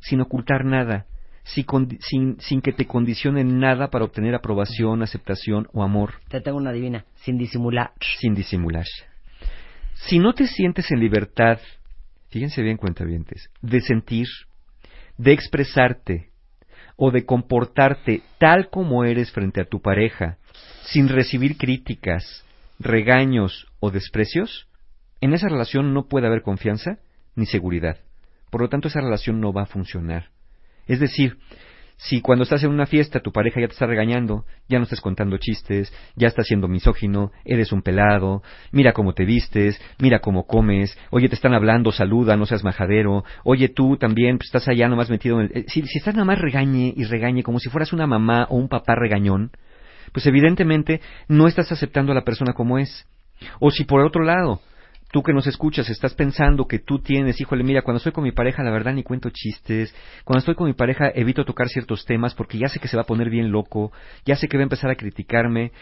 sin ocultar nada, sin, que te condicionen nada para obtener aprobación, aceptación o amor. Te tengo una divina, sin disimular. Sin disimular. Si no te sientes en libertad, fíjense bien cuentavientes, de sentir, de expresarte o de comportarte tal como eres frente a tu pareja, sin recibir críticas, regaños o desprecios, en esa relación no puede haber confianza ni seguridad. Por lo tanto, esa relación no va a funcionar. Es decir, si cuando estás en una fiesta tu pareja ya te está regañando, ya no estás contando chistes, ya estás siendo misógino, eres un pelado, mira cómo te vistes, mira cómo comes, oye te están hablando, saluda, no seas majadero, oye tú también pues, estás allá nomás metido en el... eh, Si, si estás nada más regañe y regañe como si fueras una mamá o un papá regañón, pues evidentemente no estás aceptando a la persona como es. O si por otro lado, tú que nos escuchas estás pensando que tú tienes, híjole, mira, cuando estoy con mi pareja la verdad ni cuento chistes, cuando estoy con mi pareja evito tocar ciertos temas porque ya sé que se va a poner bien loco, ya sé que va a empezar a criticarme.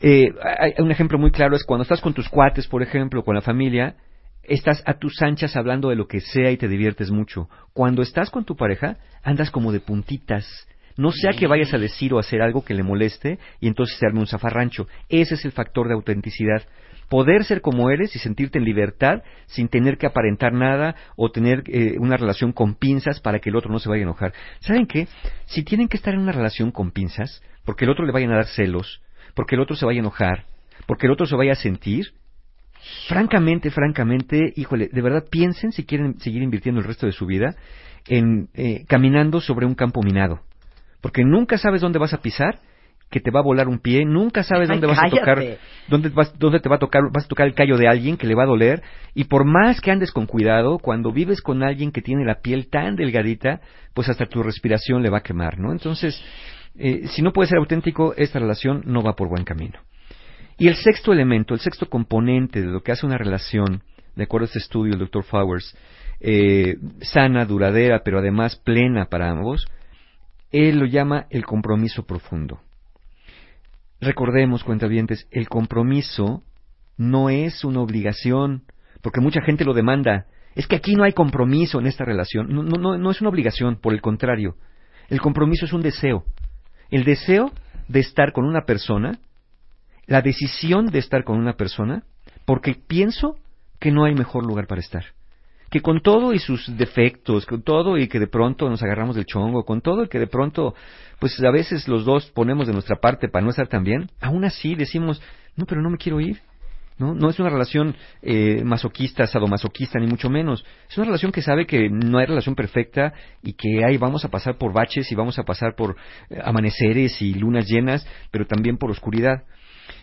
Eh, hay- un ejemplo muy claro es cuando estás con tus cuates, por ejemplo, con la familia, estás a tus anchas hablando de lo que sea y te diviertes mucho. Cuando estás con tu pareja, andas como de puntitas. No sea que vayas a decir o hacer algo que le moleste y entonces se arme un zafarrancho. Ese es el factor de autenticidad. Poder ser como eres y sentirte en libertad sin tener que aparentar nada o tener eh, una relación con pinzas para que el otro no se vaya a enojar. ¿Saben qué? Si tienen que estar en una relación con pinzas, porque el otro le vayan a dar celos, porque el otro se vaya a enojar, porque el otro se vaya a sentir, francamente, francamente, híjole, de verdad piensen si quieren seguir invirtiendo el resto de su vida en eh, caminando sobre un campo minado, porque nunca sabes dónde vas a pisar, que te va a volar un pie, nunca sabes Ay, dónde vas a tocar, dónde vas, dónde te va a tocar, vas a tocar el callo de alguien que le va a doler, y por más que andes con cuidado, cuando vives con alguien que tiene la piel tan delgadita, pues hasta tu respiración le va a quemar, ¿no? Entonces, eh, si no puede ser auténtico, esta relación no va por buen camino. Y el sexto elemento, el sexto componente de lo que hace una relación, de acuerdo a este estudio del Dr. Flowers, eh, sana, duradera, pero además plena para ambos, él lo llama el compromiso profundo. Recordemos, cuentavientes, el compromiso no es una obligación, porque mucha gente lo demanda. Es que aquí no hay compromiso en esta relación. No, no, no, es una obligación, por el contrario. El compromiso es un deseo. El deseo de estar con una persona, la decisión de estar con una persona, porque pienso que no hay mejor lugar para estar. Que con todo y sus defectos, con todo y que de pronto nos agarramos del chongo, con todo y que de pronto, pues a veces los dos ponemos de nuestra parte para no estar tan bien, aún así decimos, no, pero no me quiero ir. ¿no? No es una relación eh, masoquista, sadomasoquista, ni mucho menos. Es una relación que sabe que no hay relación perfecta y que ahí vamos a pasar por baches y vamos a pasar por eh, amaneceres y lunas llenas, pero también por oscuridad.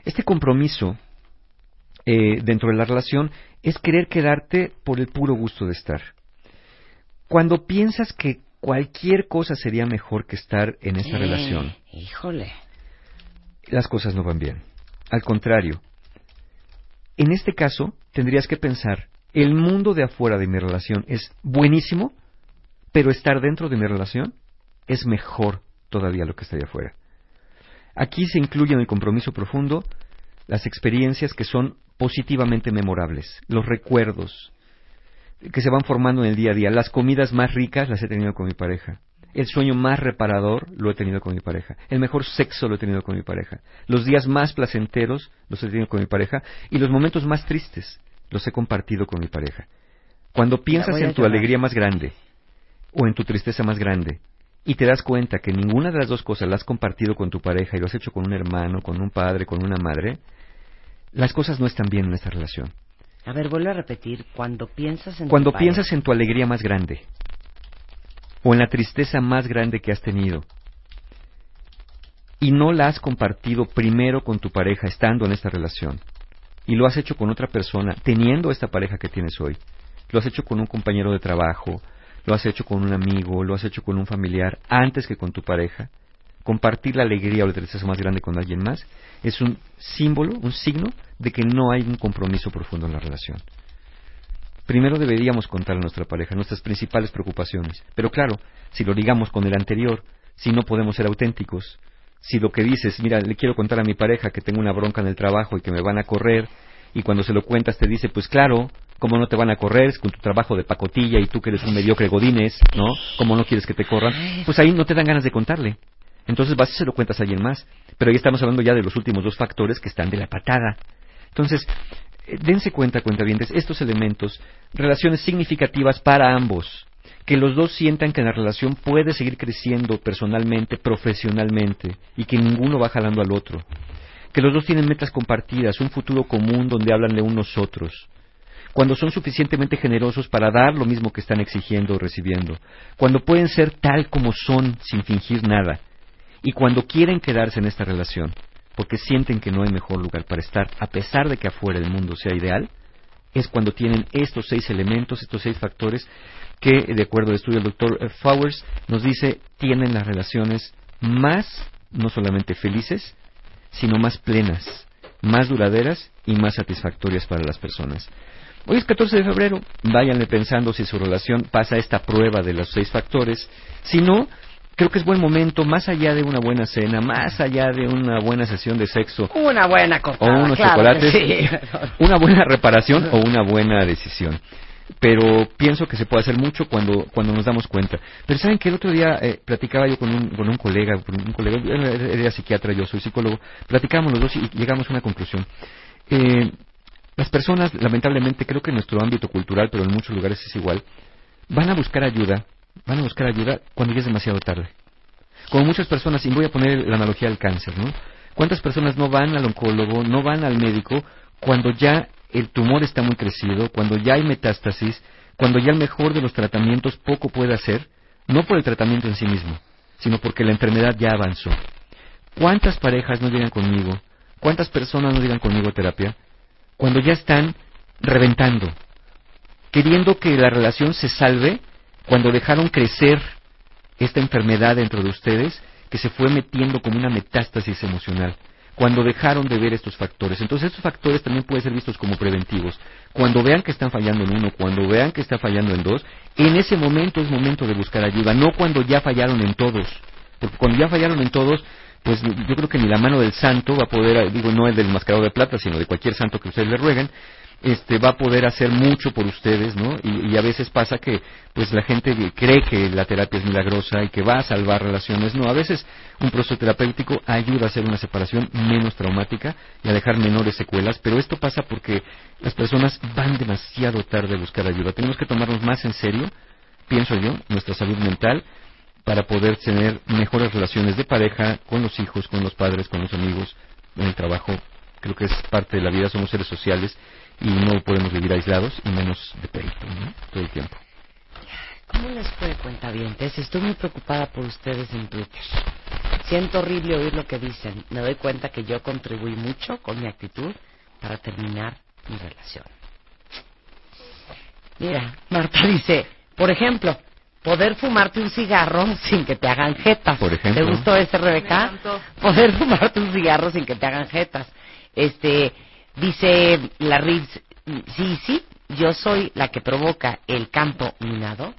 Este compromiso eh, dentro de la relación es querer quedarte por el puro gusto de estar. Cuando piensas que cualquier cosa sería mejor que estar en esta Eh, relación, Híjole. las cosas no van bien. Al contrario, en este caso tendrías que pensar, el mundo de afuera de mi relación es buenísimo, pero estar dentro de mi relación es mejor todavía lo que está allá afuera. Aquí se incluye en el compromiso profundo las experiencias que son positivamente memorables, los recuerdos que se van formando en el día a día. Las comidas más ricas las he tenido con mi pareja. El sueño más reparador lo he tenido con mi pareja. El mejor sexo lo he tenido con mi pareja. Los días más placenteros los he tenido con mi pareja. Y los momentos más tristes los he compartido con mi pareja. Cuando piensas en tu alegría más grande o en tu tristeza más grande y te das cuenta que ninguna de las dos cosas la has compartido con tu pareja y lo has hecho con un hermano, con un padre, con una madre, las cosas no están bien en esta relación. A ver, vuelvo a repetir. Cuando piensas en Cuando tu piensas en tu alegría más grande o en la tristeza más grande que has tenido y no la has compartido primero con tu pareja estando en esta relación y lo has hecho con otra persona teniendo esta pareja que tienes hoy, lo has hecho con un compañero de trabajo, lo has hecho con un amigo, lo has hecho con un familiar antes que con tu pareja, compartir la alegría o la tristeza más grande con alguien más es un símbolo, un signo de que no hay un compromiso profundo en la relación. Primero deberíamos contar a nuestra pareja nuestras principales preocupaciones. Pero claro, si lo ligamos con el anterior, si no podemos ser auténticos, si lo que dices, mira, le quiero contar a mi pareja que tengo una bronca en el trabajo y que me van a correr, y cuando se lo cuentas te dice, pues claro, cómo no te van a correr con tu trabajo de pacotilla y tú que eres un mediocre godines, ¿no? Cómo no quieres que te corran, pues ahí no te dan ganas de contarle. Entonces vas y se lo cuentas a alguien más. Pero ahí estamos hablando ya de los últimos dos factores que están de la patada. Entonces, eh, dense cuenta, cuentavientes, estos elementos, relaciones significativas para ambos, que los dos sientan que la relación puede seguir creciendo personalmente, profesionalmente, y que ninguno va jalando al otro, que los dos tienen metas compartidas, un futuro común donde hablan de unos otros, cuando son suficientemente generosos para dar lo mismo que están exigiendo o recibiendo, cuando pueden ser tal como son sin fingir nada, y cuando quieren quedarse en esta relación, porque sienten que no hay mejor lugar para estar, a pesar de que afuera el mundo sea ideal, es cuando tienen estos seis elementos, estos seis factores, que, de acuerdo al estudio del doctor Fowers, nos dice tienen las relaciones más, no solamente felices, sino más plenas, más duraderas y más satisfactorias para las personas. Hoy es 14 de febrero, váyanle pensando si su relación pasa esta prueba de los seis factores. Si no, creo que es buen momento, más allá de una buena cena, más allá de una buena sesión de sexo, Una buena o cortada, unos claro que chocolates, sí. una buena reparación o una buena decisión. Pero pienso que se puede hacer mucho cuando, cuando nos damos cuenta. Pero saben que el otro día eh, platicaba yo con un, con un colega, con un colega, él era, era psiquiatra, yo soy psicólogo, platicábamos los dos y llegamos a una conclusión. Eh, las personas, lamentablemente, creo que en nuestro ámbito cultural, pero en muchos lugares es igual, van a buscar ayuda, van a buscar ayuda cuando ya es demasiado tarde. Como muchas personas, y voy a poner la analogía al cáncer, ¿no? ¿Cuántas personas no van al oncólogo, no van al médico cuando ya el tumor está muy crecido, cuando ya hay metástasis, cuando ya el mejor de los tratamientos poco puede hacer, no por el tratamiento en sí mismo, sino porque la enfermedad ya avanzó? ¿Cuántas parejas no llegan conmigo? ¿Cuántas personas no llegan conmigo a terapia? Cuando ya están reventando, queriendo que la relación se salve cuando dejaron crecer esta enfermedad dentro de ustedes que se fue metiendo como una metástasis emocional. Cuando dejaron de ver estos factores. Entonces estos factores también pueden ser vistos como preventivos. Cuando vean que están fallando en uno, cuando vean que está fallando en dos, en ese momento es momento de buscar ayuda, no cuando ya fallaron en todos. Porque cuando ya fallaron en todos, pues yo creo que ni la mano del santo va a poder, digo, no el del mascarado de plata, sino de cualquier santo que ustedes le rueguen, este va a poder hacer mucho por ustedes, ¿no? Y, a veces pasa que pues la gente cree que la terapia es milagrosa y que va a salvar relaciones. No, a veces un proceso terapéutico ayuda a hacer una separación menos traumática y a dejar menores secuelas, pero esto pasa porque las personas van demasiado tarde a buscar ayuda. Tenemos que tomarnos más en serio, pienso yo, nuestra salud mental para poder tener mejores relaciones de pareja con los hijos, con los padres, con los amigos, en el trabajo. Creo que es parte de la vida, somos seres sociales y no podemos vivir aislados y menos de pleito, ¿no? Todo el tiempo. ¿Cómo les fue, cuentavientes? Estoy muy preocupada por ustedes en Twitter. Siento horrible oír lo que dicen. Me doy cuenta que yo contribuí mucho con mi actitud para terminar mi relación. Mira, Marta dice, por ejemplo, poder fumarte un cigarro sin que te hagan jetas. Por ejemplo. ¿Te gustó ese, Rebeca? Poder fumarte un cigarro sin que te hagan jetas. Este, dice la Reeves, sí, sí, yo soy la que provoca el campo minado.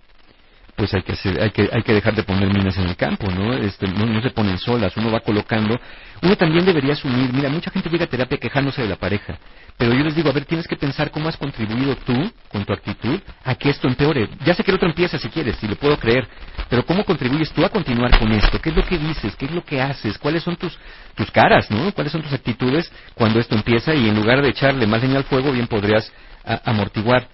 Pues hay que hacer, hay que hay que dejar de poner minas en el campo, ¿no? Este, no, no se ponen solas, uno va colocando. Uno también debería asumir, mira, mucha gente llega a terapia quejándose de la pareja, pero yo les digo, a ver, tienes que pensar cómo has contribuido tú con tu actitud a que esto empeore. Ya sé que el otro empieza si quieres, si lo puedo creer, pero cómo contribuyes tú a continuar con esto? ¿Qué es lo que dices? ¿Qué es lo que haces? ¿Cuáles son tus tus caras, ¿no? ¿Cuáles son tus actitudes cuando esto empieza y en lugar de echarle más leña al fuego, bien podrías amortiguar.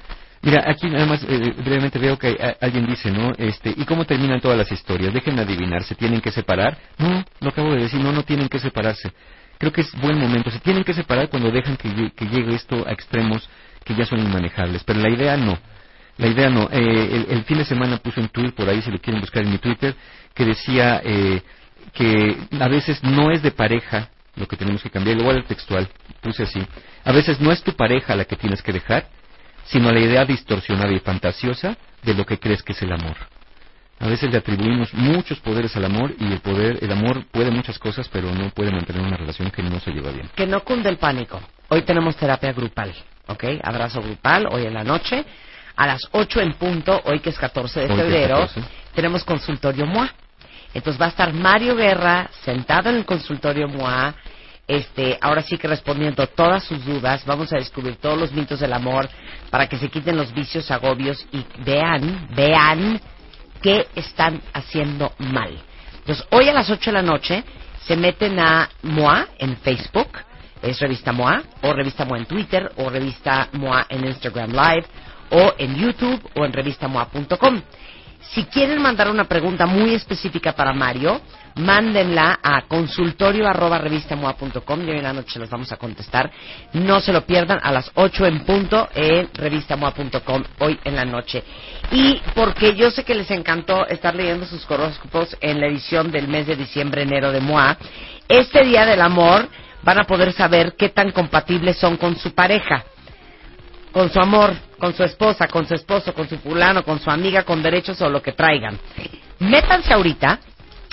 Mira, aquí nada más eh, brevemente veo que alguien dice, ¿no? Este, ¿y cómo terminan todas las historias? Dejen adivinar, ¿se tienen que separar? No, lo acabo de decir, no, no tienen que separarse. Creo que es buen momento, se tienen que separar cuando dejan que, que llegue esto a extremos que ya son inmanejables, pero la idea no. La idea no. Eh, el, el fin de semana puse un tweet por ahí, si lo quieren buscar en mi Twitter, que decía eh, que a veces no es de pareja lo que tenemos que cambiar, igual el textual, puse así. A veces no es tu pareja la que tienes que dejar, sino la idea distorsionada y fantasiosa de lo que crees que es el amor. A veces le atribuimos muchos poderes al amor y el poder, el amor puede muchas cosas, pero no puede mantener una relación que no se lleva bien. Que no cunde el pánico. Hoy tenemos terapia grupal, ¿ok? Abrazo grupal, hoy en la noche. A las 8 en punto, hoy que es 14 de Hoy febrero, 14. tenemos consultorio MOA. Entonces va a estar Mario Guerra sentado en el consultorio MOA este, ahora sí que respondiendo todas sus dudas, vamos a descubrir todos los mitos del amor para que se quiten los vicios, agobios y vean, vean qué están haciendo mal. Entonces, hoy a las 8 de la noche se meten a MOA en Facebook, es Revista MOA, o Revista MOA en Twitter, o Revista MOA en Instagram Live, o en YouTube, o en revistamoa.com. Si quieren mandar una pregunta muy específica para Mario, mándenla a consultorio arroba revistamoa.com y hoy en la noche los vamos a contestar. No se lo pierdan a las 8 en punto en revistamoa.com hoy en la noche. Y porque yo sé que les encantó estar leyendo sus horóscopos en la edición del mes de diciembre-enero de MOA, este Día del Amor van a poder saber qué tan compatibles son con su pareja con su amor, con su esposa, con su esposo, con su fulano, con su amiga, con derechos o lo que traigan. Métanse ahorita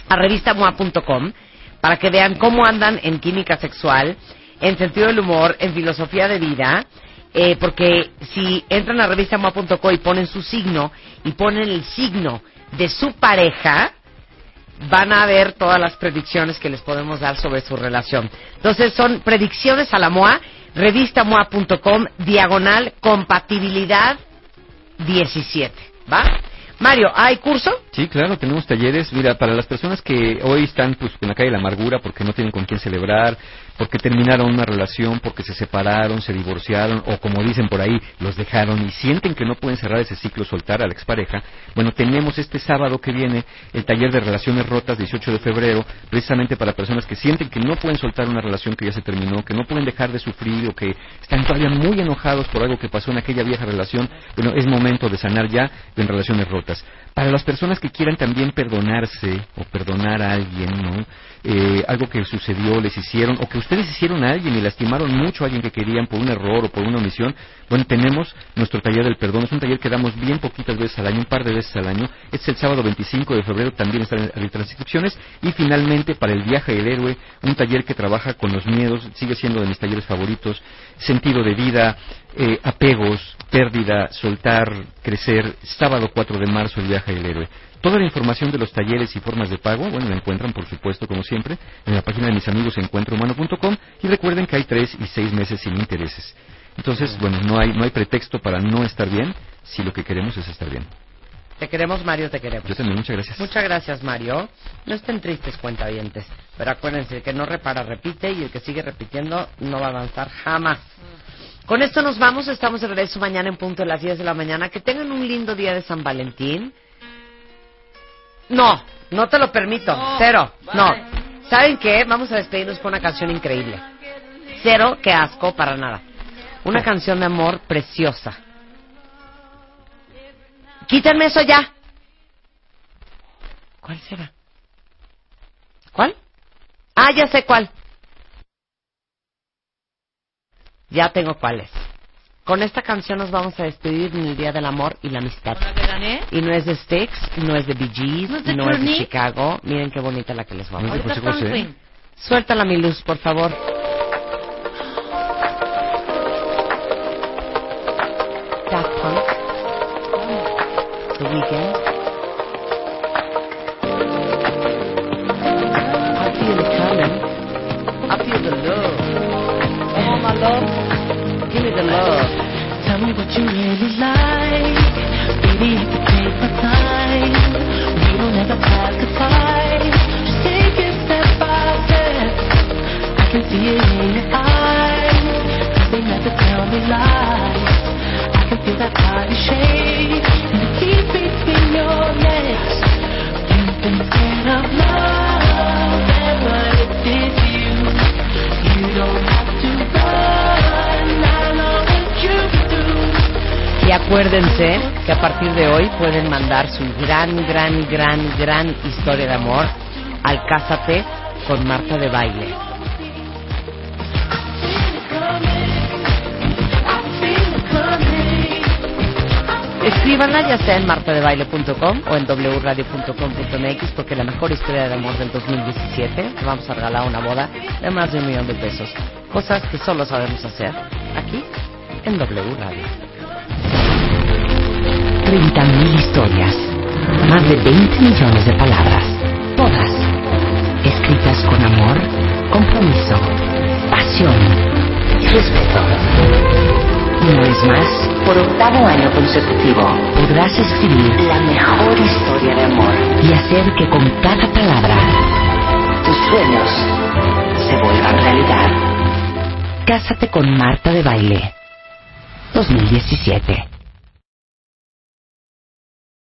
a revistamoa.com para que vean cómo andan en química sexual, en sentido del humor, en filosofía de vida, eh, porque si entran a revistamoa.com y ponen su signo y ponen el signo de su pareja, van a ver todas las predicciones que les podemos dar sobre su relación. Entonces son predicciones a la MOA, revistamoa.com, diagonal, compatibilidad 17. ¿Va? Mario, ¿hay curso? Sí, claro, tenemos talleres. Mira, para las personas que hoy están pues en la calle de la amargura porque no tienen con quién celebrar, porque terminaron una relación, porque se separaron, se divorciaron o como dicen por ahí, los dejaron y sienten que no pueden cerrar ese ciclo, soltar a la expareja, bueno, tenemos este sábado que viene el taller de relaciones rotas, 18 de febrero, precisamente para personas que sienten que no pueden soltar una relación que ya se terminó, que no pueden dejar de sufrir o que están todavía muy enojados por algo que pasó en aquella vieja relación. Bueno, es momento de sanar ya en relaciones rotas. Para las personas que quieran también perdonarse o perdonar a alguien, ¿no? Eh, algo que sucedió, les hicieron, o que ustedes hicieron a alguien y lastimaron mucho a alguien que querían por un error o por una omisión, bueno, tenemos nuestro taller del perdón. Es un taller que damos bien poquitas veces al año, un par de veces al año. Es el sábado 25 de febrero, también están las inscripciones. Y finalmente, para el viaje del héroe, un taller que trabaja con los miedos, sigue siendo de mis talleres favoritos, sentido de vida, eh, apegos, pérdida, soltar, crecer, sábado 4 de marzo, el viaje del héroe. Toda la información de los talleres y formas de pago, bueno, la encuentran, por supuesto, como siempre, en la página de mis amigos encuentrohumano.com y recuerden que hay tres y seis meses sin intereses. Entonces, bueno, no hay, no hay pretexto para no estar bien si lo que queremos es estar bien. Te queremos, Mario, te queremos. Yo también, muchas gracias. Muchas gracias, Mario. No estén tristes, cuentavientes. Pero acuérdense, el que no repara, repite, y el que sigue repitiendo no va a avanzar jamás. Con esto nos vamos, estamos de regreso mañana en punto de las 10 de la mañana. Que tengan un lindo día de San Valentín. No, no te lo permito. Cero. No. ¿Saben qué? Vamos a despedirnos con una canción increíble. Cero, qué asco, para nada. Una canción de amor preciosa. Quítenme eso ya. ¿Cuál será? ¿Cuál? Ah, ya sé cuál. Ya tengo cuál es. Con esta canción nos vamos a despedir en el Día del Amor y la Amistad. Y no es de Styx, no es de Bee Gees, ¿No es de no es de? Chicago. Miren qué bonita la que les vamos a poner. Quinn. Suéltala mi luz, por favor. Y acuérdense que a partir de hoy pueden mandar su gran, gran, gran, gran historia de amor al Cásate con Marta de Baile. Escríbanla ya sea en martadebaile.com o en wradio.com.mx porque la mejor historia de amor del 2017 vamos a regalar una boda de más de un millón de pesos. Cosas que solo sabemos hacer aquí en W Radio. 30.000 historias, más de 20 millones de palabras, todas escritas con amor, compromiso, pasión y respeto vez más, por octavo año consecutivo, podrás escribir la mejor historia de amor y hacer que con cada palabra tus sueños se vuelvan realidad. Cásate con Marta de Baile 2017.